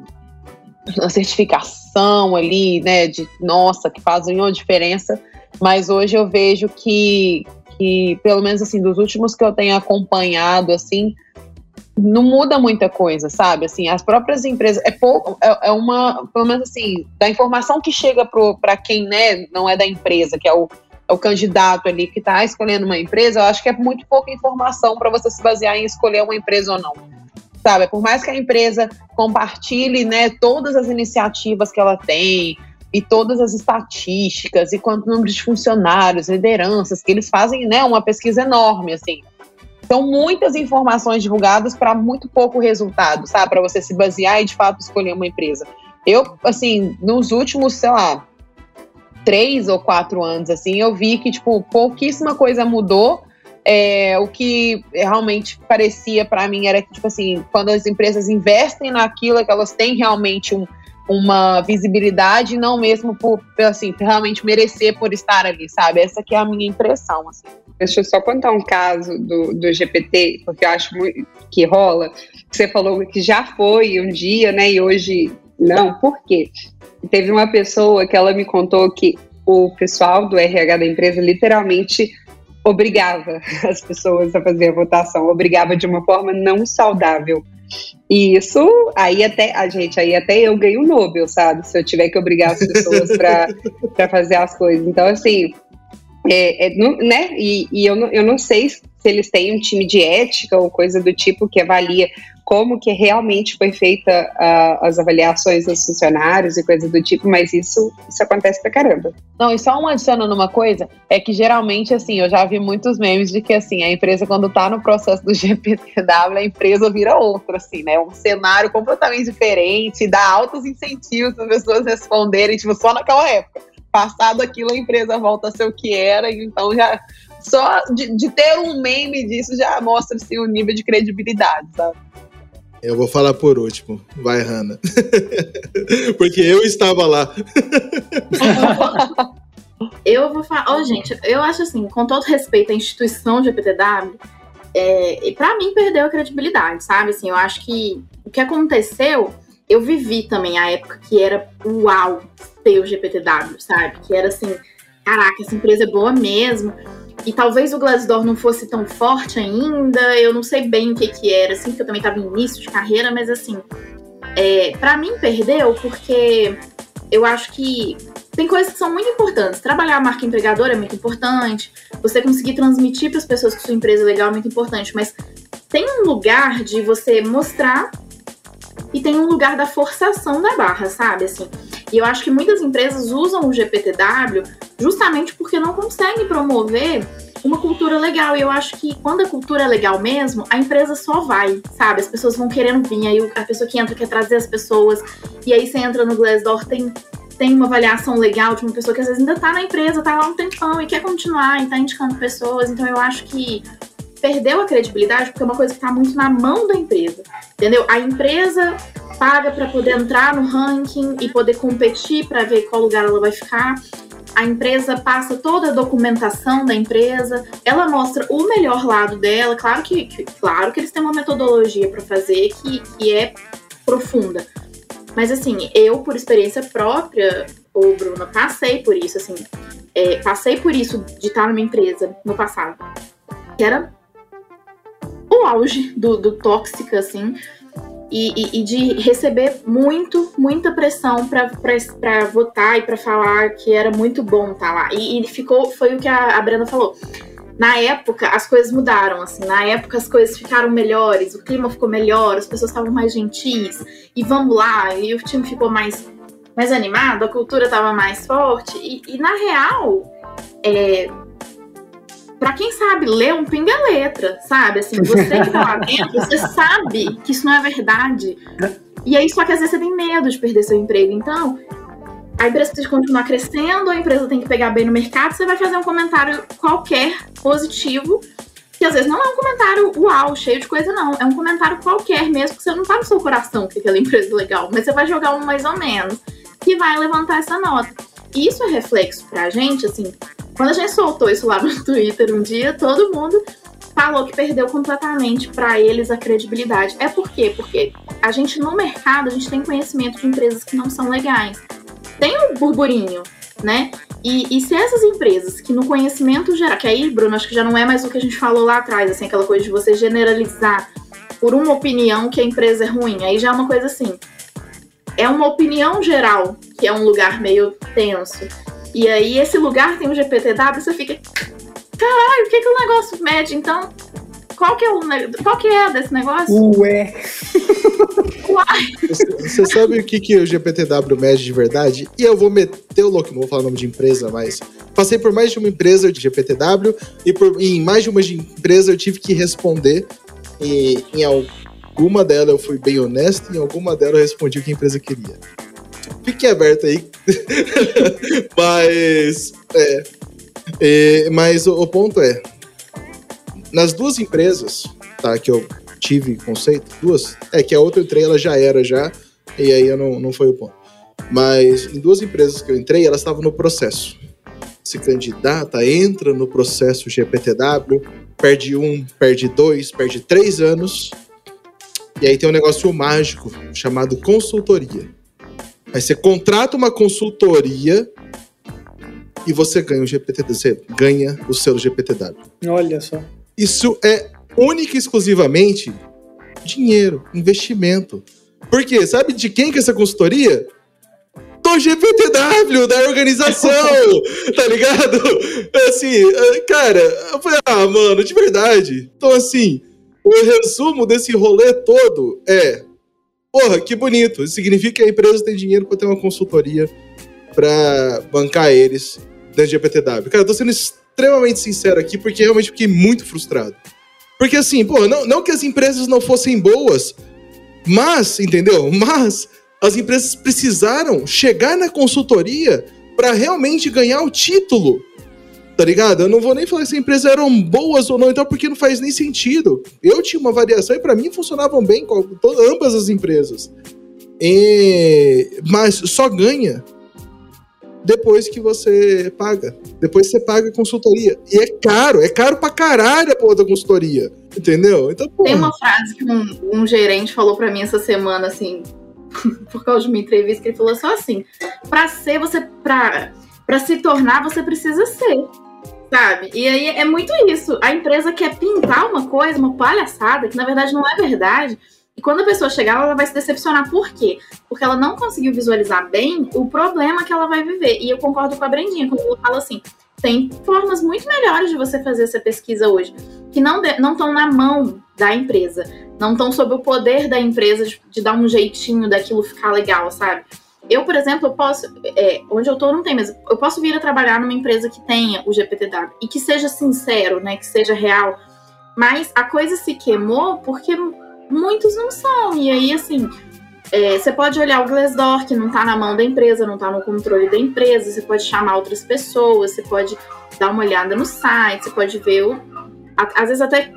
uma certificação ali, né, de nossa, que faz uma diferença, mas hoje eu vejo que que, pelo menos assim, dos últimos que eu tenho acompanhado, assim, não muda muita coisa, sabe? Assim, as próprias empresas, é pouco, é, é uma, pelo menos assim, da informação que chega para quem, né, não é da empresa, que é o, o candidato ali que está escolhendo uma empresa, eu acho que é muito pouca informação para você se basear em escolher uma empresa ou não. Sabe, por mais que a empresa compartilhe, né, todas as iniciativas que ela tem, e todas as estatísticas e quanto número de funcionários, lideranças, que eles fazem, né, uma pesquisa enorme, assim. São muitas informações divulgadas para muito pouco resultado, sabe? Para você se basear e de fato escolher uma empresa. Eu, assim, nos últimos, sei lá, três ou quatro anos, assim, eu vi que, tipo, pouquíssima coisa mudou. É, o que realmente parecia para mim era que, tipo assim, quando as empresas investem naquilo, é que elas têm realmente um, uma visibilidade, não mesmo por, assim, realmente merecer por estar ali, sabe? Essa que é a minha impressão, assim. Deixa eu só contar um caso do, do GPT, porque eu acho que rola. Você falou que já foi um dia, né? E hoje não. Por quê? Teve uma pessoa que ela me contou que o pessoal do RH da empresa literalmente obrigava [LAUGHS] as pessoas a fazer a votação, obrigava de uma forma não saudável. E isso, aí até, a gente, aí até eu ganho o Nobel, sabe? Se eu tiver que obrigar as pessoas para [LAUGHS] fazer as coisas. Então, assim, é, é, né? E, e eu, não, eu não sei se eles têm um time de ética ou coisa do tipo que avalia como que realmente foi feita uh, as avaliações dos funcionários e coisas do tipo, mas isso, isso acontece pra caramba. Não, e só um adicionando uma coisa, é que geralmente, assim, eu já vi muitos memes de que, assim, a empresa quando tá no processo do [LAUGHS] GPTW, a empresa vira outra, assim, né? Um cenário completamente diferente, dá altos incentivos para as pessoas responderem, tipo, só naquela época. Passado aquilo, a empresa volta a ser o que era, então já só de, de ter um meme disso já mostra assim, o nível de credibilidade, sabe? Eu vou falar por último. Vai, Hanna. [LAUGHS] Porque eu estava lá. [LAUGHS] eu vou falar. Oh, gente, eu acho assim, com todo respeito à instituição GPTW, é, para mim perdeu a credibilidade, sabe? Assim, eu acho que o que aconteceu, eu vivi também a época que era uau ter o GPTW, sabe? Que era assim, caraca, essa empresa é boa mesmo e talvez o Glassdoor não fosse tão forte ainda, eu não sei bem o que que era, assim, porque eu também estava em início de carreira, mas assim, é, para mim perdeu porque eu acho que tem coisas que são muito importantes. Trabalhar a marca empregadora é muito importante, você conseguir transmitir para as pessoas que sua empresa é legal é muito importante, mas tem um lugar de você mostrar e tem um lugar da forçação da barra, sabe? Assim, e eu acho que muitas empresas usam o GPTW justamente porque não conseguem promover uma cultura legal. E eu acho que quando a cultura é legal mesmo, a empresa só vai, sabe? As pessoas vão querendo vir, aí a pessoa que entra quer trazer as pessoas, e aí você entra no Glassdoor, tem, tem uma avaliação legal de uma pessoa que às vezes ainda tá na empresa, tá lá um tempão e quer continuar e tá indicando pessoas. Então eu acho que perdeu a credibilidade porque é uma coisa que está muito na mão da empresa, entendeu? A empresa paga para poder entrar no ranking e poder competir para ver qual lugar ela vai ficar. A empresa passa toda a documentação da empresa, ela mostra o melhor lado dela. Claro que, que claro que eles têm uma metodologia para fazer que, que é profunda. Mas assim, eu, por experiência própria, ou Bruna, passei por isso, assim, é, passei por isso de estar numa empresa no passado. Que era o auge do, do tóxico, assim, e, e, e, de receber muito, muita pressão para votar e para falar que era muito bom estar tá lá. E, e, ficou, foi o que a, a Brenda falou. Na época, as coisas mudaram, assim, na época as coisas ficaram melhores, o clima ficou melhor, as pessoas estavam mais gentis, e vamos lá, e o time ficou mais, mais animado, a cultura estava mais forte, e, e na real, é, para quem sabe ler um pinga letra, sabe? Assim, você que tá lá [LAUGHS] dentro, você sabe que isso não é verdade. E aí, só que às vezes você tem medo de perder seu emprego. Então, a empresa precisa continuar crescendo, a empresa tem que pegar bem no mercado, você vai fazer um comentário qualquer positivo, que às vezes não é um comentário uau, cheio de coisa, não. É um comentário qualquer mesmo, que você não tá no seu coração que aquela [LAUGHS] empresa é legal, mas você vai jogar um mais ou menos, que vai levantar essa nota. Isso é reflexo pra gente, assim, quando a gente soltou isso lá no [LAUGHS] Twitter um dia, todo mundo falou que perdeu completamente para eles a credibilidade. É por quê? Porque a gente no mercado, a gente tem conhecimento de empresas que não são legais. Tem um burburinho, né? E, e se essas empresas que no conhecimento geral, que aí, Bruno, acho que já não é mais o que a gente falou lá atrás, assim, aquela coisa de você generalizar por uma opinião que a empresa é ruim, aí já é uma coisa assim. É uma opinião geral, que é um lugar meio tenso. E aí esse lugar tem um GPTW, você fica. Caralho, o que, que o negócio mede? Então, qual que é o qual que é desse negócio? Ué. [LAUGHS] Uai. Você, você sabe o que, que o GPTW mede de verdade? E eu vou meter o louco, não vou falar o nome de empresa, mas passei por mais de uma empresa de GPTW e por, em mais de uma empresa eu tive que responder. E em alguma delas eu fui bem honesto, em alguma delas eu respondi o que a empresa queria fique aberto aí. [LAUGHS] mas. É, é, mas o, o, ponto é. Nas duas empresas, tá? Que eu tive conceito, duas. É que a outra eu entrei, ela já era já. E aí eu não, não foi o ponto. Mas em duas empresas que eu entrei, elas estavam no processo. Se candidata, entra no processo GPTW, perde um, perde dois, perde três anos. E aí tem um negócio mágico chamado consultoria. Aí você contrata uma consultoria e você ganha o GPTW. Você ganha o selo GPTW. Olha só. Isso é única e exclusivamente dinheiro, investimento. Por quê? Sabe de quem que é essa consultoria? Do GPTW, da organização, [LAUGHS] tá ligado? Assim, cara, eu falei, ah, mano, de verdade. Então, assim, o resumo desse rolê todo é: porra, que bonito. Isso significa que a empresa tem dinheiro para ter uma consultoria para bancar eles dentro de GPTW. Cara, eu tô sendo extremamente sincero aqui porque realmente fiquei muito frustrado. Porque assim, pô, não, não que as empresas não fossem boas, mas, entendeu? Mas as empresas precisaram chegar na consultoria para realmente ganhar o título. Tá ligado? Eu não vou nem falar se as empresas eram boas ou não, então, porque não faz nem sentido. Eu tinha uma variação e para mim funcionavam bem ambas as empresas. E... Mas só ganha depois que você paga. Depois você paga a consultoria. E é caro, é caro pra caralho a porra da consultoria. Entendeu? Então, Tem uma frase que um, um gerente falou para mim essa semana, assim, [LAUGHS] por causa de uma entrevista, que ele falou só assim: pra ser, você. Pra, pra se tornar, você precisa ser. Sabe? E aí é muito isso. A empresa quer pintar uma coisa, uma palhaçada, que na verdade não é verdade e quando a pessoa chegar, ela vai se decepcionar. Por quê? Porque ela não conseguiu visualizar bem o problema que ela vai viver. E eu concordo com a Brendinha quando ela fala assim: tem formas muito melhores de você fazer essa pesquisa hoje, que não estão na mão da empresa, não estão sob o poder da empresa de, de, dar um jeitinho daquilo ficar legal, sabe? Eu, por exemplo, eu posso, é, onde eu tô não tem, mas eu posso vir a trabalhar numa empresa que tenha o GPTW e que seja sincero, né, que seja real, mas a coisa se queimou porque muitos não são. E aí, assim, é, você pode olhar o Glassdoor, que não está na mão da empresa, não está no controle da empresa, você pode chamar outras pessoas, você pode dar uma olhada no site, você pode ver, o, às vezes até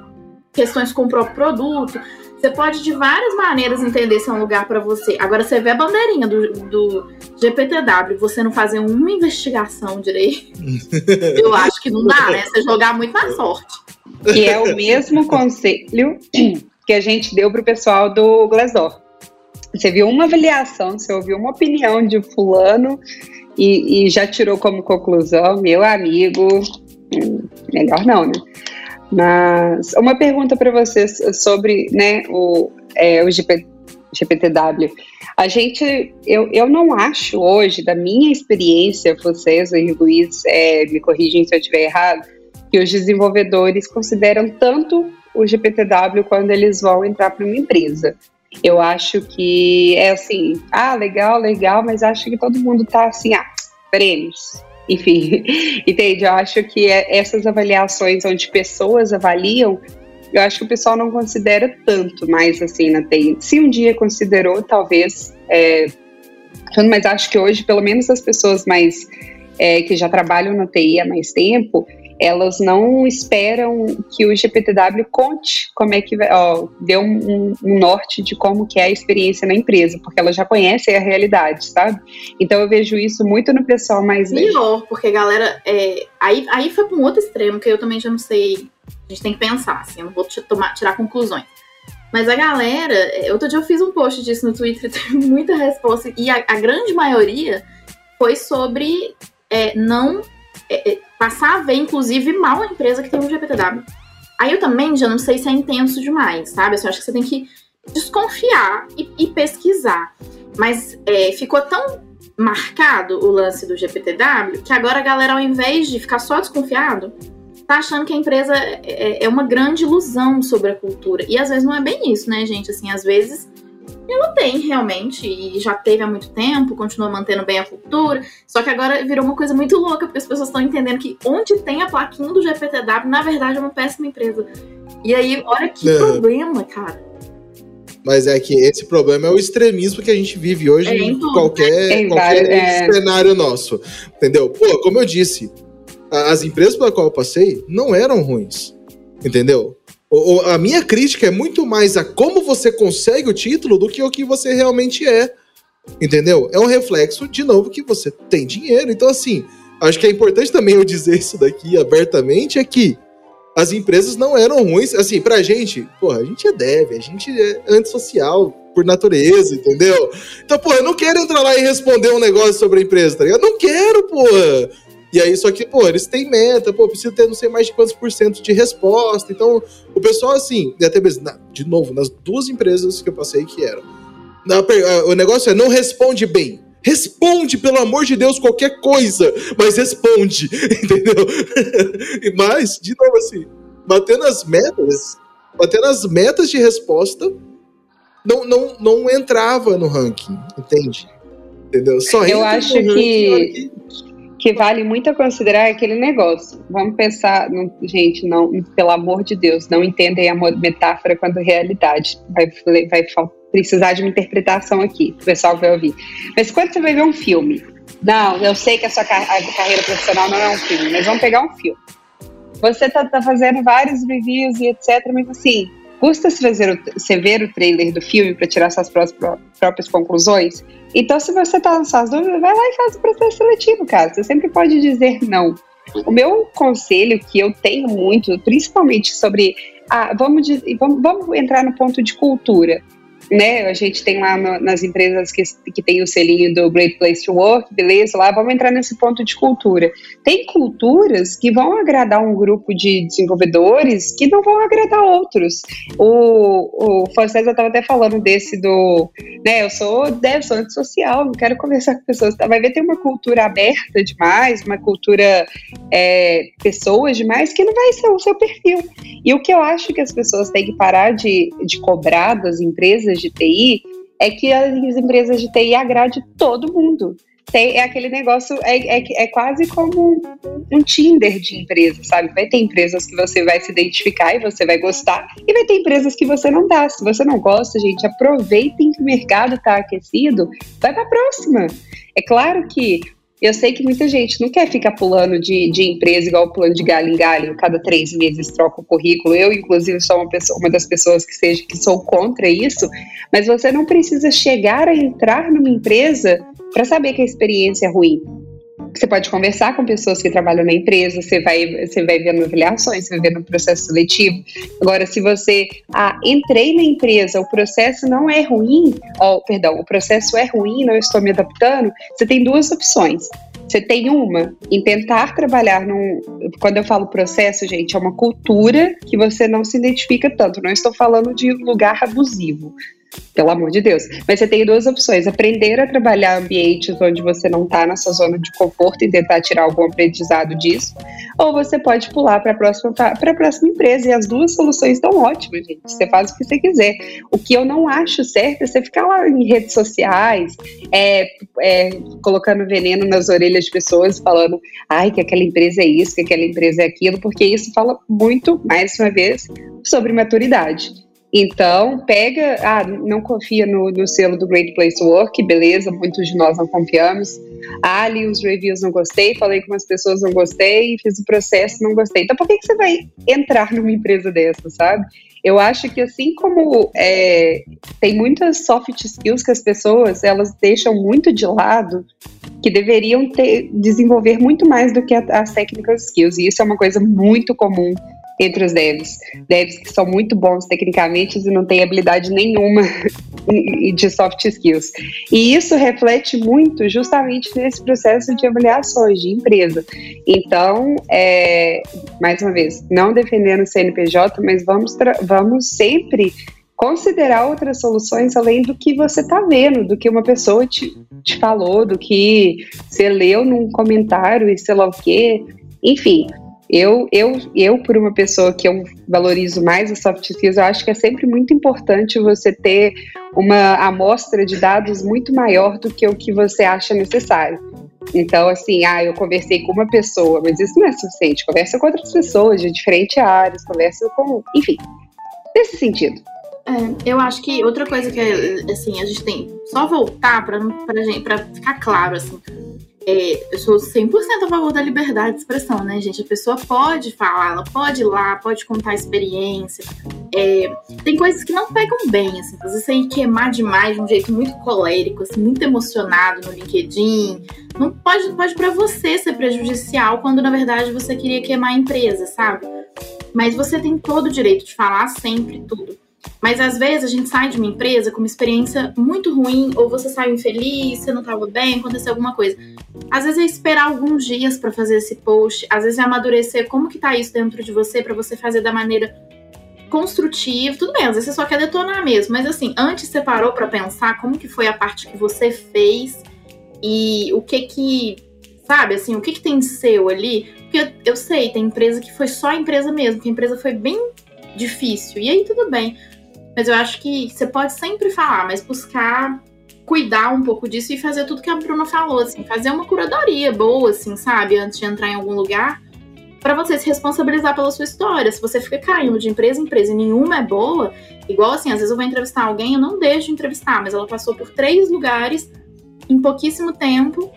questões com o próprio produto. Você pode de várias maneiras entender se é um lugar para você. Agora, você vê a bandeirinha do, do GPTW, você não fazer uma investigação direito, [LAUGHS] eu acho que não dá, né? Você jogar muito na sorte. Que é o mesmo conselho [CLEARS THROAT] que a gente deu para o pessoal do Glassdoor. Você viu uma avaliação, você ouviu uma opinião de fulano e, e já tirou como conclusão, meu amigo, hum, melhor não, né? Mas uma pergunta para vocês sobre né, o, é, o GP, GPTW. A gente, eu, eu não acho hoje, da minha experiência, vocês, o Luiz, é, me corrigem se eu estiver errado, que os desenvolvedores consideram tanto o GPTW quando eles vão entrar para uma empresa. Eu acho que é assim, ah, legal, legal, mas acho que todo mundo tá assim, ah, prêmios. [LAUGHS] Enfim, entende? Eu acho que é essas avaliações onde pessoas avaliam, eu acho que o pessoal não considera tanto mais assim na TI. Se um dia considerou, talvez, é, mas acho que hoje, pelo menos as pessoas mais é, que já trabalham na TI há mais tempo, elas não esperam que o GPTW conte como é que vai, ó, um, um, norte de como que é a experiência na empresa, porque elas já conhecem a realidade, sabe? Então eu vejo isso muito no pessoal mais Melhor, porque galera, é, aí, aí foi para um outro extremo, que eu também já não sei, a gente tem que pensar, assim, eu não vou tomar, tirar conclusões. Mas a galera, é, outro dia eu fiz um post disso no Twitter, [LAUGHS] teve muita resposta, e a, a grande maioria foi sobre é, não é, é, passar a ver, inclusive, mal a empresa que tem um GPTW. Aí eu também já não sei se é intenso demais, sabe? Eu acho que você tem que desconfiar e, e pesquisar. Mas é, ficou tão marcado o lance do GPTW que agora a galera, ao invés de ficar só desconfiado, tá achando que a empresa é, é, é uma grande ilusão sobre a cultura. E às vezes não é bem isso, né, gente? Assim, às vezes ela tem realmente, e já teve há muito tempo, continua mantendo bem a cultura, só que agora virou uma coisa muito louca, porque as pessoas estão entendendo que onde tem a plaquinha do GPTW, na verdade é uma péssima empresa. E aí, olha que é. problema, cara. Mas é que esse problema é o extremismo que a gente vive hoje é, em qualquer, é, qualquer é. cenário nosso. Entendeu? Pô, como eu disse, as empresas pela qual eu passei não eram ruins. Entendeu? A minha crítica é muito mais a como você consegue o título do que o que você realmente é. Entendeu? É um reflexo, de novo, que você tem dinheiro. Então, assim, acho que é importante também eu dizer isso daqui abertamente, é que as empresas não eram ruins. Assim, pra gente, porra, a gente é deve, a gente é antissocial por natureza, entendeu? Então, porra, eu não quero entrar lá e responder um negócio sobre a empresa, tá ligado? Não quero, porra! E aí, só que, pô, eles têm meta, pô, precisa ter não sei mais de quantos por cento de resposta. Então, o pessoal, assim, e até mesmo, de novo, nas duas empresas que eu passei que eram. Na, o negócio é não responde bem. Responde, pelo amor de Deus, qualquer coisa, mas responde, [LAUGHS] entendeu? mas, de novo, assim, batendo as metas, batendo as metas de resposta, não, não, não entrava no ranking, entende? Entendeu? Só Eu acho que, que vale muito a considerar aquele negócio. Vamos pensar, gente, não, pelo amor de Deus, não entendem a metáfora quando realidade. Vai, vai precisar de uma interpretação aqui, o pessoal vai ouvir. Mas quando você vai ver um filme, não, eu sei que a sua car a carreira profissional não é um filme, mas vamos pegar um filme. Você tá, tá fazendo vários reviews e etc, mas assim, custa se fazer você ver o trailer do filme para tirar suas próprias conclusões? Então, se você está nas suas dúvidas, vai lá e faz o processo seletivo, cara. Você sempre pode dizer não. O meu conselho que eu tenho muito, principalmente sobre. Ah, vamos, vamos, vamos entrar no ponto de cultura né? A gente tem lá no, nas empresas que, que tem o selinho do Great Place to Work, beleza? Lá vamos entrar nesse ponto de cultura. Tem culturas que vão agradar um grupo de desenvolvedores que não vão agradar outros. O, o Francesa estava até falando desse do, né? Eu sou dev, sou antissocial, não quero conversar com pessoas. Vai ver tem uma cultura aberta demais, uma cultura é, pessoas demais que não vai ser o seu perfil. E o que eu acho que as pessoas têm que parar de, de cobrar das empresas de TI é que as empresas de TI agrade todo mundo. Tem, é aquele negócio, é, é, é quase como um, Tinder de empresa, sabe? Vai ter empresas que você vai se identificar e você vai gostar, e vai ter empresas que você não dá. Se você não gosta, gente, aproveitem que o mercado está aquecido, vai para a próxima. É claro que eu sei que muita gente não quer ficar pulando de, de empresa igual pulando de galho em galho, cada três meses troca o currículo. Eu, inclusive, sou uma, pessoa, uma das pessoas que, seja, que sou contra isso, mas você não precisa chegar a entrar numa empresa para saber que a experiência é ruim. Você pode conversar com pessoas que trabalham na empresa, você vai, você vai vendo avaliações, você vai vendo o processo seletivo. Agora, se você, ah, entrei na empresa, o processo não é ruim, oh, perdão, o processo é ruim, não estou me adaptando, você tem duas opções. Você tem uma em tentar trabalhar num. Quando eu falo processo, gente, é uma cultura que você não se identifica tanto. Não estou falando de lugar abusivo pelo amor de Deus. Mas você tem duas opções: aprender a trabalhar ambientes onde você não está na sua zona de conforto e tentar tirar algum aprendizado disso, ou você pode pular para a próxima, próxima empresa. E as duas soluções estão ótimas, gente. Você faz o que você quiser. O que eu não acho certo é você ficar lá em redes sociais, é, é, colocando veneno nas orelhas de pessoas, falando, ai, que aquela empresa é isso, que aquela empresa é aquilo, porque isso fala muito, mais uma vez, sobre maturidade. Então, pega, ah, não confia no, no, selo do Great Place to Work, beleza, muitos de nós não confiamos. Ah, li os reviews, não gostei, falei com umas pessoas, não gostei, fiz o processo, não gostei. Então, por que, que você vai entrar numa empresa dessa, sabe? Eu acho que assim como é, tem muitas soft skills que as pessoas elas deixam muito de lado, que deveriam ter, desenvolver muito mais do que as technical skills. E isso é uma coisa muito comum entre os devs. Devs que são muito bons tecnicamente e não têm habilidade nenhuma [LAUGHS] de soft skills. E isso reflete muito justamente nesse processo de avaliações de empresa. Então, é, mais uma vez, não defendendo o CNPJ, mas vamos, vamos sempre considerar outras soluções além do que você está vendo, do que uma pessoa te, te falou, do que você leu num comentário e sei lá o quê. Enfim, eu, eu, eu, por uma pessoa que eu valorizo mais as soft skills, eu acho que é sempre muito importante você ter uma amostra de dados muito maior do que o que você acha necessário. Então, assim, ah, eu conversei com uma pessoa, mas isso não é suficiente. Conversa com outras pessoas de diferentes áreas, conversa com. Enfim, nesse sentido. É, eu acho que outra coisa que assim, a gente tem só voltar para gente para ficar claro assim. É, eu sou 100% a favor da liberdade de expressão, né, gente? A pessoa pode falar, ela pode ir lá, pode contar a experiência. É, tem coisas que não pegam bem, assim. Às vezes você queimar demais de um jeito muito colérico, assim, muito emocionado no LinkedIn. Não pode, pode para você ser prejudicial quando, na verdade, você queria queimar a empresa, sabe? Mas você tem todo o direito de falar sempre tudo. Mas às vezes a gente sai de uma empresa com uma experiência muito ruim, ou você saiu infeliz, você não estava bem, aconteceu alguma coisa. Às vezes é esperar alguns dias para fazer esse post, às vezes é amadurecer como que tá isso dentro de você para você fazer da maneira construtiva. Tudo bem, às vezes você só quer detonar mesmo, mas assim, antes você parou para pensar como que foi a parte que você fez e o que que, sabe, assim, o que que tem seu ali? Porque eu, eu sei, tem empresa que foi só empresa mesmo, que a empresa foi bem difícil. E aí tudo bem. Mas eu acho que você pode sempre falar, mas buscar cuidar um pouco disso e fazer tudo que a Bruna falou, assim, fazer uma curadoria boa, assim, sabe, antes de entrar em algum lugar, para você se responsabilizar pela sua história. Se você fica caindo de empresa em empresa e nenhuma é boa, igual assim, às vezes eu vou entrevistar alguém, eu não deixo de entrevistar, mas ela passou por três lugares em pouquíssimo tempo.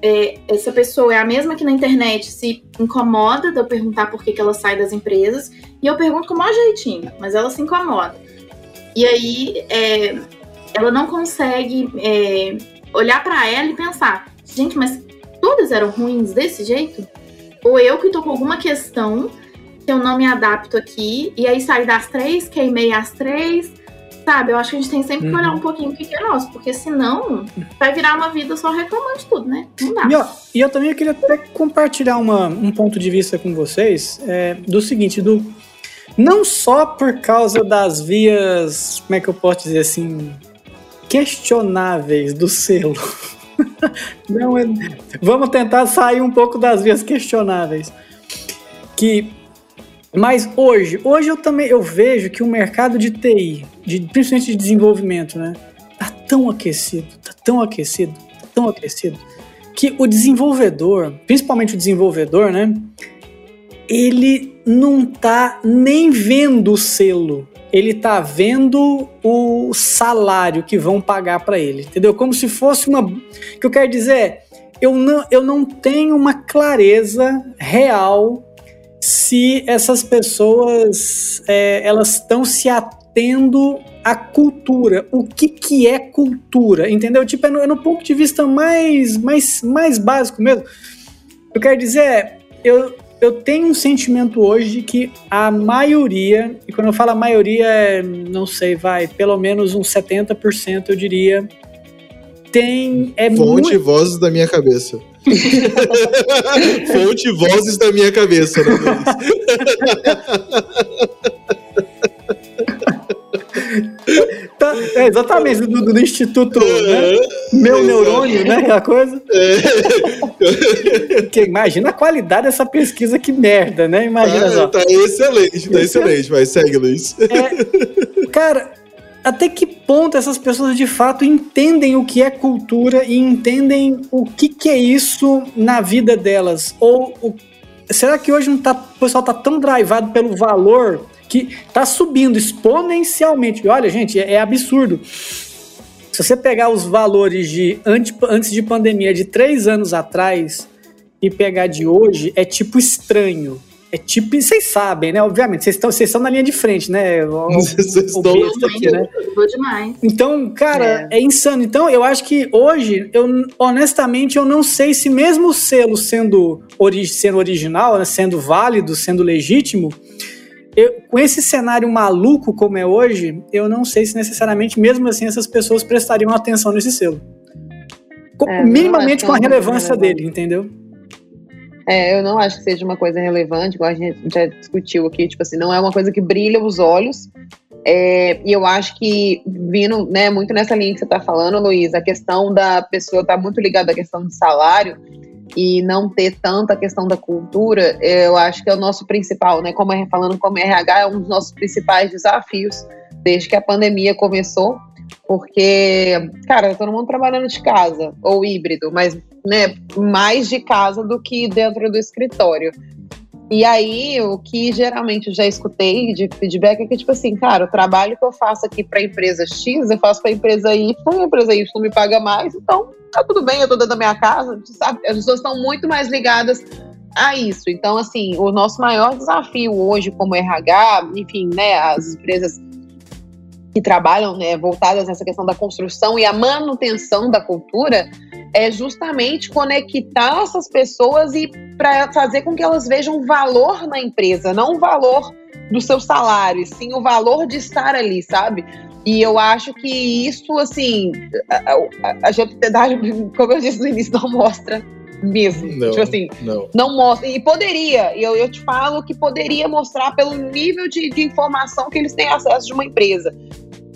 É, essa pessoa é a mesma que na internet se incomoda de eu perguntar por que, que ela sai das empresas, e eu pergunto com o maior jeitinho, mas ela se incomoda. E aí é, ela não consegue é, olhar para ela e pensar, gente, mas todas eram ruins desse jeito? Ou eu que tô com alguma questão que eu não me adapto aqui, e aí sair das três, queimei as três, sabe? Eu acho que a gente tem sempre que olhar uhum. um pouquinho o que é nosso, porque senão vai virar uma vida só reclamando de tudo, né? Não dá. E, ó, e eu também queria até compartilhar uma, um ponto de vista com vocês é, do seguinte, do não só por causa das vias, como é que eu posso dizer assim, questionáveis do selo. [LAUGHS] Não, é... vamos tentar sair um pouco das vias questionáveis. Que mas hoje, hoje eu também eu vejo que o mercado de TI, de, principalmente de desenvolvimento, né, tá tão aquecido, tá tão aquecido, tá tão aquecido que o desenvolvedor, principalmente o desenvolvedor, né, ele não tá nem vendo o selo. Ele tá vendo o salário que vão pagar para ele, entendeu? Como se fosse uma. O que eu quero dizer é, eu não, eu não tenho uma clareza real se essas pessoas é, elas estão se atendo à cultura. O que, que é cultura, entendeu? Tipo, é no, é no ponto de vista mais, mais, mais básico mesmo. Eu quero dizer, é, eu, eu tenho um sentimento hoje de que a maioria, e quando eu falo a maioria, é, não sei, vai, pelo menos uns 70%, eu diria, tem. É Fonte muito... vozes da minha cabeça. [LAUGHS] Fonte vozes da minha cabeça, né? [LAUGHS] tá, é, exatamente, do, do Instituto né? Meu Neurônio, né? Aquela coisa. É. que, imagina a qualidade dessa pesquisa, que merda, né? Imagina ah, só. Tá excelente, tá excelente, vai, segue, Luiz. É, cara, até que ponto essas pessoas de fato entendem o que é cultura e entendem o que, que é isso na vida delas? Ou o, será que hoje não tá, o pessoal tá tão drivado pelo valor que tá subindo exponencialmente? olha, gente, é, é absurdo. Se você pegar os valores de antes, antes de pandemia de três anos atrás e pegar de hoje, é tipo estranho. É tipo, vocês sabem, né? Obviamente, vocês estão, vocês estão na linha de frente, né? [LAUGHS] Vocês estão aqui, né? demais. Então, cara, é. é. insano. Então, eu acho que hoje, eu honestamente, eu não sei se mesmo o selo sendo, ori sendo original, né, sendo válido, sendo legítimo, eu, com esse cenário maluco como é hoje, eu não sei se necessariamente, mesmo assim, essas pessoas prestariam atenção nesse selo. É, minimamente com a relevância dele, entendeu? É, eu não acho que seja uma coisa relevante, igual a gente já discutiu aqui, tipo assim, não é uma coisa que brilha os olhos. É, e eu acho que, vindo né, muito nessa linha que você está falando, Luiz, a questão da pessoa está muito ligada à questão do salário e não ter tanta questão da cultura, eu acho que é o nosso principal, né? Como é, falando como RH, é um dos nossos principais desafios desde que a pandemia começou, porque, cara, todo mundo trabalhando de casa, ou híbrido, mas né, mais de casa do que dentro do escritório. E aí, o que geralmente eu já escutei de feedback é que, tipo assim, cara, o trabalho que eu faço aqui para a empresa X, eu faço para a empresa Y, a empresa Y me paga mais, então tá tudo bem, eu tô dentro da minha casa, sabe? As pessoas estão muito mais ligadas a isso. Então, assim, o nosso maior desafio hoje como RH, enfim, né, as empresas que trabalham né, voltadas nessa questão da construção e a manutenção da cultura é justamente conectar essas pessoas e para fazer com que elas vejam valor na empresa, não o valor do seu salário, sim o valor de estar ali, sabe? E eu acho que isso, assim, a, a, a como eu disse no início, não mostra mesmo. Não, tipo assim, não. não mostra. E poderia, eu, eu te falo que poderia mostrar pelo nível de, de informação que eles têm acesso de uma empresa.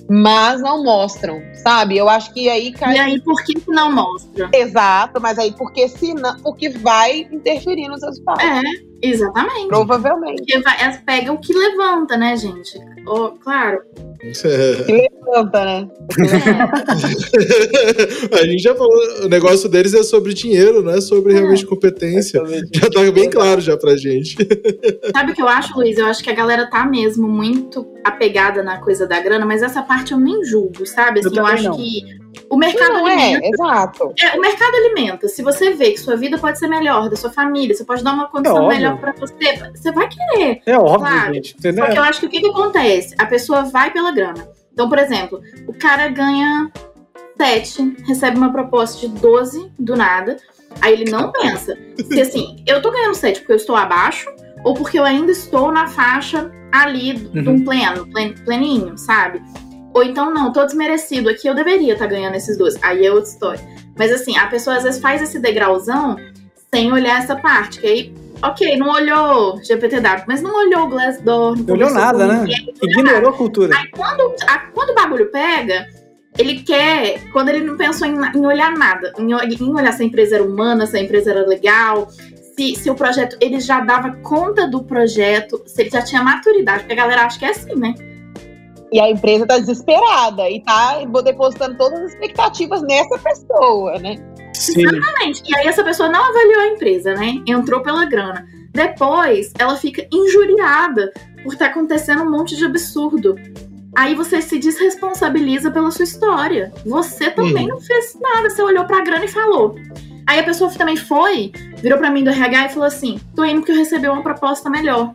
Mas não mostram, sabe? Eu acho que aí cai. E aí, por que que não mostra? Exato, mas aí porque se não, porque vai interferir nos resultados. É, exatamente. Provavelmente. Porque vai, elas pegam o que levanta, né, gente? Oh, claro. [LAUGHS] Que levanta, né? [LAUGHS] a gente já falou, o negócio deles é sobre dinheiro, não é sobre realmente competência. Já tá bem claro já pra gente. [LAUGHS] Sabe o que eu acho, Luiz? Eu acho que a galera tá mesmo muito apegada na coisa da grana, mas essa parte eu nem julgo, sabe? Assim, Eu eu, acho não. que o mercado Não, é, alimenta. exato. É, o mercado alimenta. Se você vê que sua vida pode ser melhor, da sua família, você pode dar uma condição óbvio. melhor pra você, você vai querer. É óbvio, Claro. gente. Entendeu? Só que eu acho que o que, que acontece? A pessoa vai pela grana. Então, por exemplo, o cara ganha 7, recebe uma proposta de 12 do nada. Aí ele não pensa se assim, eu tô ganhando 7 porque eu estou abaixo ou porque eu ainda estou na faixa ali de um pleno, plen- pleninho, sabe? Ou então, não, tô desmerecido aqui, eu deveria estar ganhando esses dois. Aí é outra história. Mas assim, a pessoa às vezes faz esse degrauzão sem olhar essa parte, que aí, ok, não olhou GPTW, mas não olhou o Glassdoor, não olhou nada, né? ninguém, Ignorou a cultura. Aí quando, a- quando o bagulho pega, ele quer, quando ele não pensou em, em olhar nada, em, em olhar se a empresa era humana, se a empresa era legal, se, se o projeto, ele já dava conta do projeto, se ele já tinha maturidade, porque a galera acha que é assim, né? E a empresa tá desesperada e tá depositando todas as expectativas nessa pessoa, né? Sim. Exatamente. E aí essa pessoa não avaliou a empresa, né? Entrou pela grana. Depois, ela fica injuriada por estar acontecendo um monte de absurdo. Aí você se desresponsabiliza pela sua história. Você também não fez nada, você olhou pra grana e falou. Aí a pessoa também foi, virou pra mim do RH e falou assim: tô indo porque eu recebi uma proposta melhor.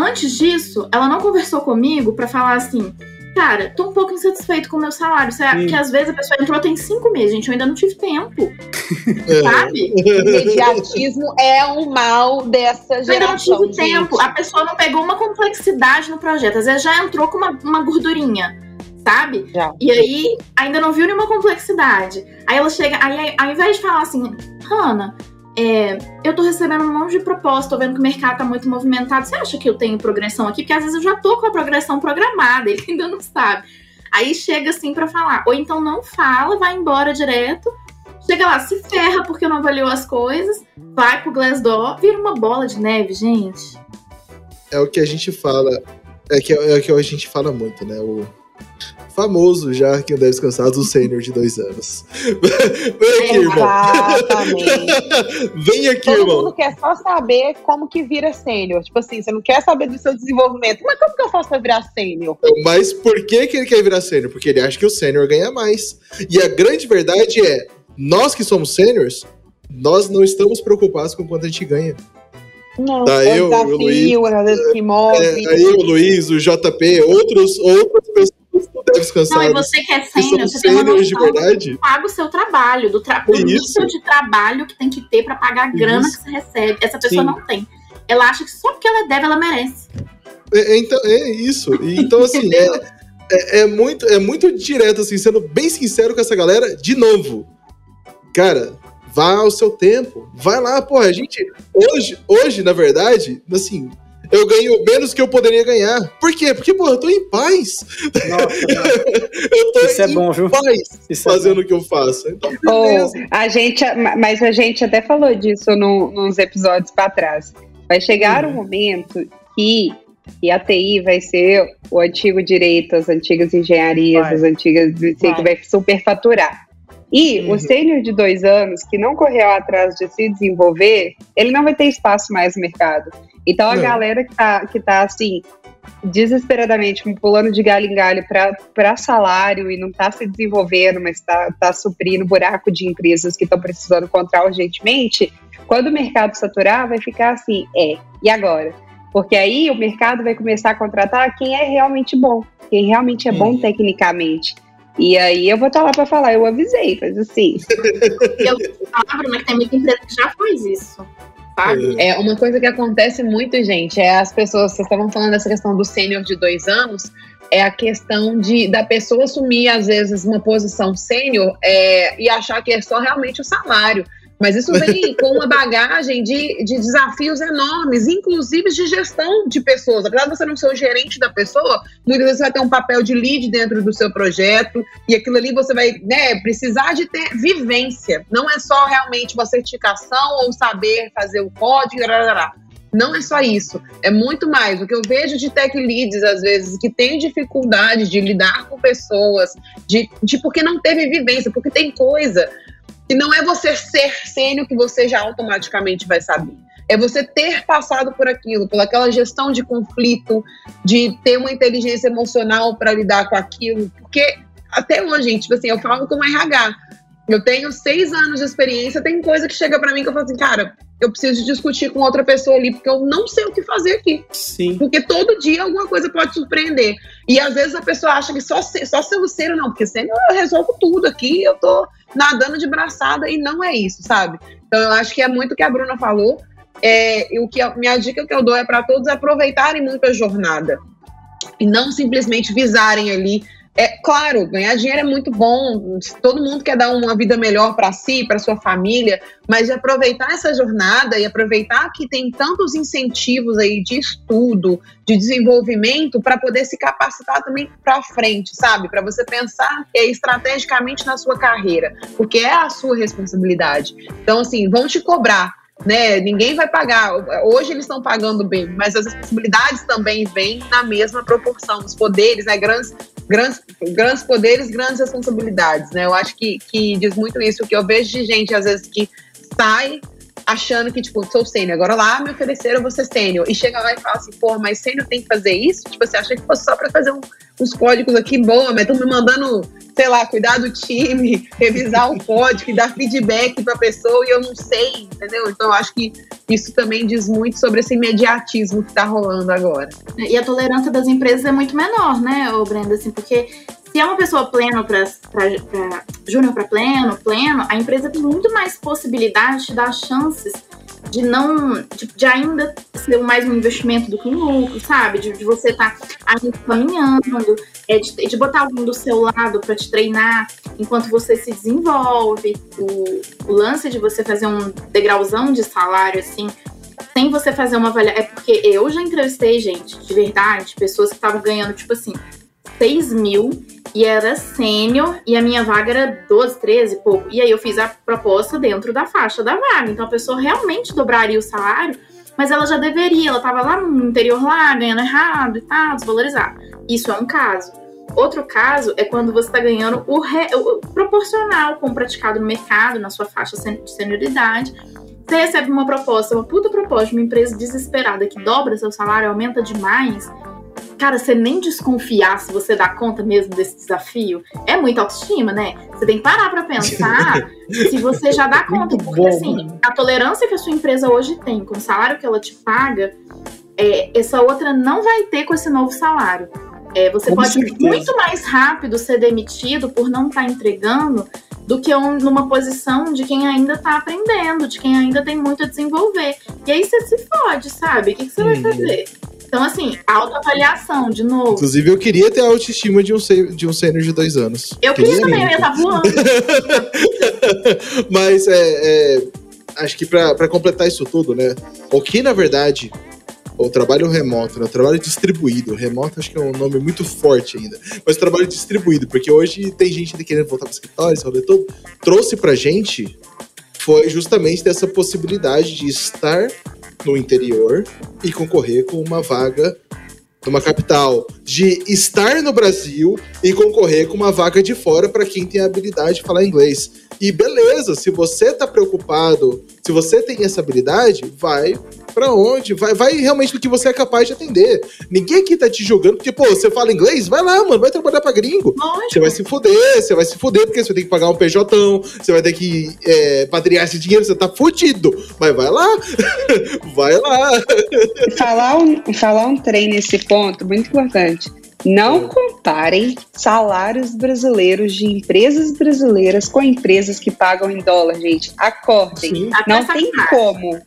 Antes disso, ela não conversou comigo pra falar assim: cara, tô um pouco insatisfeito com o meu salário. Sim. Porque às vezes a pessoa entrou tem cinco meses, gente, eu ainda não tive tempo, [LAUGHS] É. sabe? O imediatismo é um mal dessa Eu ainda não geração. tive tempo. A pessoa não pegou uma complexidade no projeto. Às vezes já entrou com uma, uma gordurinha, sabe? Já. E aí ainda não viu nenhuma complexidade. Aí ela chega, aí ao invés de falar assim, Hanna, é, eu tô recebendo um monte de proposta, tô vendo que o mercado tá muito movimentado. Você acha que eu tenho progressão aqui? Porque às vezes eu já tô com a progressão programada, [LAUGHS] ele ainda não sabe. Aí chega assim pra falar, ou então não fala, vai embora direto. Chega lá, se ferra porque não avaliou as coisas, vai pro Glassdoor, vira uma bola de neve, gente. É o que a gente fala. É, que, é o que a gente fala muito, né? O famoso já que deve descansar do sênior de dois anos. [LAUGHS] Vem aqui, irmão. Vem aqui, Todo irmão. mundo quer só saber como que vira sênior. Tipo assim, você não quer saber do seu desenvolvimento. Mas como que eu faço pra virar sênior? Mas por que, que ele quer virar sênior? Porque ele acha que o sênior ganha mais. E a grande verdade é, nós que somos sêniors, nós não estamos preocupados com quanto a gente ganha. Não, Tá, é eu, o o desafio, que move. É, aí o Luiz, o JP, outros, outras pessoas não e você que é sênior, você tem uma de verdade. paga o seu trabalho, do, tra do É nível de trabalho que tem que ter pra pagar a grana Isso. que você recebe. Essa pessoa Sim. não tem. Ela acha que só porque ela deve, ela merece. É, é, então, é isso. Então, assim, é, é, é muito, é muito direto, assim, sendo bem sincero com essa galera, de novo. Cara, vá ao seu tempo. Vai lá, porra. A gente. Hoje, hoje, na verdade, assim. Eu ganho menos que eu poderia ganhar. Por quê? Porque, porra, eu tô em paz. Nossa, [LAUGHS] Eu tô isso é em bom, viu? paz Isso é fazendo o que eu faço. Então, beleza. a gente, mas a gente até falou disso no, nos episódios para trás. Vai chegar um momento que, que a TI vai ser o antigo direito, as antigas engenharias, Vai. as antigas sei, que Vai. vai superfaturar. E Uhum. o sênior de dois anos que não correu atrás de se desenvolver, ele não vai ter espaço mais no mercado. Então a Não. galera que tá, que tá assim, desesperadamente pulando de galho em galho para salário e não tá se desenvolvendo, mas tá, tá suprindo buraco de empresas que estão precisando encontrar urgentemente, quando o mercado saturar, vai ficar assim, é, e agora? Porque aí o mercado vai começar a contratar quem é realmente bom, quem realmente é bom Uhum. tecnicamente. E aí eu vou estar lá para falar, eu avisei, mas assim, [LAUGHS] Eu falo, Bruna, que tem muita empresa que já faz isso, sabe? É, uma coisa que acontece muito, gente, é as pessoas, vocês estavam falando dessa questão do sênior de dois anos, é a questão de da pessoa assumir, às vezes, uma posição sênior é, e achar que é só realmente o salário. Mas isso vem com uma bagagem de, de desafios enormes, inclusive de gestão de pessoas. Apesar de você não ser o gerente da pessoa, muitas vezes você vai ter um papel de lead dentro do seu projeto, e aquilo ali você vai né, precisar de ter vivência. Não é só realmente uma certificação ou saber fazer o código. Não é só isso, é muito mais. O que eu vejo de tech leads, às vezes, que tem dificuldade de lidar com pessoas, de, de porque não teve vivência, porque tem coisa que não é você ser sênior que você já automaticamente vai saber. É você ter passado por aquilo, por aquela gestão de conflito, de ter uma inteligência emocional para lidar com aquilo. Porque até hoje, gente, tipo assim, eu falo como RH. Eu tenho seis anos de experiência, tem coisa que chega para mim que eu falo assim, cara, eu preciso discutir com outra pessoa ali, porque eu não sei o que fazer aqui. Sim. Porque todo dia alguma coisa pode surpreender. E às vezes a pessoa acha que só, ser- só ser o sênior, não, porque sênior eu resolvo tudo aqui, eu tô nadando de braçada e não é isso, sabe? Então eu acho que é muito o que a Bruna falou. É, e o que a minha dica que eu dou é para todos aproveitarem muito a jornada e não simplesmente visarem ali. É claro, ganhar dinheiro é muito bom, todo mundo quer dar uma vida melhor para si, para sua família, mas de aproveitar essa jornada e aproveitar que tem tantos incentivos aí de estudo, de desenvolvimento para poder se capacitar também para frente, sabe? Para você pensar é, estrategicamente na sua carreira, porque é a sua responsabilidade. Então, assim, vão te cobrar. Né? Ninguém vai pagar. Hoje eles estão pagando bem, mas as responsabilidades também vêm na mesma proporção. Os poderes, né? Grandes, grandes, grandes poderes, grandes responsabilidades, né? Eu acho que, que diz muito isso. Que eu vejo de gente, às vezes, que sai achando que, tipo, sou sênior, agora lá me ofereceram vou ser sênior. E chega lá e fala assim, pô, mas sênior tem que fazer isso? Tipo, você acha que fosse só pra fazer um- uns códigos aqui, boa, mas estão me mandando, sei lá, cuidar do time, [LAUGHS] revisar o código, dar feedback pra pessoa e eu não sei, entendeu? Então eu acho que isso também diz muito sobre esse imediatismo que tá rolando agora. E a tolerância das empresas é muito menor, né, ô Brenda? Assim, porque se é uma pessoa pleno para júnior para pleno, pleno, a empresa tem muito mais possibilidade de dar chances de não, de, de ainda ser mais um investimento do que um lucro, sabe? De, de você estar ainda caminhando, é, de, de botar alguém do seu lado para te treinar enquanto você se desenvolve. O, o lance de você fazer um degrauzão de salário, assim, sem você fazer uma avaliação. É porque eu já entrevistei, gente, de verdade, pessoas que estavam ganhando, tipo assim, 6 mil e era sênior e a minha vaga era 12, 13 e pouco. E aí eu fiz a proposta dentro da faixa da vaga. Então a pessoa realmente dobraria o salário, mas ela já deveria, ela tava lá no interior lá, ganhando errado e tal, desvalorizado. Isso é um caso. Outro caso é quando você está ganhando o, re- o- proporcional com o praticado no mercado, na sua faixa de senioridade. Você recebe uma proposta, uma puta proposta de uma empresa desesperada que dobra seu salário, aumenta demais. Cara, você nem desconfiar se você dá conta mesmo desse desafio é muita autoestima, né? Você tem que parar pra pensar [LAUGHS] se você já dá conta. Porque, assim, né? a tolerância que a sua empresa hoje tem com o salário que ela te paga, é, essa outra não vai ter com esse novo salário. É, você Com pode certeza. muito mais rápido ser demitido por não estar entregando do que um- numa posição de quem ainda está aprendendo, de quem ainda tem muito a desenvolver. E aí você se fode, sabe? O que, que você vai Uhum. fazer? Então, assim, autoavaliação, de novo. Inclusive, eu queria ter a autoestima de um, de um sênior de dois anos. Eu queria também, eu ia estar voando. [LAUGHS] Mas é, é, acho que pra completar isso tudo, né? O que na verdade o trabalho remoto, né, o trabalho distribuído, remoto acho que é um nome muito forte ainda, mas o trabalho distribuído, porque hoje tem gente querendo voltar para o escritório, esse rolê todo, trouxe pra gente foi justamente dessa possibilidade de estar no interior e concorrer com uma vaga numa capital, de estar no Brasil e concorrer com uma vaga de fora para quem tem a habilidade de falar inglês. E beleza, se você tá preocupado, se você tem essa habilidade, vai pra onde? Vai, vai realmente do que você é capaz de atender. Ninguém aqui tá te julgando, porque, pô, você fala inglês? Vai lá, mano, vai trabalhar pra gringo. Lógico. Você vai se fuder, você vai se fuder, porque você vai ter que pagar um PJ, você vai ter que é, patriar esse dinheiro, você tá fudido. Mas vai lá, [LAUGHS] vai lá. falar um, falar um trem nesse ponto, muito importante. Não comparem salários brasileiros de empresas brasileiras com empresas que pagam em dólar, gente. Acordem. Não tem como.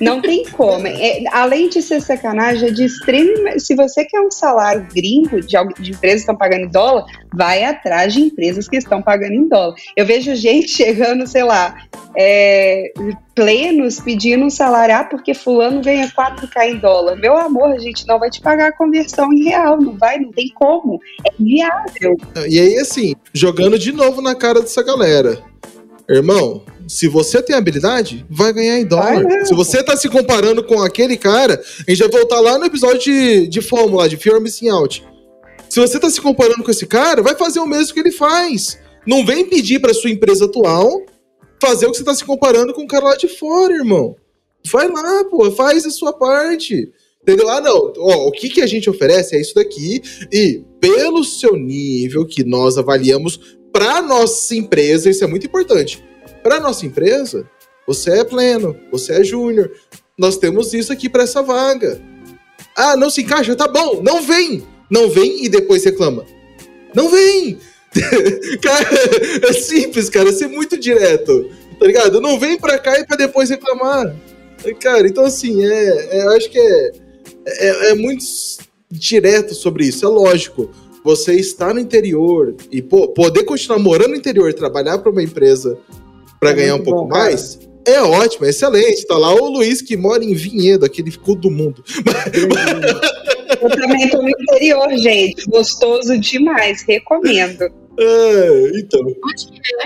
Não tem como. É, além de ser sacanagem, é de extremo. Se você quer um salário gringo de, de empresas que estão pagando em dólar, vai atrás de empresas que estão pagando em dólar. Eu vejo gente [LAUGHS] chegando, sei lá, é, plenos pedindo um salário, ah, porque fulano ganha 4K em dólar. Meu amor, a gente não vai te pagar a conversão em real, não vai, não tem como. É viável. E aí, assim, jogando de novo na cara dessa galera. Irmão, se você tem habilidade, vai ganhar em dólar. Vai, se você tá se comparando com aquele cara, a gente vai voltar lá no episódio de, de Fórmula, de Fear Missing Out. Se você tá se comparando com esse cara, vai fazer o mesmo que ele faz. Não vem pedir pra sua empresa atual fazer o que você tá se comparando com o cara lá de fora, irmão. Vai lá, pô, faz a sua parte. Entendeu? Ah, não. Ó, o que, que a gente oferece é isso daqui. E pelo seu nível que nós avaliamos para nossa empresa, isso é muito importante. Para nossa empresa, você é pleno, você é júnior. Nós temos isso aqui para essa vaga. Ah, não se encaixa? Tá bom, não vem. Não vem e depois reclama. Não vem. [LAUGHS] cara, é simples, cara, ser muito direto. Tá ligado? Não vem pra cá e pra depois reclamar. Cara, então assim, é, é, eu acho que é, é, é muito direto sobre isso. É lógico. Você está no interior e pô, poder continuar morando no interior e trabalhar para uma empresa para É ganhar um pouco bom, cara. mais é ótimo, é excelente. Tá lá o Luiz que mora em Vinhedo, aquele cu do mundo. [LAUGHS] Eu também tô no interior, gente. Gostoso demais, recomendo. É, então,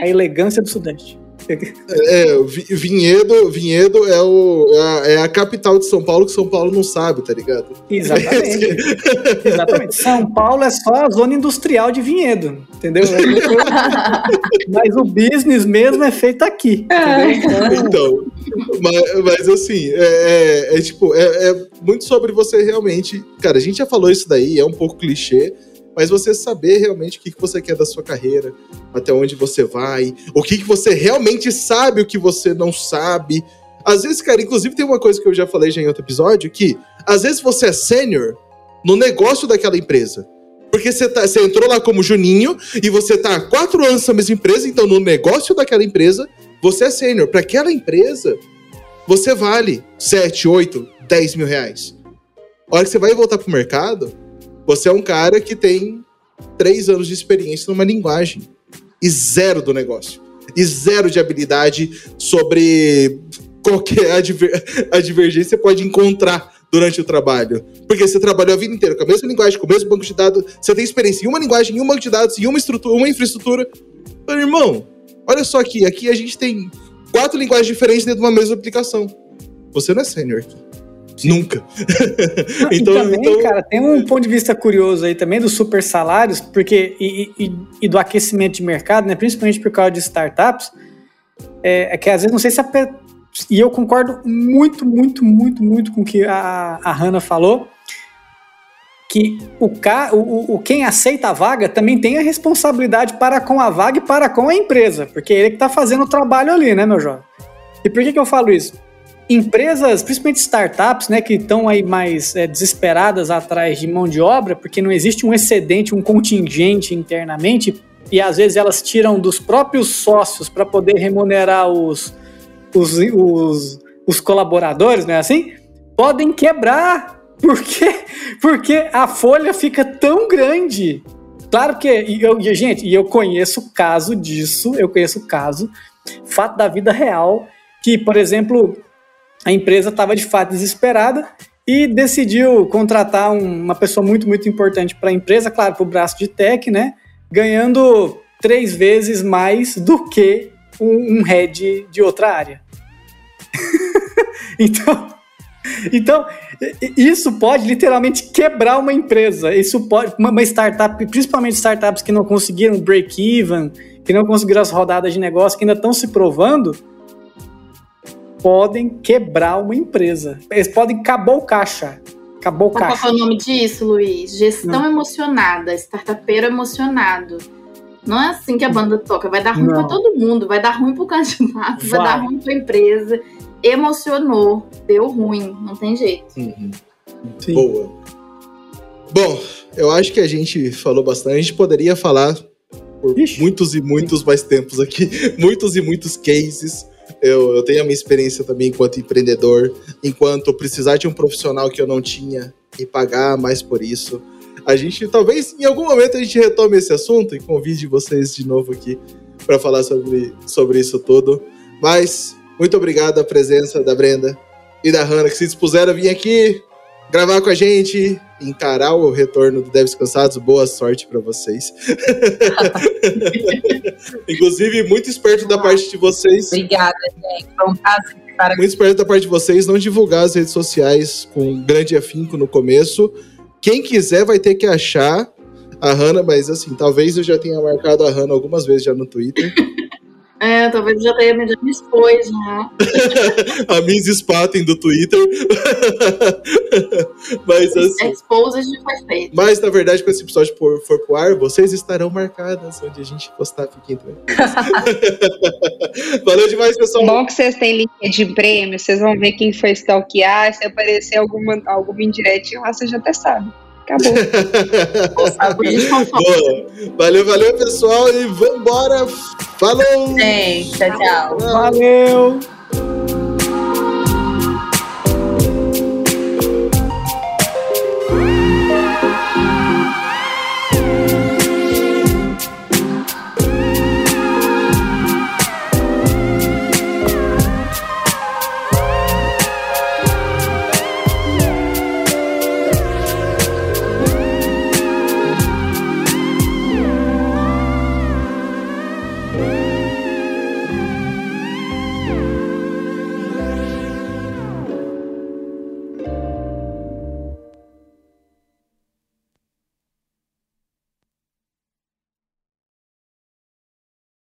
A elegância do Sudeste. É, Vi- Vinhedo, Vinhedo é, o, é, a, é a capital de São Paulo que São Paulo não sabe, tá ligado? Exatamente. [LAUGHS] Exatamente. São Paulo é só a zona industrial de vinhedo, entendeu? [LAUGHS] Mas o business mesmo é feito aqui. Entendeu? Então, mas, mas assim, é, é- é tipo, é, é muito sobre você realmente. Cara, a gente já falou isso daí, é um pouco clichê, mas você saber realmente o que, que você quer da sua carreira, até onde você vai, o que, que você realmente sabe, o que você não sabe. Às vezes, cara, inclusive tem uma coisa que eu já falei já em outro episódio, que às vezes você é sênior no negócio daquela empresa. Porque você, tá, você entrou lá como Juninho e você tá há quatro anos nessa mesma empresa, então no negócio daquela empresa, você é sênior. Para aquela empresa, você vale 7, 8, 10 mil reais. A hora que você vai voltar pro mercado, você é um cara que tem três anos de experiência numa linguagem e zero do negócio. E zero de habilidade sobre qualquer adver [LAUGHS] a divergência pode encontrar durante o trabalho. Porque você trabalhou a vida inteira com a mesma linguagem, com o mesmo banco de dados, você tem experiência em uma linguagem, em um banco de dados, em uma estrutura, uma infraestrutura. Irmão, olha só aqui, aqui a gente tem quatro linguagens diferentes dentro de uma mesma aplicação. Você não é sênior aqui. Nunca. e [LAUGHS] então, também, então- cara, tem um ponto de vista curioso aí também dos super salários, porque e, e- e do aquecimento de mercado, né? Principalmente por causa de startups, é, é que às vezes não sei se a e eu concordo muito, muito, muito, muito com o que a, a Hannah falou, que o, ca, o, o- quem aceita a vaga também tem a responsabilidade para com a vaga e para com a empresa, porque é ele que está fazendo o trabalho ali, né, meu jovem? E por que, que eu falo isso? Empresas, principalmente startups, né, que estão aí mais é, desesperadas atrás de mão de obra, porque não existe um excedente, um contingente internamente, e às vezes elas tiram dos próprios sócios para poder remunerar os, os, os, os colaboradores, não é assim? Podem quebrar. [LAUGHS] Por quê? Porque a folha fica tão grande. Claro que, e eu, e, gente, e eu conheço caso disso, eu conheço caso, fato da vida real, que, por exemplo, a empresa estava de fato desesperada e decidiu contratar um- uma pessoa muito, muito importante para a empresa, claro, para o braço de tech, né? Ganhando três vezes mais do que um, um head de outra área. [LAUGHS] então, então, isso pode literalmente quebrar uma empresa. Isso pode. Uma startup, principalmente startups que não conseguiram break-even, que não conseguiram as rodadas de negócio, que ainda estão se provando, podem quebrar uma empresa. Eles podem acabar o caixa. Acabou o Qual caixa. é o nome disso, Luiz? Gestão emocionada, startupeiro emocionado. Não é assim que a banda toca. Vai dar ruim Não. pra todo mundo. Vai dar ruim pro candidato, vai, Vai. dar ruim pra empresa. Emocionou, deu ruim, não tem jeito. Uhum. Sim. Boa. Bom, eu acho que a gente falou bastante. A gente poderia falar por Ixi. muitos e muitos mais tempos aqui. [LAUGHS] Muitos e muitos cases. Eu, eu tenho a minha experiência também enquanto empreendedor, enquanto precisar de um profissional que eu não tinha e pagar mais por isso. A gente, talvez, em algum momento, a gente retome esse assunto e convide vocês de novo aqui para falar sobre, sobre isso tudo. Mas, muito obrigado a presença da Brenda e da Hannah que se dispuseram a vir aqui gravar com a gente, encarar o retorno do Devs Cansados. Boa sorte para vocês. [LAUGHS] Inclusive, muito esperto da parte de vocês. Obrigada, gente. Foi um prazer aqui. Muito esperto da parte de vocês não divulgar as redes sociais com grande afinco no começo. Quem quiser vai ter que achar a Hannah, mas assim, talvez eu já tenha marcado a Hannah algumas vezes já no Twitter. É, talvez eu já tenha já me expôs, né? [LAUGHS] a Miss Spaten do Twitter. [LAUGHS] mas assim. Exposed foi feito. Mas, na verdade, quando esse episódio for, for pro ar, vocês estarão marcadas onde a gente postar. Fiquem tranquilos. [LAUGHS] Valeu demais, pessoal. Bom que vocês têm link de prêmio, vocês vão ver quem foi stalkear. Se aparecer alguma, alguma indiretinha lá, você já até sabe. Acabou. [LAUGHS] Boa. Valeu, valeu, pessoal. E vambora. Falou! Gente, tchau, tchau. Valeu!